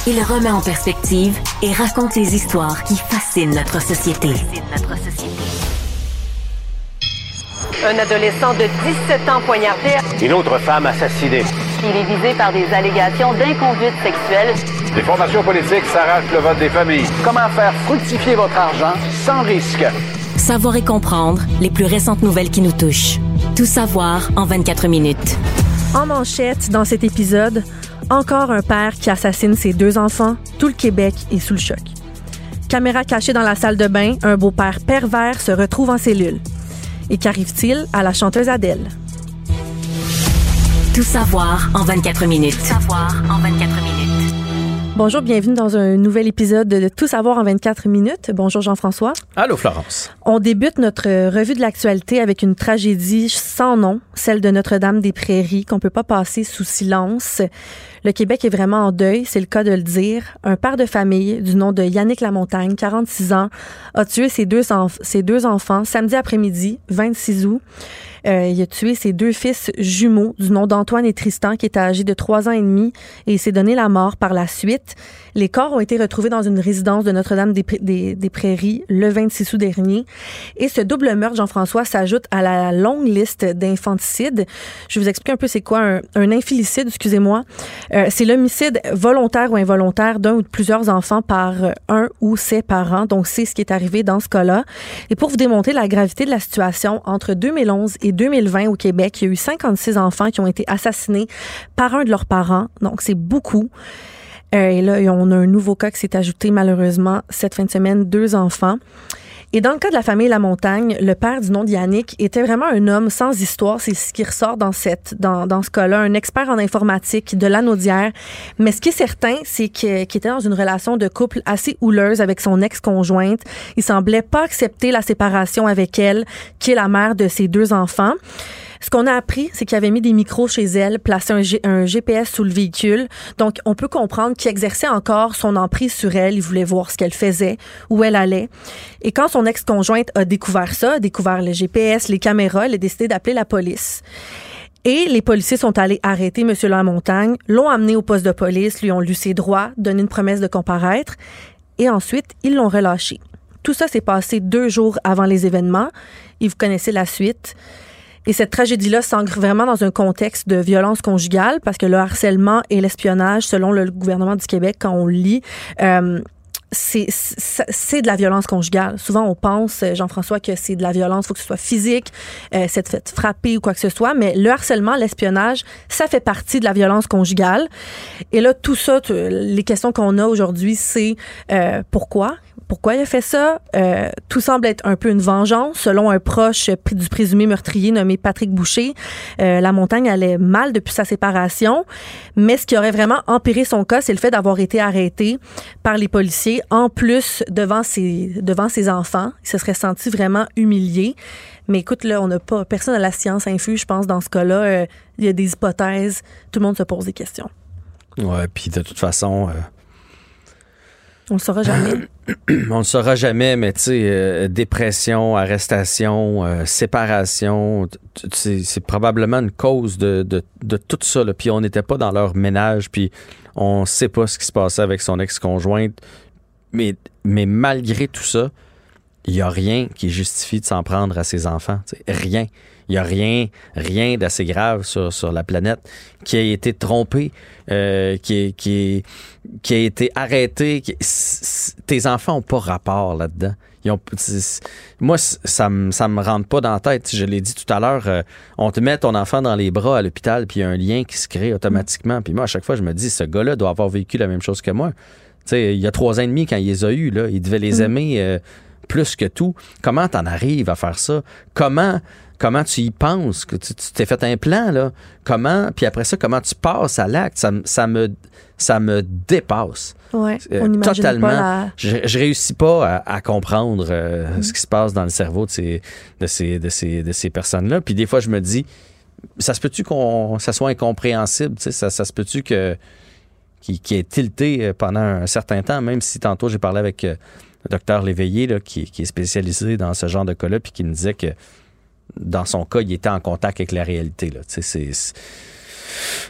Il remet en perspective et raconte les histoires qui fascinent notre société. Un adolescent de 17 ans poignardé. Une autre femme assassinée. Il est visé par des allégations d'inconduite sexuelle. Des formations politiques s'arrachent le vote des familles. Comment faire fructifier votre argent sans risque? Savoir et comprendre les plus récentes nouvelles qui nous touchent. Tout savoir en 24 minutes. En manchette, dans cet épisode, encore un père qui assassine ses deux enfants, tout le Québec est sous le choc. Caméra cachée dans la salle de bain, un beau-père pervers se retrouve en cellule. Et qu'arrive-t-il à la chanteuse Adèle? Tout savoir en 24 minutes. Tout savoir en 24 minutes. Bonjour, bienvenue dans un nouvel épisode de Tout savoir en 24 minutes. Bonjour Jean-François. Allô Florence. On débute notre revue de l'actualité avec une tragédie sans nom, celle de Notre-Dame des Prairies qu'on peut pas passer sous silence. Le Québec est vraiment en deuil, c'est le cas de le dire. Un père de famille du nom de Yannick Lamontagne, 46 ans, a tué ses deux, ses deux enfants samedi après-midi, 26 août. Euh, il a tué ses deux fils jumeaux du nom d'Antoine et Tristan, qui étaient âgés de trois ans et demi, et il s'est donné la mort par la suite. Les corps ont été retrouvés dans une résidence de Notre-Dame des, Prairies le 26 août dernier. Et ce double meurtre, Jean-François, s'ajoute à la longue liste d'infanticides. Je vous explique un peu c'est quoi un, un infilicide, excusez-moi. Euh, c'est l'homicide volontaire ou involontaire d'un ou de plusieurs enfants par un ou ses parents. Donc, c'est ce qui est arrivé dans ce cas-là. Et pour vous démontrer la gravité de la situation, entre 2011 et 2020 au Québec, il y a eu 56 enfants qui ont été assassinés par un de leurs parents. Donc, c'est beaucoup. Euh, et là, on a un nouveau cas qui s'est ajouté malheureusement cette fin de semaine, deux enfants. Et dans le cas de la famille La Montagne, le père du nom d'Yannick était vraiment un homme sans histoire. C'est ce qui ressort dans, cette, dans, dans ce cas-là. Un expert en informatique de l'anaudière. Mais ce qui est certain, c'est qu'il était dans une relation de couple assez houleuse avec son ex-conjointe. Il semblait pas accepter la séparation avec elle, qui est la mère de ses deux enfants. Ce qu'on a appris, c'est qu'il avait mis des micros chez elle, placé un, GPS sous le véhicule. Donc, on peut comprendre qu'il exerçait encore son emprise sur elle. Il voulait voir ce qu'elle faisait, où elle allait. Et quand son ex-conjointe a découvert ça, a découvert le GPS, les caméras, elle a décidé d'appeler la police. Et les policiers sont allés arrêter M. Lamontagne, l'ont amené au poste de police, lui ont lu ses droits, donné une promesse de comparaître, et ensuite, ils l'ont relâché. Tout ça s'est passé deux jours avant les événements, et vous connaissez la suite. Et cette tragédie-là s'ancre vraiment dans un contexte de violence conjugale parce que le harcèlement et l'espionnage, selon le gouvernement du Québec, quand on lit, euh, c'est de la violence conjugale. Souvent, on pense, euh, Jean-François, que c'est de la violence, faut que ce soit physique, euh, c'est fait frapper ou quoi que ce soit, mais le harcèlement, l'espionnage, ça fait partie de la violence conjugale. Et là, tout ça, les questions qu'on a aujourd'hui, c'est euh, pourquoi? Pourquoi il a fait ça? Euh, tout semble être un peu une vengeance. Selon un proche du présumé meurtrier nommé Patrick Boucher, euh, la montagne allait mal depuis sa séparation. Mais ce qui aurait vraiment empiré son cas, c'est le fait d'avoir été arrêté par les policiers, en plus devant ses, devant ses enfants. Il se serait senti vraiment humilié. Mais écoute, là, on n'a pas, personne à la science infuse, je pense, dans ce cas-là. Euh, il y a des hypothèses. Tout le monde se pose des questions. Ouais, puis de toute façon, on le saura jamais. on le saura jamais, mais tu sais, euh, dépression, arrestation, euh, séparation, c'est probablement une cause de, de, tout ça. Puis on n'était pas dans leur ménage, puis on sait pas ce qui se passait avec son ex-conjointe. Mais, mais malgré tout ça, il n'y a rien qui justifie de s'en prendre à ses enfants. Rien. Il n'y a rien, rien d'assez grave sur, sur la planète qui a été trompé, euh, qui, qui, qui a été arrêté. tes enfants n'ont pas rapport là-dedans. Ils ont, moi, ça me ça me rentre pas dans la tête. Je l'ai dit tout à l'heure, euh, on te met ton enfant dans les bras à l'hôpital, puis il y a un lien qui se crée automatiquement. Puis moi, à chaque fois, je me dis, ce gars-là doit avoir vécu la même chose que moi. sais, il y a trois ans et demi, quand il les a eus, là, il devait les mm. aimer euh, plus que tout. Comment t'en arrives à faire ça? Comment comment tu y penses, que tu t'es fait un plan, là? Comment, puis après ça, comment tu passes à l'acte, ça, ça, me, ça me dépasse. Ouais, euh, on totalement. Pas je, je réussis pas à, comprendre euh, mm. ce qui se passe dans le cerveau de ces, de ces, de ces, de ces personnes-là. Puis des fois, je me dis, ça se peut-tu qu'on ça soit incompréhensible, ça, ça se peut-tu que qui, qui est tilté euh, pendant un certain temps, même si tantôt j'ai parlé avec le docteur Léveillé, là, qui, qui, est spécialisé dans ce genre de cas-là, puis qui me disait que dans son cas, il était en contact avec la réalité. Là. C'est,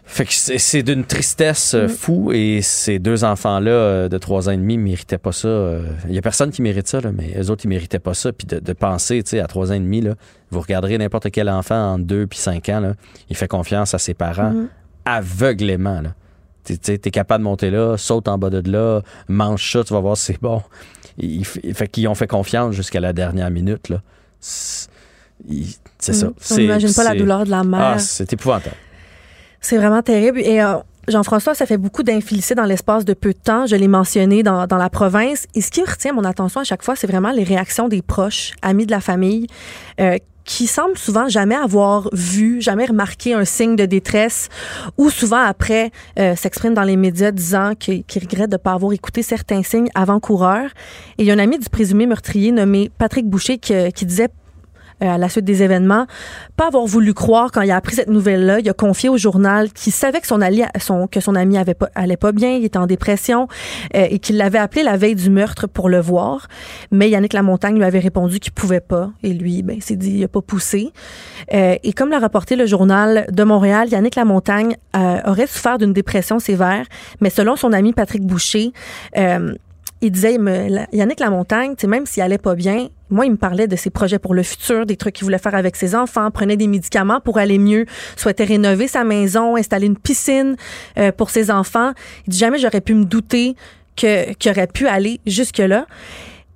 fait que c'est d'une tristesse euh, mm. fou et ces deux enfants-là euh, de trois ans et demi méritaient pas ça. Euh. Il y a personne qui mérite ça, là, mais eux autres, ils méritaient pas ça. Puis de, de penser, tu sais, à trois ans et demi, là, vous regarderez n'importe quel enfant en deux puis cinq ans, là, il fait confiance à ses parents mm-hmm. aveuglément. Là. Tu es capable de monter là, saute en bas de là, mange ça, tu vas voir c'est bon. Il, fait qu'ils ont fait confiance jusqu'à la dernière minute. Là c'est ça. Mm. On n'imagine pas la douleur de la mère. Ah, c'est épouvantable. C'est vraiment terrible. Et euh, Jean-François, ça fait beaucoup d'infélicité dans l'espace de peu de temps. Je l'ai mentionné dans, dans, la province. Et ce qui retient mon attention à chaque fois, c'est vraiment les réactions des proches, amis de la famille, euh, qui semblent souvent jamais avoir vu, jamais remarqué un signe de détresse, ou souvent après euh, s'expriment dans les médias disant qu'ils regrettent de ne pas avoir écouté certains signes avant-coureurs. Et il y a un ami du présumé meurtrier nommé Patrick Boucher qui, qui disait à la suite des événements, pas avoir voulu croire quand il a appris cette nouvelle-là. Il a confié au journal qu'il savait que son, ali, son, que son ami avait pas, allait pas bien, il était en dépression euh, et qu'il l'avait appelé la veille du meurtre pour le voir. Mais Yannick Lamontagne lui avait répondu qu'il pouvait pas et lui, ben, s'est dit, il a pas poussé. Euh, et comme l'a rapporté le journal de Montréal, Yannick Lamontagne aurait souffert d'une dépression sévère, mais selon son ami Patrick Boucher, il disait, Yannick Lamontagne, même s'il allait pas bien, moi, il me parlait de ses projets pour le futur, des trucs qu'il voulait faire avec ses enfants, prenait des médicaments pour aller mieux, souhaitait rénover sa maison, installer une piscine euh, pour ses enfants. Il dit jamais j'aurais pu me douter que qu'il aurait pu aller jusque là.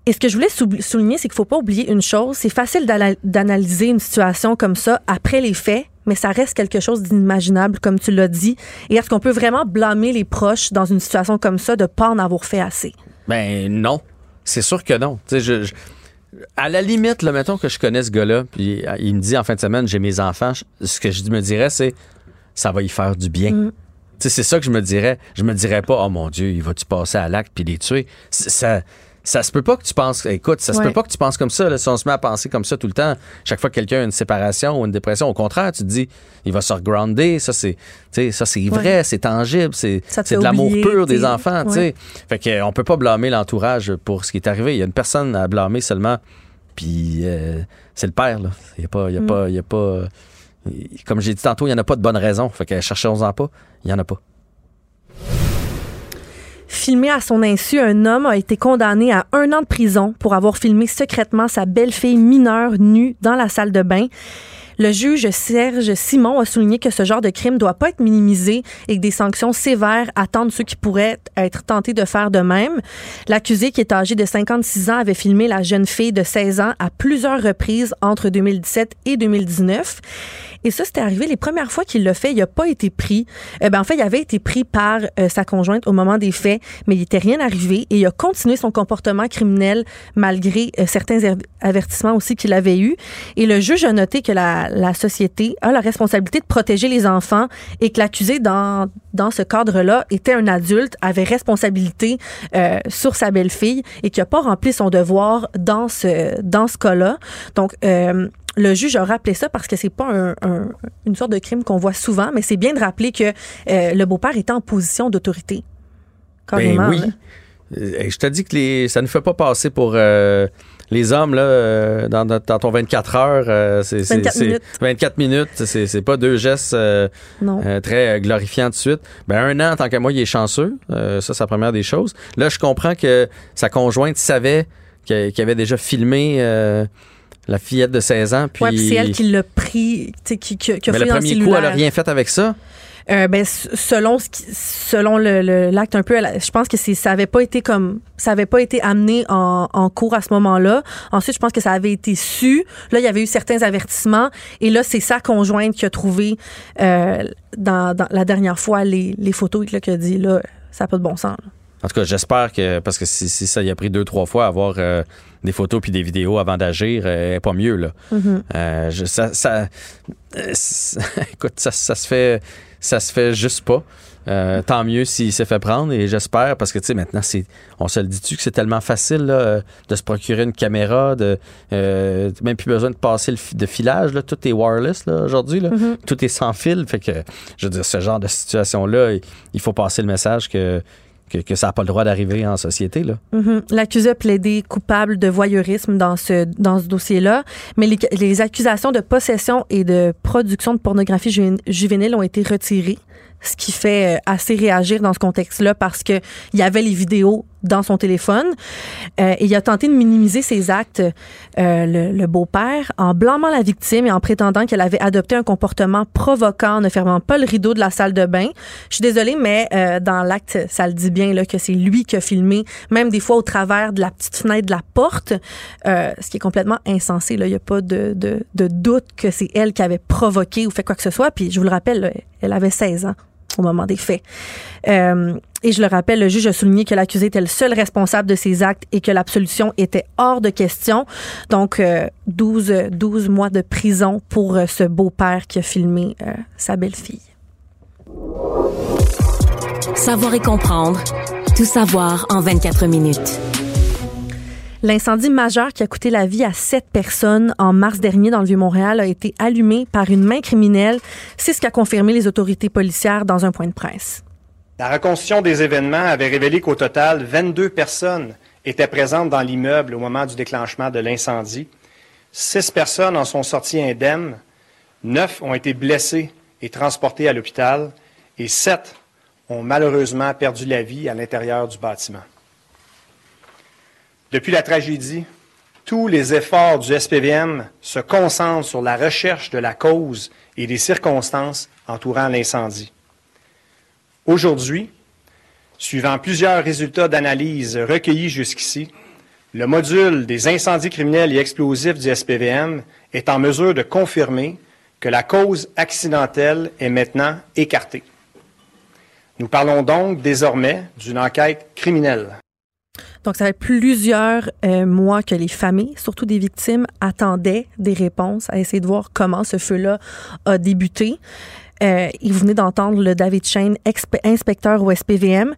Et ce que je voulais souligner, c'est qu'il faut pas oublier une chose. C'est facile d'analyser une situation comme ça après les faits, mais ça reste quelque chose d'inimaginable, comme tu l'as dit. Et est-ce qu'on peut vraiment blâmer les proches dans une situation comme ça de pas en avoir fait assez? Ben non. C'est sûr que non. je, à la limite, là, mettons que je connais ce gars-là, puis euh, il me dit en fin de semaine, j'ai mes enfants, ce que je me dirais, c'est ça va y faire du bien. Mm. C'est ça que je me dirais. Je me dirais pas, oh mon Dieu, il va-tu passer à l'acte puis les tuer? Ça, ça se peut pas que tu penses, écoute, ça se peut pas que tu penses comme ça. Là, si on se met à penser comme ça tout le temps, chaque fois que quelqu'un a une séparation ou une dépression, au contraire, tu te dis, il va se regrounder. Ça, c'est, ça, c'est vrai, c'est tangible, c'est, de l'amour pur des enfants. sais Fait qu'on peut pas blâmer l'entourage pour ce qui est arrivé. Il y a une personne à blâmer seulement, puis euh, c'est le père. Il n'y a pas, il y a mm. pas, il y a pas. Comme j'ai dit tantôt, il n'y en a pas de bonne raison. Fait que cherchons-en pas. Il n'y en a pas. Filmé à son insu, un homme a été condamné à un an de prison pour avoir filmé secrètement sa belle-fille mineure nue dans la salle de bain. Le juge Serge Simon a souligné que ce genre de crime doit pas être minimisé et que des sanctions sévères attendent ceux qui pourraient être tentés de faire de même. L'accusé, qui est âgé de 56 ans, avait filmé la jeune fille de 16 ans à plusieurs reprises entre 2017 et 2019. Et ça, c'était arrivé les premières fois qu'il l'a fait. Il n'a pas été pris. Euh, ben, en fait, il avait été pris par euh, sa conjointe au moment des faits, mais il n'était rien arrivé et il a continué son comportement criminel malgré euh, certains avertissements aussi qu'il avait eu. Et le juge a noté que la, la société a la responsabilité de protéger les enfants et que l'accusé dans, dans ce cadre-là était un adulte, avait responsabilité sur sa belle-fille et qui n'a pas rempli son devoir dans ce, dans ce cas-là. Donc, le juge a rappelé ça parce que c'est pas une sorte de crime qu'on voit souvent, mais c'est bien de rappeler que euh, le beau-père était en position d'autorité. Ben oui. Euh, je te dis que les, ça ne fait pas passer pour euh, les hommes là, dans, ton 24 heures. c'est, 24 minutes. 24 minutes, c'est, pas deux gestes très glorifiants de suite. Ben, un an, tant qu'à moi, il est chanceux. ça, c'est la première des choses. Là, je comprends que sa conjointe savait qu'il avait déjà filmé la fillette de 16 ans. Puis, c'est elle qui l'a pris, qui, qui, qui a Mais le premier coup, elle n'a rien fait avec ça? Euh, ben, selon ce qui, selon le, l'acte un peu, je pense que c'est, ça avait pas été comme, ça avait pas été amené en, en cours à ce moment-là. Ensuite, je pense que ça avait été su. Là, il y avait eu certains avertissements. Et là, c'est sa conjointe qui a trouvé euh, dans, dans, la dernière fois les, les photos là, qui a dit là, ça n'a pas de bon sens. En tout cas, j'espère que, parce que si, ça y a pris deux, trois fois avoir euh, des photos puis des vidéos avant d'agir, euh, pas mieux, là. Mm-hmm. Euh, ça, ça, écoute, ça, se fait, ça se fait juste pas. tant mieux s'il s'est fait prendre et j'espère parce que tu sais maintenant c'est on se le dit-tu que c'est tellement facile de se procurer une caméra de même plus besoin de passer le de filage là, tout est wireless aujourd'hui mm-hmm. tout est sans fil fait que je veux dire ce genre de situation là il faut passer le message que que, ça n'a pas le droit d'arriver en société. Mm-hmm. L'accusé a plaidé coupable de voyeurisme dans ce, dossier-là, mais les, accusations de possession et de production de pornographie juvénile ont été retirées ce qui fait euh, assez réagir dans ce contexte-là parce que il y avait les vidéos dans son téléphone euh, et il a tenté de minimiser ses actes, euh, le, beau-père, en blâmant la victime et en prétendant qu'elle avait adopté un comportement provoquant en ne fermant pas le rideau de la salle de bain. Je suis désolée, mais dans l'acte, ça le dit bien là que c'est lui qui a filmé, même des fois au travers de la petite fenêtre de la porte, ce qui est complètement insensé. Là, il n'y a pas de, de, de doute que c'est elle qui avait provoqué ou fait quoi que ce soit. Puis je vous le rappelle, elle avait 16 ans au moment des faits. Euh, et je le rappelle, le juge a souligné que l'accusé était le seul responsable de ces actes et que l'absolution était hors de question. Donc, 12, euh, 12 mois de prison pour euh, ce beau-père qui a filmé sa belle-fille. Savoir et comprendre. Tout savoir en 24 minutes. L'incendie majeur qui a coûté la vie à sept personnes en mars dernier dans le Vieux-Montréal a été allumé par une main criminelle. C'est ce qu'a confirmé les autorités policières dans un point de presse. La reconstitution des événements avait révélé qu'au total, 22 personnes étaient présentes dans l'immeuble au moment du déclenchement de l'incendie. Six personnes en sont sorties indemnes, neuf ont été blessées et transportées à l'hôpital et sept ont malheureusement perdu la vie à l'intérieur du bâtiment. Depuis la tragédie, tous les efforts du SPVM se concentrent sur la recherche de la cause et des circonstances entourant l'incendie. Aujourd'hui, suivant plusieurs résultats d'analyse recueillis jusqu'ici, le module des incendies criminels et explosifs du SPVM est en mesure de confirmer que la cause accidentelle est maintenant écartée. Nous parlons donc désormais d'une enquête criminelle. Donc, ça fait plusieurs euh, mois que les familles, surtout des victimes, attendaient des réponses à essayer de voir comment ce feu-là a débuté. Euh, vous venez d'entendre le David Shane, inspecteur au SPVM.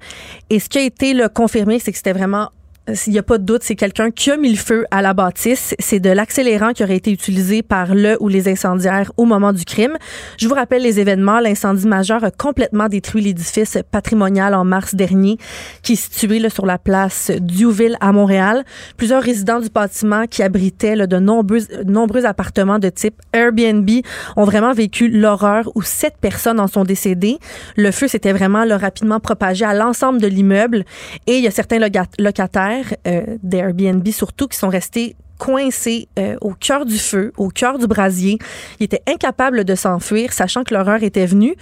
Et ce qui a été confirmé, c'est que c'était vraiment s'il n'y a pas de doute, c'est quelqu'un qui a mis le feu à la bâtisse. C'est de l'accélérant qui aurait été utilisé par le ou les incendiaires au moment du crime. Je vous rappelle les événements. L'incendie majeur a complètement détruit l'édifice patrimonial en mars dernier, qui est situé sur la place Diouville à Montréal. Plusieurs résidents du bâtiment qui abritaient de nombreux, appartements de type Airbnb ont vraiment vécu l'horreur où sept personnes en sont décédées. Le feu s'était vraiment rapidement propagé à l'ensemble de l'immeuble et il y a certains locataires euh, d'Airbnb surtout qui sont restés coincés euh, au cœur du feu, au cœur du brasier. Ils étaient incapables de s'enfuir, sachant que l'horreur était venue.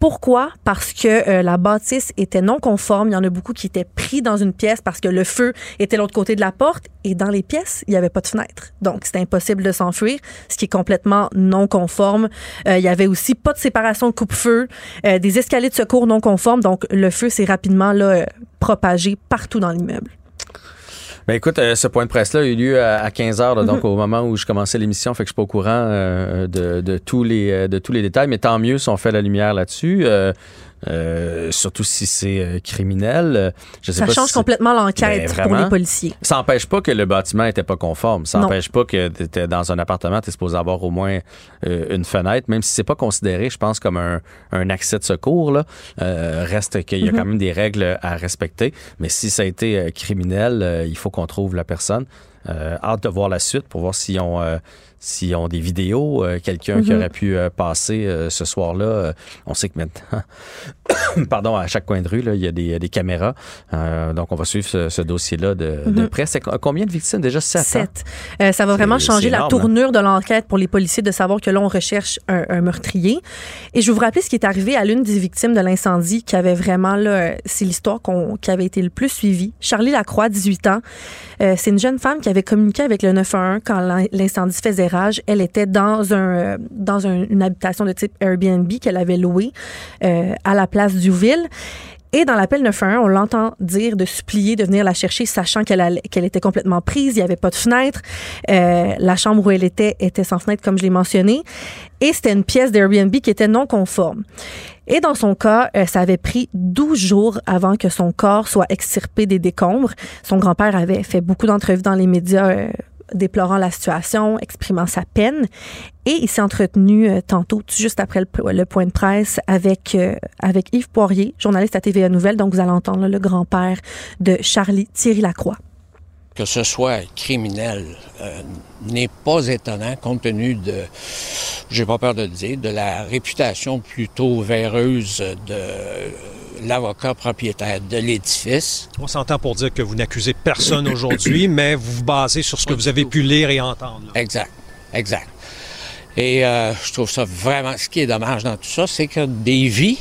Pourquoi? Parce que euh, la bâtisse était non conforme. Il y en a beaucoup qui étaient pris dans une pièce parce que le feu était l'autre côté de la porte et dans les pièces, il n'y avait pas de fenêtre. Donc, c'était impossible de s'enfuir, ce qui est complètement non conforme. il y avait aussi pas de séparation de coupe-feu, des escaliers de secours non conformes. Donc, le feu s'est rapidement là, propagé partout dans l'immeuble. Ben écoute, euh, ce point de presse-là a eu lieu à, 15 heures, donc mhm. au moment où je commençais l'émission, fait que je suis pas au courant euh, de, de, tous les euh, de tous les détails, mais tant mieux si on fait la lumière là-dessus. Euh, surtout si c'est euh, criminel. Je sais ça change complètement l'enquête ben, pour les policiers. Ça n'empêche pas que le bâtiment n'était pas conforme. Ça n'empêche pas que tu étais dans un appartement, tu es supposé avoir au moins euh, une fenêtre, même si c'est pas considéré, je pense, comme un, un accès de secours. Là, reste qu'il y a mm-hmm. quand même des règles à respecter. Mais si ça a été criminel, il faut qu'on trouve la personne. hâte de voir la suite pour voir s'ils ont s'ils ont des vidéos, euh, quelqu'un qui mhm. aurait pu euh, passer euh, ce soir-là. on sait que maintenant, pardon, à chaque coin de rue, là, il y a des, des caméras. donc, on va suivre ce, dossier-là de, de, mhm. près. C'est combien de victimes? Déjà? Sept. Sept. ça va vraiment changer la hein? tournure de l'enquête pour les policiers de savoir que là, on recherche un, meurtrier. Et je vais vous rappeler ce qui est arrivé à l'une des victimes de l'incendie qui avait vraiment, là, c'est l'histoire qui avait été le plus suivie. Charlie Lacroix, 18 ans. c'est une jeune femme qui avait communiqué avec le 911 quand l'incendie faisait elle était dans un dans une habitation de type Airbnb qu'elle avait louée euh, à la place du ville. Et dans l'appel 911, on l'entend dire de supplier de venir la chercher, sachant qu'elle qu'elle était complètement prise, il n'y avait pas de fenêtre. Euh, la chambre où elle était était sans fenêtre, comme je l'ai mentionné. Et c'était une pièce d'Airbnb qui était non conforme. Et dans son cas, euh, ça avait pris 12 jours avant que son corps soit extirpé des décombres. Son grand-père avait fait beaucoup d'entrevues dans les médias déplorant la situation, exprimant sa peine. Et il s'est entretenu euh, tantôt, juste après le, point de presse, avec, euh, avec Yves Poirier, journaliste à TVA Nouvelle. Donc, vous allez entendre le grand-père de Charlie, Thierry Lacroix. Que ce soit criminel euh, n'est pas étonnant compte tenu de, j'ai pas peur de le dire, de la réputation plutôt véreuse de l'avocat propriétaire de l'édifice. On s'entend pour dire que vous n'accusez personne aujourd'hui, mais vous vous basez sur ce que vous avez pu lire et entendre. Exact, exact. Et euh, je trouve ça vraiment... Ce qui est dommage dans tout ça, c'est que des vies,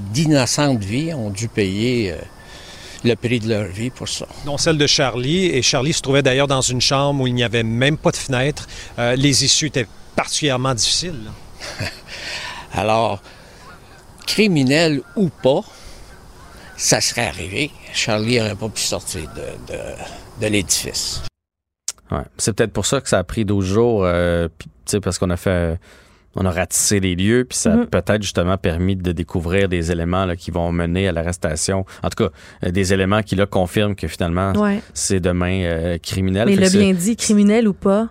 d'innocentes vies, ont dû payer... Euh, le prix de leur vie pour ça. Dont celle de Charlie. Et Charlie se trouvait d'ailleurs dans une chambre où il n'y avait même pas de fenêtre. Euh, les issues étaient particulièrement difficiles. Alors, criminel ou pas, ça serait arrivé, Charlie n'aurait pas pu sortir de, de, l'édifice. Ouais. C'est peut-être pour ça que ça a pris 12 jours, euh, parce qu'on a fait on a ratissé les lieux, puis ça a mm-hmm. peut-être justement permis de découvrir des éléments là, qui vont mener à l'arrestation. En tout cas, euh, des éléments qui là confirment que finalement c'est demain euh, criminel. Mais il a bien dit, criminel ou pas,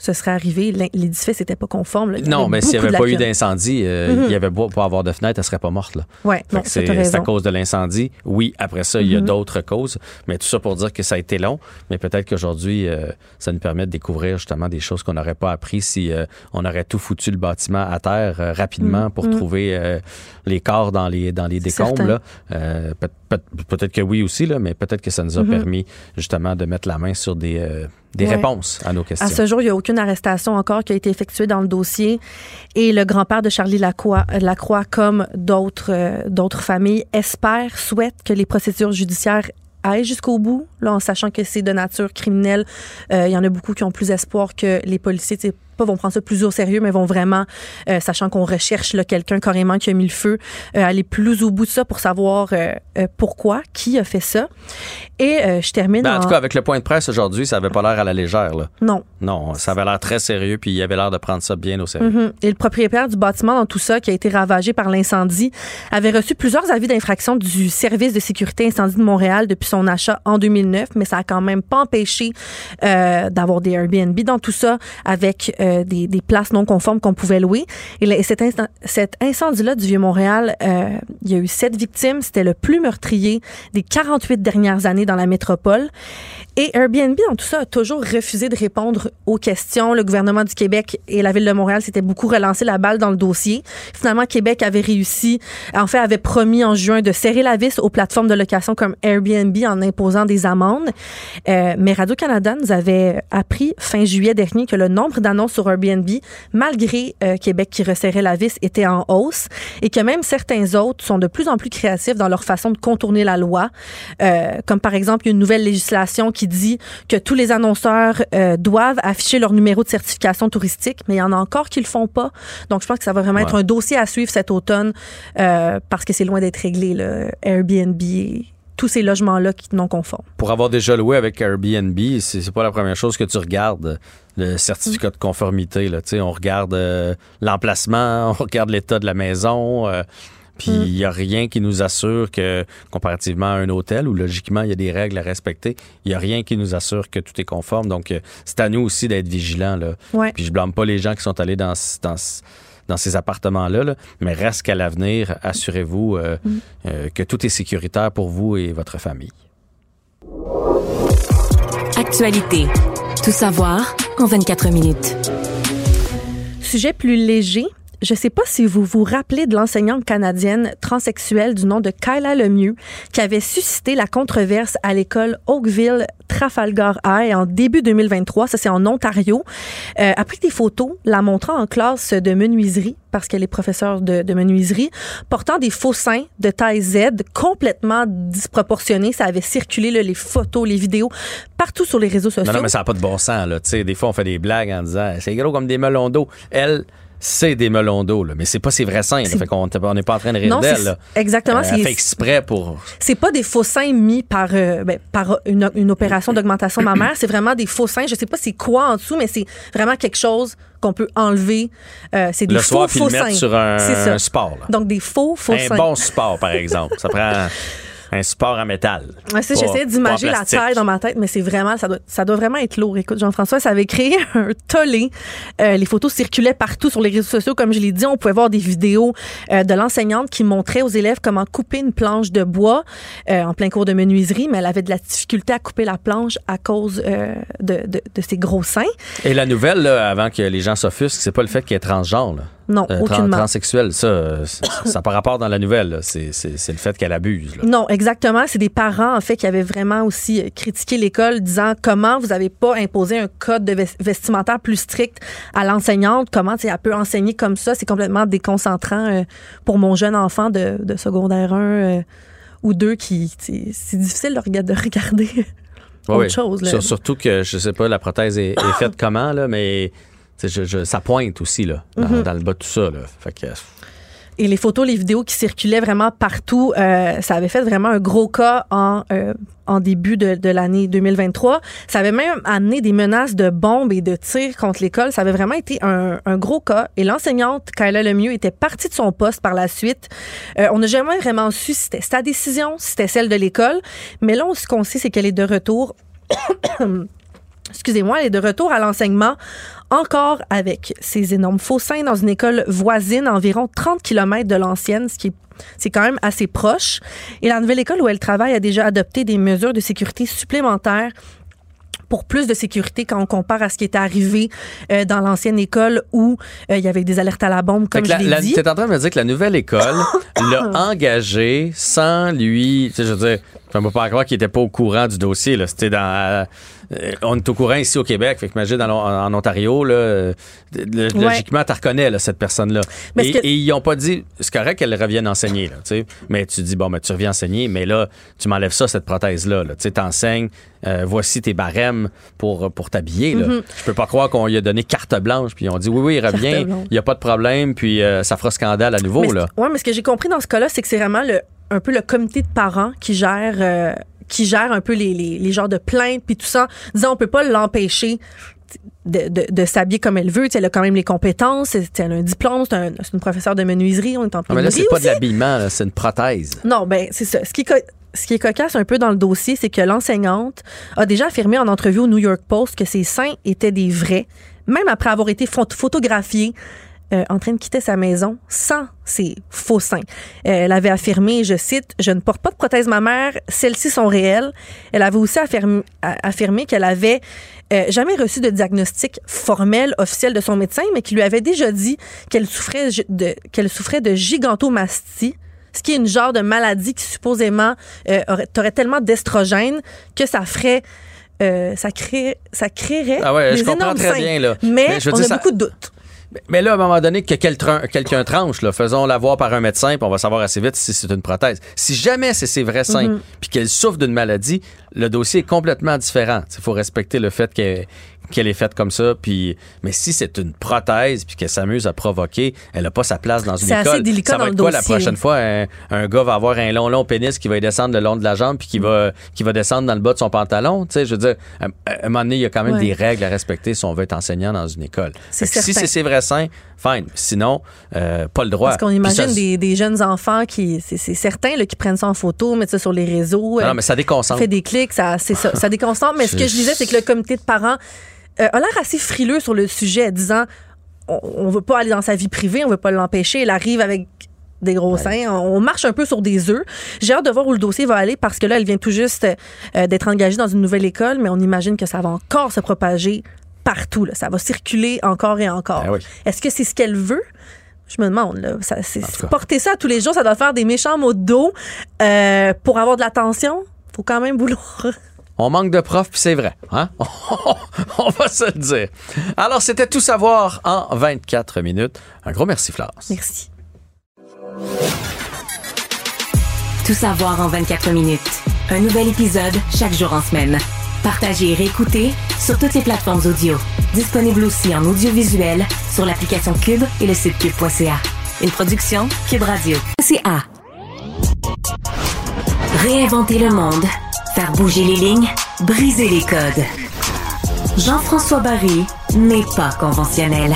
ce serait arrivé. L'édifice n'était pas conforme. Non, mais s'il n'y avait pas eu d'incendie, euh, il y avait pas pour avoir de fenêtre, elle serait pas morte. Oui, c'est à cause de l'incendie. Oui, après ça, il y a mhm. d'autres causes, mais tout ça pour dire que ça a été long. Mais peut-être qu'aujourd'hui, euh, ça nous permet de découvrir justement des choses qu'on n'aurait pas appris si euh, on aurait tout foutu le bâtiment à terre rapidement mhm. pour trouver les corps dans les dans les décombres. peut-être que oui aussi, là, mais peut-être que ça nous a permis justement de mettre la main sur des des réponses à nos questions. À ce jour, il n'y a aucune arrestation encore qui a été effectuée dans le dossier. Et le grand-père de Charlie Lacroix, Lacroix comme d'autres euh, d'autres familles, espère, souhaite que les procédures judiciaires aille jusqu'au bout, là, en sachant que c'est de nature criminelle. Euh, il y en a beaucoup qui ont plus espoir que les policiers pas vont prendre ça plus au sérieux, mais vont vraiment, euh, sachant qu'on recherche quelqu'un carrément qui a mis le feu, euh, aller plus au bout de ça pour savoir euh, pourquoi, qui a fait ça. Et je termine. Ben, en, tout cas, avec le point de presse aujourd'hui, ça avait pas l'air à la légère. Là. Non. Non, ça avait l'air très sérieux, puis il avait l'air de prendre ça bien au sérieux. Mm-hmm. Et le propriétaire du bâtiment dans tout ça, qui a été ravagé par l'incendie, avait reçu plusieurs avis d'infraction du service de sécurité incendie de Montréal depuis son achat en 2009, mais ça a quand même pas empêché d'avoir des Airbnb dans tout ça avec euh, des, places non conformes qu'on pouvait louer. Et, cet, incendie-là du Vieux-Montréal, euh, il y a eu sept victimes. C'était le plus meurtrier des 48 dernières années dans la métropole. Et Airbnb, dans tout ça, a toujours refusé de répondre aux questions. Le gouvernement du Québec et la ville de Montréal s'étaient beaucoup relancé la balle dans le dossier. Finalement, Québec avait réussi, en fait, avait promis en juin de serrer la vis aux plateformes de location comme Airbnb en imposant des amendes. Euh, mais Radio-Canada nous avait appris fin juillet dernier que le nombre d'annonces sur Airbnb, malgré euh, Québec qui resserrait la vis, était en hausse et que même certains autres sont de plus en plus créatifs dans leur façon de contourner la loi. Euh, comme par exemple, une nouvelle législation qui dit que tous les annonceurs euh, doivent afficher leur numéro de certification touristique, mais il y en a encore qui le font pas. Donc, je pense que ça va vraiment être un dossier à suivre cet automne parce que c'est loin d'être réglé, le Airbnb tous ces logements-là qui non conformes. Pour avoir déjà loué avec Airbnb, c'est pas la première chose que tu regardes, le certificat de conformité. Là. On regarde euh, l'emplacement, on regarde l'état de la maison. Euh, puis il n'y a rien qui nous assure que, comparativement à un hôtel où logiquement il y a des règles à respecter, il n'y a rien qui nous assure que tout est conforme. Donc euh, c'est à nous aussi d'être vigilants. Là. Puis je blâme pas les gens qui sont allés dans, dans dans ces appartements-là, mais reste qu'à l'avenir, assurez-vous euh, mm. euh, que tout est sécuritaire pour vous et votre famille. Actualité. Tout savoir en 24 minutes. Sujet plus léger, je ne sais pas si vous vous rappelez de l'enseignante canadienne transsexuelle du nom de Kyla Lemieux qui avait suscité la controverse à l'école Oakville Trafalgar High en début 2023. Ça, c'est en Ontario. Euh, a pris des photos la montrant en classe de menuiserie parce qu'elle est professeure de, de, menuiserie, portant des faux seins de taille Z complètement disproportionnés. Ça avait circulé les photos, les vidéos partout sur les réseaux sociaux. Non, non mais ça n'a pas de bon sens. Là. sais, des fois, on fait des blagues en disant c'est gros comme des melons d'eau. Elle, c'est des melons d'eau, mais c'est pas ses vrais seins. Fait qu'on n'est pas en train de rire d'elle. Exactement. Euh, elle fait exprès pour. C'est pas des faux seins mis par, euh, ben, par une, une, opération d'augmentation mammaire. C'est vraiment des faux seins. Je sais pas c'est quoi en dessous, mais c'est vraiment quelque chose qu'on peut enlever. Euh, c'est des le faux, soir, faux mettre sur un, sport. Donc des faux faux seins. Un bon sport, par exemple. Ça prend un support en métal. J'essaie d'imaginer la taille dans ma tête, mais c'est vraiment, ça doit, ça doit vraiment être lourd. Écoute, Jean-François, ça avait créé un tollé. Euh, les photos circulaient partout sur les réseaux sociaux. Comme je l'ai dit, on pouvait voir des vidéos euh, de l'enseignante qui montrait aux élèves comment couper une planche de bois euh, en plein cours de menuiserie, mais elle avait de la difficulté à couper la planche à cause de, de, de, ses gros seins. Et la nouvelle, là, avant que les gens s'offusquent, c'est pas le fait qu'elle est transgenre. Là. Non, euh, aucunement. Transsexuelle, ça, ça n'a pas rapport dans la nouvelle. C'est le fait qu'elle abuse. Non, exactement. C'est des parents, en fait, qui avaient vraiment aussi euh, critiqué l'école, disant comment vous n'avez pas imposé un code de vestimentaire plus strict à l'enseignante. Comment elle peut enseigner comme ça? C'est complètement déconcentrant euh, pour mon jeune enfant de, secondaire 1 ou 2 qui. C'est difficile de regarder. autre chose. Surtout que, je sais pas, la prothèse est, est faite comment, là, mais ça pointe aussi là, mhm. dans, le bas de tout ça. et les photos, les vidéos qui circulaient vraiment partout, euh, ça avait fait vraiment un gros cas en, euh, en début de, l'année 2023. Ça avait même amené des menaces de bombes et de tirs contre l'école. Ça avait vraiment été un, gros cas. Et l'enseignante, Kyla Lemieux, était partie de son poste par la suite. Euh, on n'a jamais vraiment su si c'était sa décision, si c'était celle de l'école. Mais là, ce qu'on sait, c'est qu'elle est de retour. excusez-moi, elle est de retour à l'enseignement encore avec ses énormes faux seins dans une école voisine environ 30 km de l'ancienne, ce qui est c'est quand même assez proche. Et la nouvelle école où elle travaille a déjà adopté des mesures de sécurité supplémentaires pour plus de sécurité quand on compare à ce qui était arrivé euh, dans l'ancienne école où euh, il y avait des alertes à la bombe, comme je l'ai dit. Tu es en train de me dire que la nouvelle école l'a engagé sans lui, tu sais, je veux dire, je ne peux pas croire qu'il était pas au courant du dossier. C'était dans euh, on est au courant ici au Québec. Fait que imagine en, en Ontario, là, euh, logiquement, tu reconnais cette personne-là. Et, ils n'ont pas dit, c'est correct qu'elle revienne enseigner, là, mais tu dis, bon, ben, tu reviens enseigner, mais là, tu m'enlèves ça, cette prothèse-là. Là. Tu enseignes, euh, voici tes barèmes pour, pour t'habiller. Mm-hmm. Je peux pas croire qu'on lui a donné carte blanche, puis on dit, oui, oui, il revient, il n'y a pas de problème, puis ça fera scandale à nouveau. Oui, mais ce que j'ai compris dans ce cas-là, c'est que c'est vraiment le, un peu le comité de parents qui gère qui gère un peu les, les, les genres de plaintes puis tout ça, disant on peut pas l'empêcher de, de, de s'habiller comme elle veut. elle a quand même les compétences. Elle a un diplôme. C'est un, une professeure de menuiserie. On est en ah, mais là, c'est pas de l'habillement. C'est une prothèse. Non, ben c'est ça. Ce qui, ce qui est cocasse un peu dans le dossier, c'est que l'enseignante a déjà affirmé en entrevue au New York Post que ses seins étaient des vrais, même après avoir été photographiés euh, en train de quitter sa maison sans ses faux seins. Euh, elle avait affirmé, je cite, Je ne porte pas de prothèse mammaire, celles-ci sont réelles. Elle avait aussi affirmé, affirmé qu'elle avait euh, jamais reçu de diagnostic formel, officiel de son médecin, mais qui lui avait déjà dit qu'elle souffrait de, qu'elle souffrait de gigantomastie ce qui est une genre de maladie qui supposément euh, aurait, tellement d'estrogène que ça ferait ça, crée, ça créerait ah ouais, je comprends très bien là. Mais, on a beaucoup de doutes. Mais là, à un moment donné, que quelqu'un tranche, là, faisons-la voir par un médecin, puis on va savoir assez vite si c'est une prothèse. Si jamais c'est ses vrais seins, mm-hmm. puis qu'elle souffre d'une maladie, le dossier est complètement différent. Il faut respecter le fait qu'elle qu'elle est faite comme ça. Puis, mais si c'est une prothèse puis qu'elle s'amuse à provoquer, elle n'a pas sa place dans une école. Assez délicat ça va être quoi la prochaine fois? Un, gars va avoir un long, long pénis qui va descendre le long de la jambe puis qui va, qui va descendre dans le bas de son pantalon. Tu sais, je veux dire, à, un moment donné, il y a quand même des règles à respecter si on veut être enseignant dans une école. Si c'est ses vrais seins, fine. Sinon, euh, pas le droit. Parce qu'on imagine des, jeunes enfants qui, c'est certain, là, qui prennent ça en photo, mettent ça sur les réseaux. Non, euh, mais ça déconcentre. Fait des clics, ça, ça, ça déconcentre. Mais ce que je disais, c'est que le comité de parents euh, a l'air assez frileux sur le sujet, disant on, ne veut pas aller dans sa vie privée, on veut pas l'empêcher. Elle arrive avec des gros seins. On marche un peu sur des œufs. J'ai hâte de voir où le dossier va aller parce que là, elle vient tout juste euh, d'être engagée dans une nouvelle école, mais on imagine que ça va encore se propager partout. Là. Ça va circuler encore et encore. Ben Est-ce que c'est ce qu'elle veut? Je me demande, là. Ça, porter ça tous les jours, ça doit faire des méchants mots de dos. Euh, pour avoir de l'attention, faut quand même vouloir on manque de profs, puis c'est vrai. Hein? On va se le dire. Alors, c'était tout savoir en 24 minutes. Un gros merci, Florence. Merci. Tout savoir en 24 minutes. Un nouvel épisode chaque jour en semaine. Partagez et réécoutez sur toutes les plateformes audio. Disponible aussi en audiovisuel sur l'application Cube et le site cube.ca. Une production Cube Radio. CA. Réinventer le monde Faire bouger les lignes, briser les codes. Jean-François Barry n'est pas conventionnel.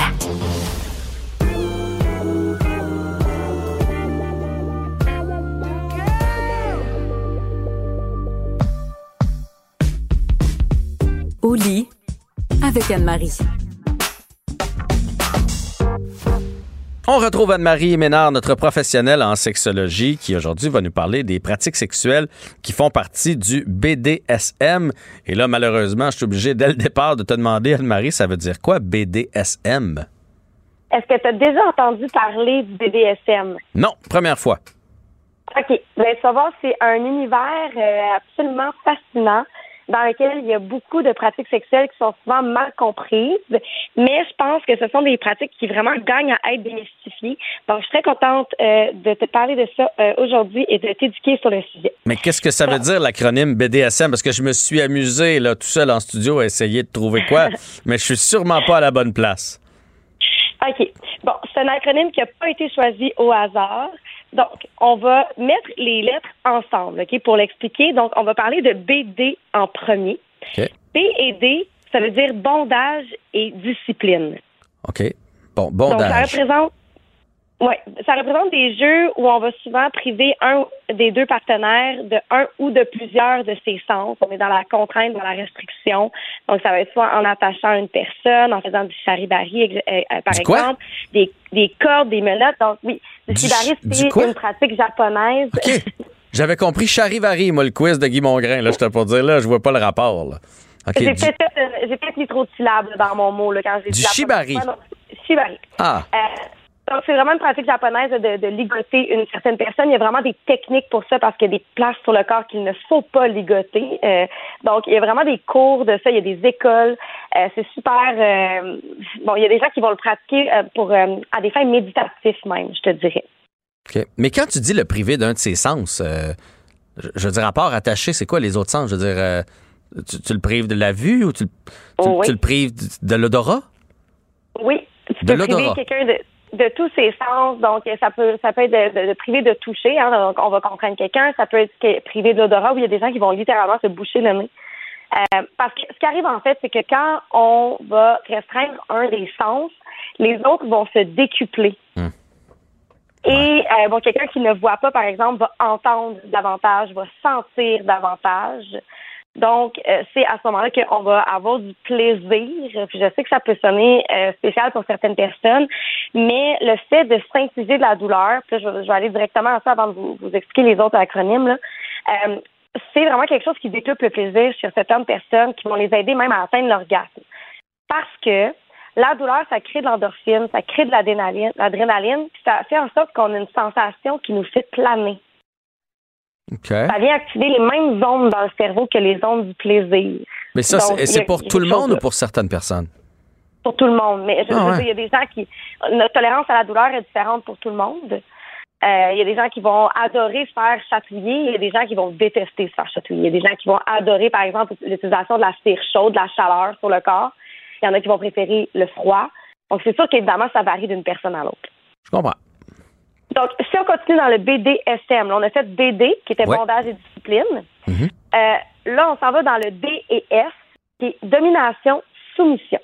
Au lit avec Anne-Marie. On retrouve Anne-Marie Ménard, notre professionnelle en sexologie, qui aujourd'hui va nous parler des pratiques sexuelles qui font partie du BDSM. Et là, malheureusement, je suis obligé dès le départ de te demander, Anne-Marie, ça veut dire quoi BDSM? Est-ce que tu as déjà entendu parler du BDSM? Non, première fois. OK. Bien, ça va, c'est un univers euh, absolument fascinant dans lequel il y a beaucoup de pratiques sexuelles qui sont souvent mal comprises, mais je pense que ce sont des pratiques qui vraiment gagnent à être démystifiées. Donc, je suis très contente euh, de te parler de ça euh, aujourd'hui et de t'éduquer sur le sujet. Mais qu'est-ce que ça veut dire l'acronyme BDSM? Parce que je me suis amusé là, tout seul en studio à essayer de trouver quoi, mais je suis sûrement pas à la bonne place. OK. Bon, c'est un acronyme qui n'a pas été choisi au hasard. Donc, on va mettre les lettres ensemble, OK, pour l'expliquer. Donc, on va parler de BD en premier. B et D, ça veut dire bondage et discipline. OK. Bon, bondage. Donc, ça représente oui, ça représente des jeux où on va souvent priver un des deux partenaires de un ou de plusieurs de ses sens. On est dans la contrainte, dans la restriction. Donc, ça va être soit en attachant une personne, en faisant du charibari, euh, euh, par exemple, des, des cordes, des menottes. Donc, oui, le charibari, c'est une pratique japonaise. J'avais compris charivari, moi, le quiz de Guy Mongrain. Là, je pour dire, là, je vois pas le rapport. J'ai peut-être euh, mis trop de syllabes dans mon mot là, quand j'ai dit Du shibari. shibari. Ah. Donc, c'est vraiment une pratique japonaise de, de, ligoter une certaine personne. Il y a vraiment des techniques pour ça parce qu'il y a des places sur le corps qu'il ne faut pas ligoter. Euh, donc, il y a vraiment des cours de ça. Il y a des écoles. Euh, c'est super. Euh, bon, il y a des gens qui vont le pratiquer pour à des fins méditatives même, je te dirais. OK. Mais quand tu dis le privé d'un de ses sens, je veux dire, à part attaché, c'est quoi les autres sens? Je veux dire, tu, le prives de la vue ou tu, tu, le prives de, l'odorat? Oui. Tu peux priver quelqu'un de de tous ses sens. Donc, ça peut, ça peut être de, priver de toucher. Hein, donc, on va comprendre quelqu'un. Ça peut être privé de l'odorat où il y a des gens qui vont littéralement se boucher le nez. Euh, parce que ce qui arrive en fait, c'est que quand on va restreindre un des sens, les autres vont se décupler. Hmm. Et euh, bon, quelqu'un qui ne voit pas, par exemple, va entendre davantage, va sentir davantage. Donc, euh, c'est à ce moment-là qu'on va avoir du plaisir. Puis je sais que ça peut sonner euh, spécial pour certaines personnes, mais le fait de s'infuser de la douleur, puis je, vais aller directement à ça avant de vous, expliquer les autres acronymes, là, euh, c'est vraiment quelque chose qui décuple le plaisir chez certaines personnes qui vont les aider même à atteindre l'orgasme. Parce que la douleur, ça crée de l'endorphine, ça crée de l'adrénaline, puis ça fait en sorte qu'on a une sensation qui nous fait planer. Ça vient activer les mêmes ondes dans le cerveau que les ondes du plaisir. Mais ça, c'est pour tout le monde ou pour certaines personnes? Pour tout le monde. Mais je ah, dire, il y a des gens qui. Notre tolérance à la douleur est différente pour tout le monde. Euh, il y a des gens qui vont adorer se faire chatouiller. Il y a des gens qui vont détester se faire chatouiller. Il y a des gens qui vont adorer, par exemple, l'utilisation de la cire chaude, de la chaleur sur le corps. Il y en a qui vont préférer le froid. Donc, c'est sûr qu'évidemment, ça varie d'une personne à l'autre. Je comprends. Donc, si on continue dans le BDSM, là, on a fait BD, qui était bondage et discipline. Mhm. Euh, là, on s'en va dans le D et F, qui est domination, soumission.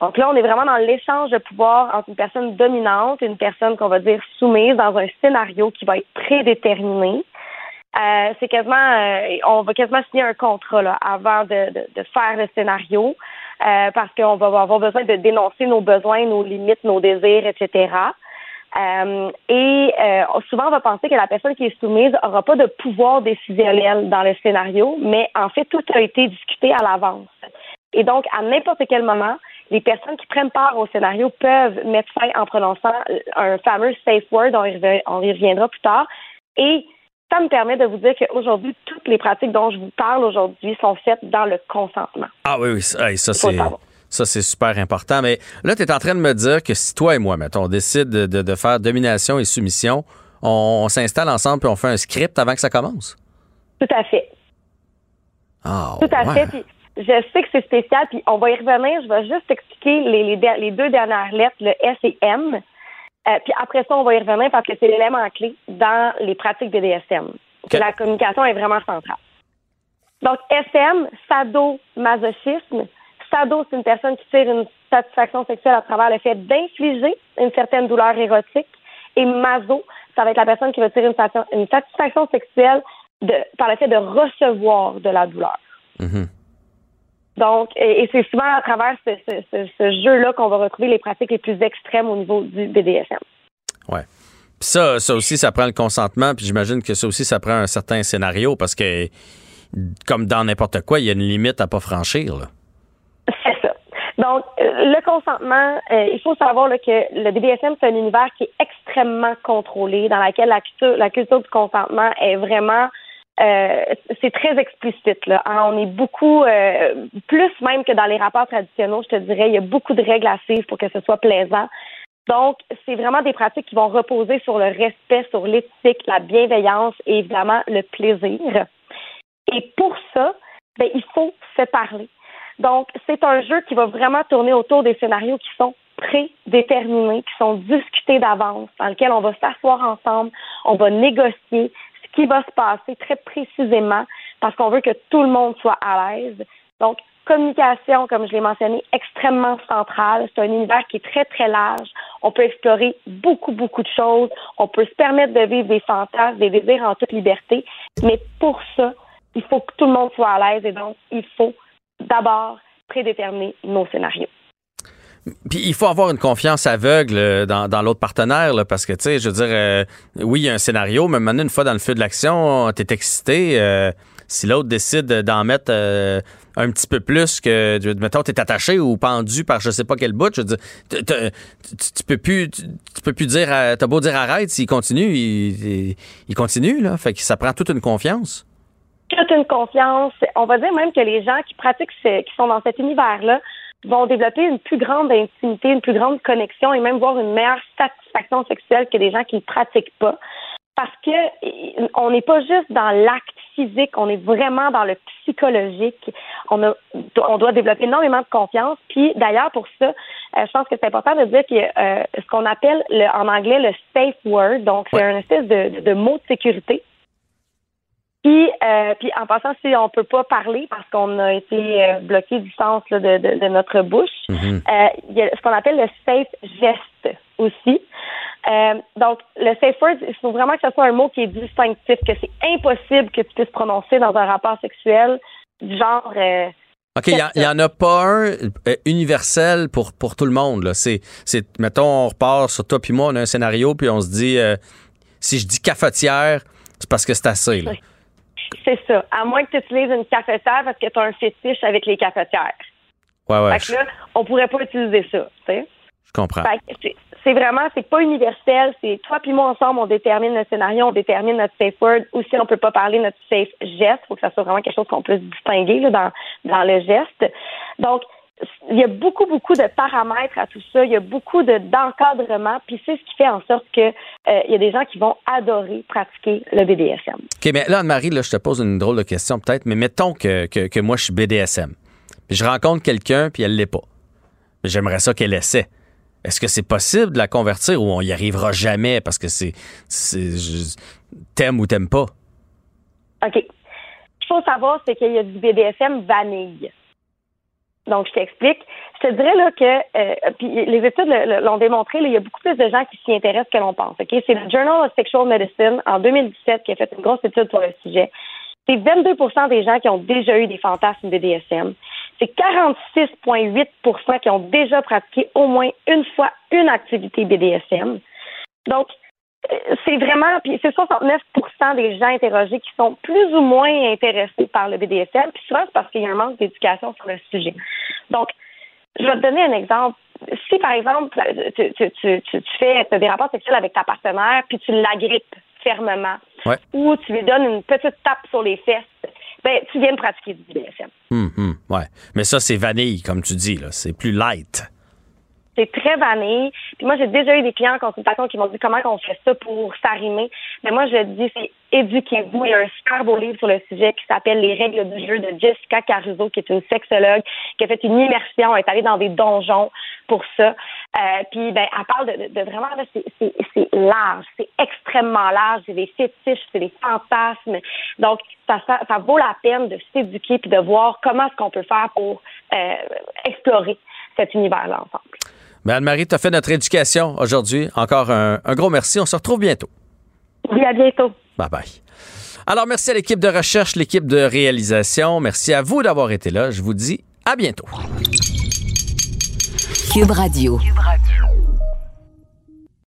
Donc là, on est vraiment dans l'échange de pouvoir entre une personne dominante et une personne qu'on va dire soumise dans un scénario qui va être prédéterminé. Euh, c'est quasiment, euh, on va quasiment signer un contrat là, avant de, de, faire le scénario, parce qu'on va avoir besoin de dénoncer nos besoins, nos limites, nos désirs, etc. Euh, et euh, souvent, on va penser que la personne qui est soumise n'aura pas de pouvoir décisionnel dans le scénario, mais en fait, tout a été discuté à l'avance. Et donc, à n'importe quel moment, les personnes qui prennent part au scénario peuvent mettre fin en prononçant un fameux safe word, on y, reviendra plus tard. Et ça me permet de vous dire qu'aujourd'hui, toutes les pratiques dont je vous parle aujourd'hui sont faites dans le consentement. Ah oui, oui, ça, ça c'est ça, c'est super important. Mais là, tu es en train de me dire que si toi et moi, mettons, on décide de, faire domination et soumission, on, s'installe ensemble et on fait un script avant que ça commence? Tout à fait. Ah, Tout à fait. Puis, je sais que c'est spécial, puis on va y revenir. Je vais juste expliquer les, les, deux dernières lettres, le S et M. Euh, puis après ça, on va y revenir parce que c'est l'élément clé dans les pratiques BDSM. Okay. La communication est vraiment centrale. Donc, SM, sado-masochisme, Sado, c'est une personne qui tire une satisfaction sexuelle à travers le fait d'infliger une certaine douleur érotique. Et maso, ça va être la personne qui va tirer une, satisfaction sexuelle de, par le fait de recevoir de la douleur. Mm-hmm. Donc, et, c'est souvent à travers ce, jeu-là qu'on va retrouver les pratiques les plus extrêmes au niveau du BDSM. Ouais. ça, ça aussi, ça prend le consentement, puis j'imagine que ça aussi, ça prend un certain scénario parce que, comme dans n'importe quoi, il y a une limite à pas franchir. Là. Donc, euh, le consentement, euh, il faut savoir que le BDSM, c'est un univers qui est extrêmement contrôlé, dans lequel la culture, la culture du consentement est vraiment euh, c'est très explicite. Hein. On est beaucoup, plus même que dans les rapports traditionnels, je te dirais, il y a beaucoup de règles à suivre pour que ce soit plaisant. Donc, c'est vraiment des pratiques qui vont reposer sur le respect, sur l'éthique, la bienveillance et évidemment le plaisir. Et pour ça, ben, il faut se parler. Donc, c'est un jeu qui va vraiment tourner autour des scénarios qui sont prédéterminés, qui sont discutés d'avance, dans lesquels on va s'asseoir ensemble, on va négocier ce qui va se passer très précisément parce qu'on veut que tout le monde soit à l'aise. Donc, communication, comme je l'ai mentionné, extrêmement centrale. C'est un univers qui est très, très large. On peut explorer beaucoup, beaucoup de choses. On peut se permettre de vivre des fantasmes, des désirs en toute liberté. Mais pour ça, il faut que tout le monde soit à l'aise et donc, il faut d'abord prédéterminer nos scénarios. Puis il faut avoir une confiance aveugle euh, dans, l'autre partenaire, parce que, tu sais, je veux dire, euh, oui, il y a un scénario, mais maintenant, une fois dans le feu de l'action, tu es excité. Euh, si l'autre décide d'en mettre un petit peu plus que, mettons, t'es attaché ou pendu par je sais pas quel bout, je veux dire, tu peux plus, tu peux plus dire, t'as beau dire arrête, s'il continue, il, il, continue, là. Fait que ça prend toute une confiance. Toute une confiance. On va dire même que les gens qui pratiquent, qui sont dans cet univers-là, vont développer une plus grande intimité, une plus grande connexion et même voir une meilleure satisfaction sexuelle que des gens qui ne pratiquent pas. Parce que on n'est pas juste dans l'acte physique, on est vraiment dans le psychologique. On, a, on doit développer énormément de confiance. Puis d'ailleurs, pour ça, euh, je pense que c'est important de dire que euh, ce qu'on appelle le, en anglais le safe word, donc c'est un espèce de, de mot de sécurité puis, euh, puis en passant, si on peut pas parler parce qu'on a été euh, bloqué du sens de, de, notre bouche, mhm. euh, il y a ce qu'on appelle le safe geste aussi. Donc, le safe word, il faut vraiment que ce soit un mot qui est distinctif, que c'est impossible que tu puisses prononcer dans un rapport sexuel du genre. OK, il n'y en a pas un universel pour, pour tout le monde. C'est, c'est, mettons, on repart sur toi puis moi, on a un scénario, puis on se dit, si je dis cafetière, c'est parce que c'est assez. Là. C'est ça. À moins que tu utilises une cafetière parce que tu as un fétiche avec les cafetières. Ouais, ouais. Fait que là, on pourrait pas utiliser ça, tu sais. Je comprends. c'est vraiment, c'est pas universel. C'est toi puis moi ensemble, on détermine le scénario, on détermine notre safe word. Ou si on peut pas parler notre safe geste, faut que ça soit vraiment quelque chose qu'on puisse distinguer là, dans, dans le geste. Donc, il y a beaucoup, beaucoup de paramètres à tout ça. Il y a beaucoup de, d'encadrement. Puis c'est ce qui fait en sorte que euh, il y a des gens qui vont adorer pratiquer le BDSM. OK, mais là, Anne-Marie, là, je te pose une drôle de question peut-être, mais mettons que, que, moi, je suis BDSM. Puis je rencontre quelqu'un, puis elle l'est pas. J'aimerais ça qu'elle essaie. Est-ce que c'est possible de la convertir ou on y arrivera jamais parce que c'est, c'est t'aimes ou t'aimes pas? OK. Ce qu'il faut savoir, c'est qu'il y a du BDSM vanille. Donc, je t'explique. Je te dirais là que, euh, puis les études l'ont démontré, il y a beaucoup plus de gens qui s'y intéressent que l'on pense. C'est le Journal of Sexual Medicine en 2017 qui a fait une grosse étude sur le sujet. C'est 22% des gens qui ont déjà eu des fantasmes BDSM. C'est 46,8% qui ont déjà pratiqué au moins une fois une activité BDSM. Donc, c'est vraiment, puis c'est 69 des gens interrogés qui sont plus ou moins intéressés par le BDSM, puis souvent c'est parce qu'il y a un manque d'éducation sur le sujet. Donc, je vais te donner un exemple. Si, par exemple, tu, tu, tu, tu fais des rapports sexuels avec ta partenaire, puis tu l'agrippes fermement, ou tu lui donnes une petite tape sur les fesses, ben, tu viens de pratiquer du BDSM. Hum, hum, ouais. Mais ça, c'est vanille, comme tu dis, là. C'est plus light c'est très vanille. Puis moi, j'ai déjà eu des clients en consultation qui m'ont dit comment on fait ça pour s'arrimer. Mais moi, je dis, c'est éduquez-vous. Il y a un super beau livre sur le sujet qui s'appelle Les règles du jeu de Jessica Caruso, qui est une sexologue, qui a fait une immersion, est allée dans des donjons pour ça. Euh, puis, ben, elle parle de, de, vraiment, c'est large, c'est extrêmement large. C'est des fétiches, c'est des fantasmes. Donc, ça, ça, vaut la peine de s'éduquer puis de voir comment est-ce qu'on peut faire pour euh, explorer cet univers-là ensemble. Mais Anne-Marie, tu as fait notre éducation aujourd'hui. Encore un, gros merci. On se retrouve bientôt. Oui, à bientôt. Bye bye. Alors, merci à l'équipe de recherche, l'équipe de réalisation. Merci à vous d'avoir été là. Je vous dis à bientôt. Cube Radio. Cube Radio.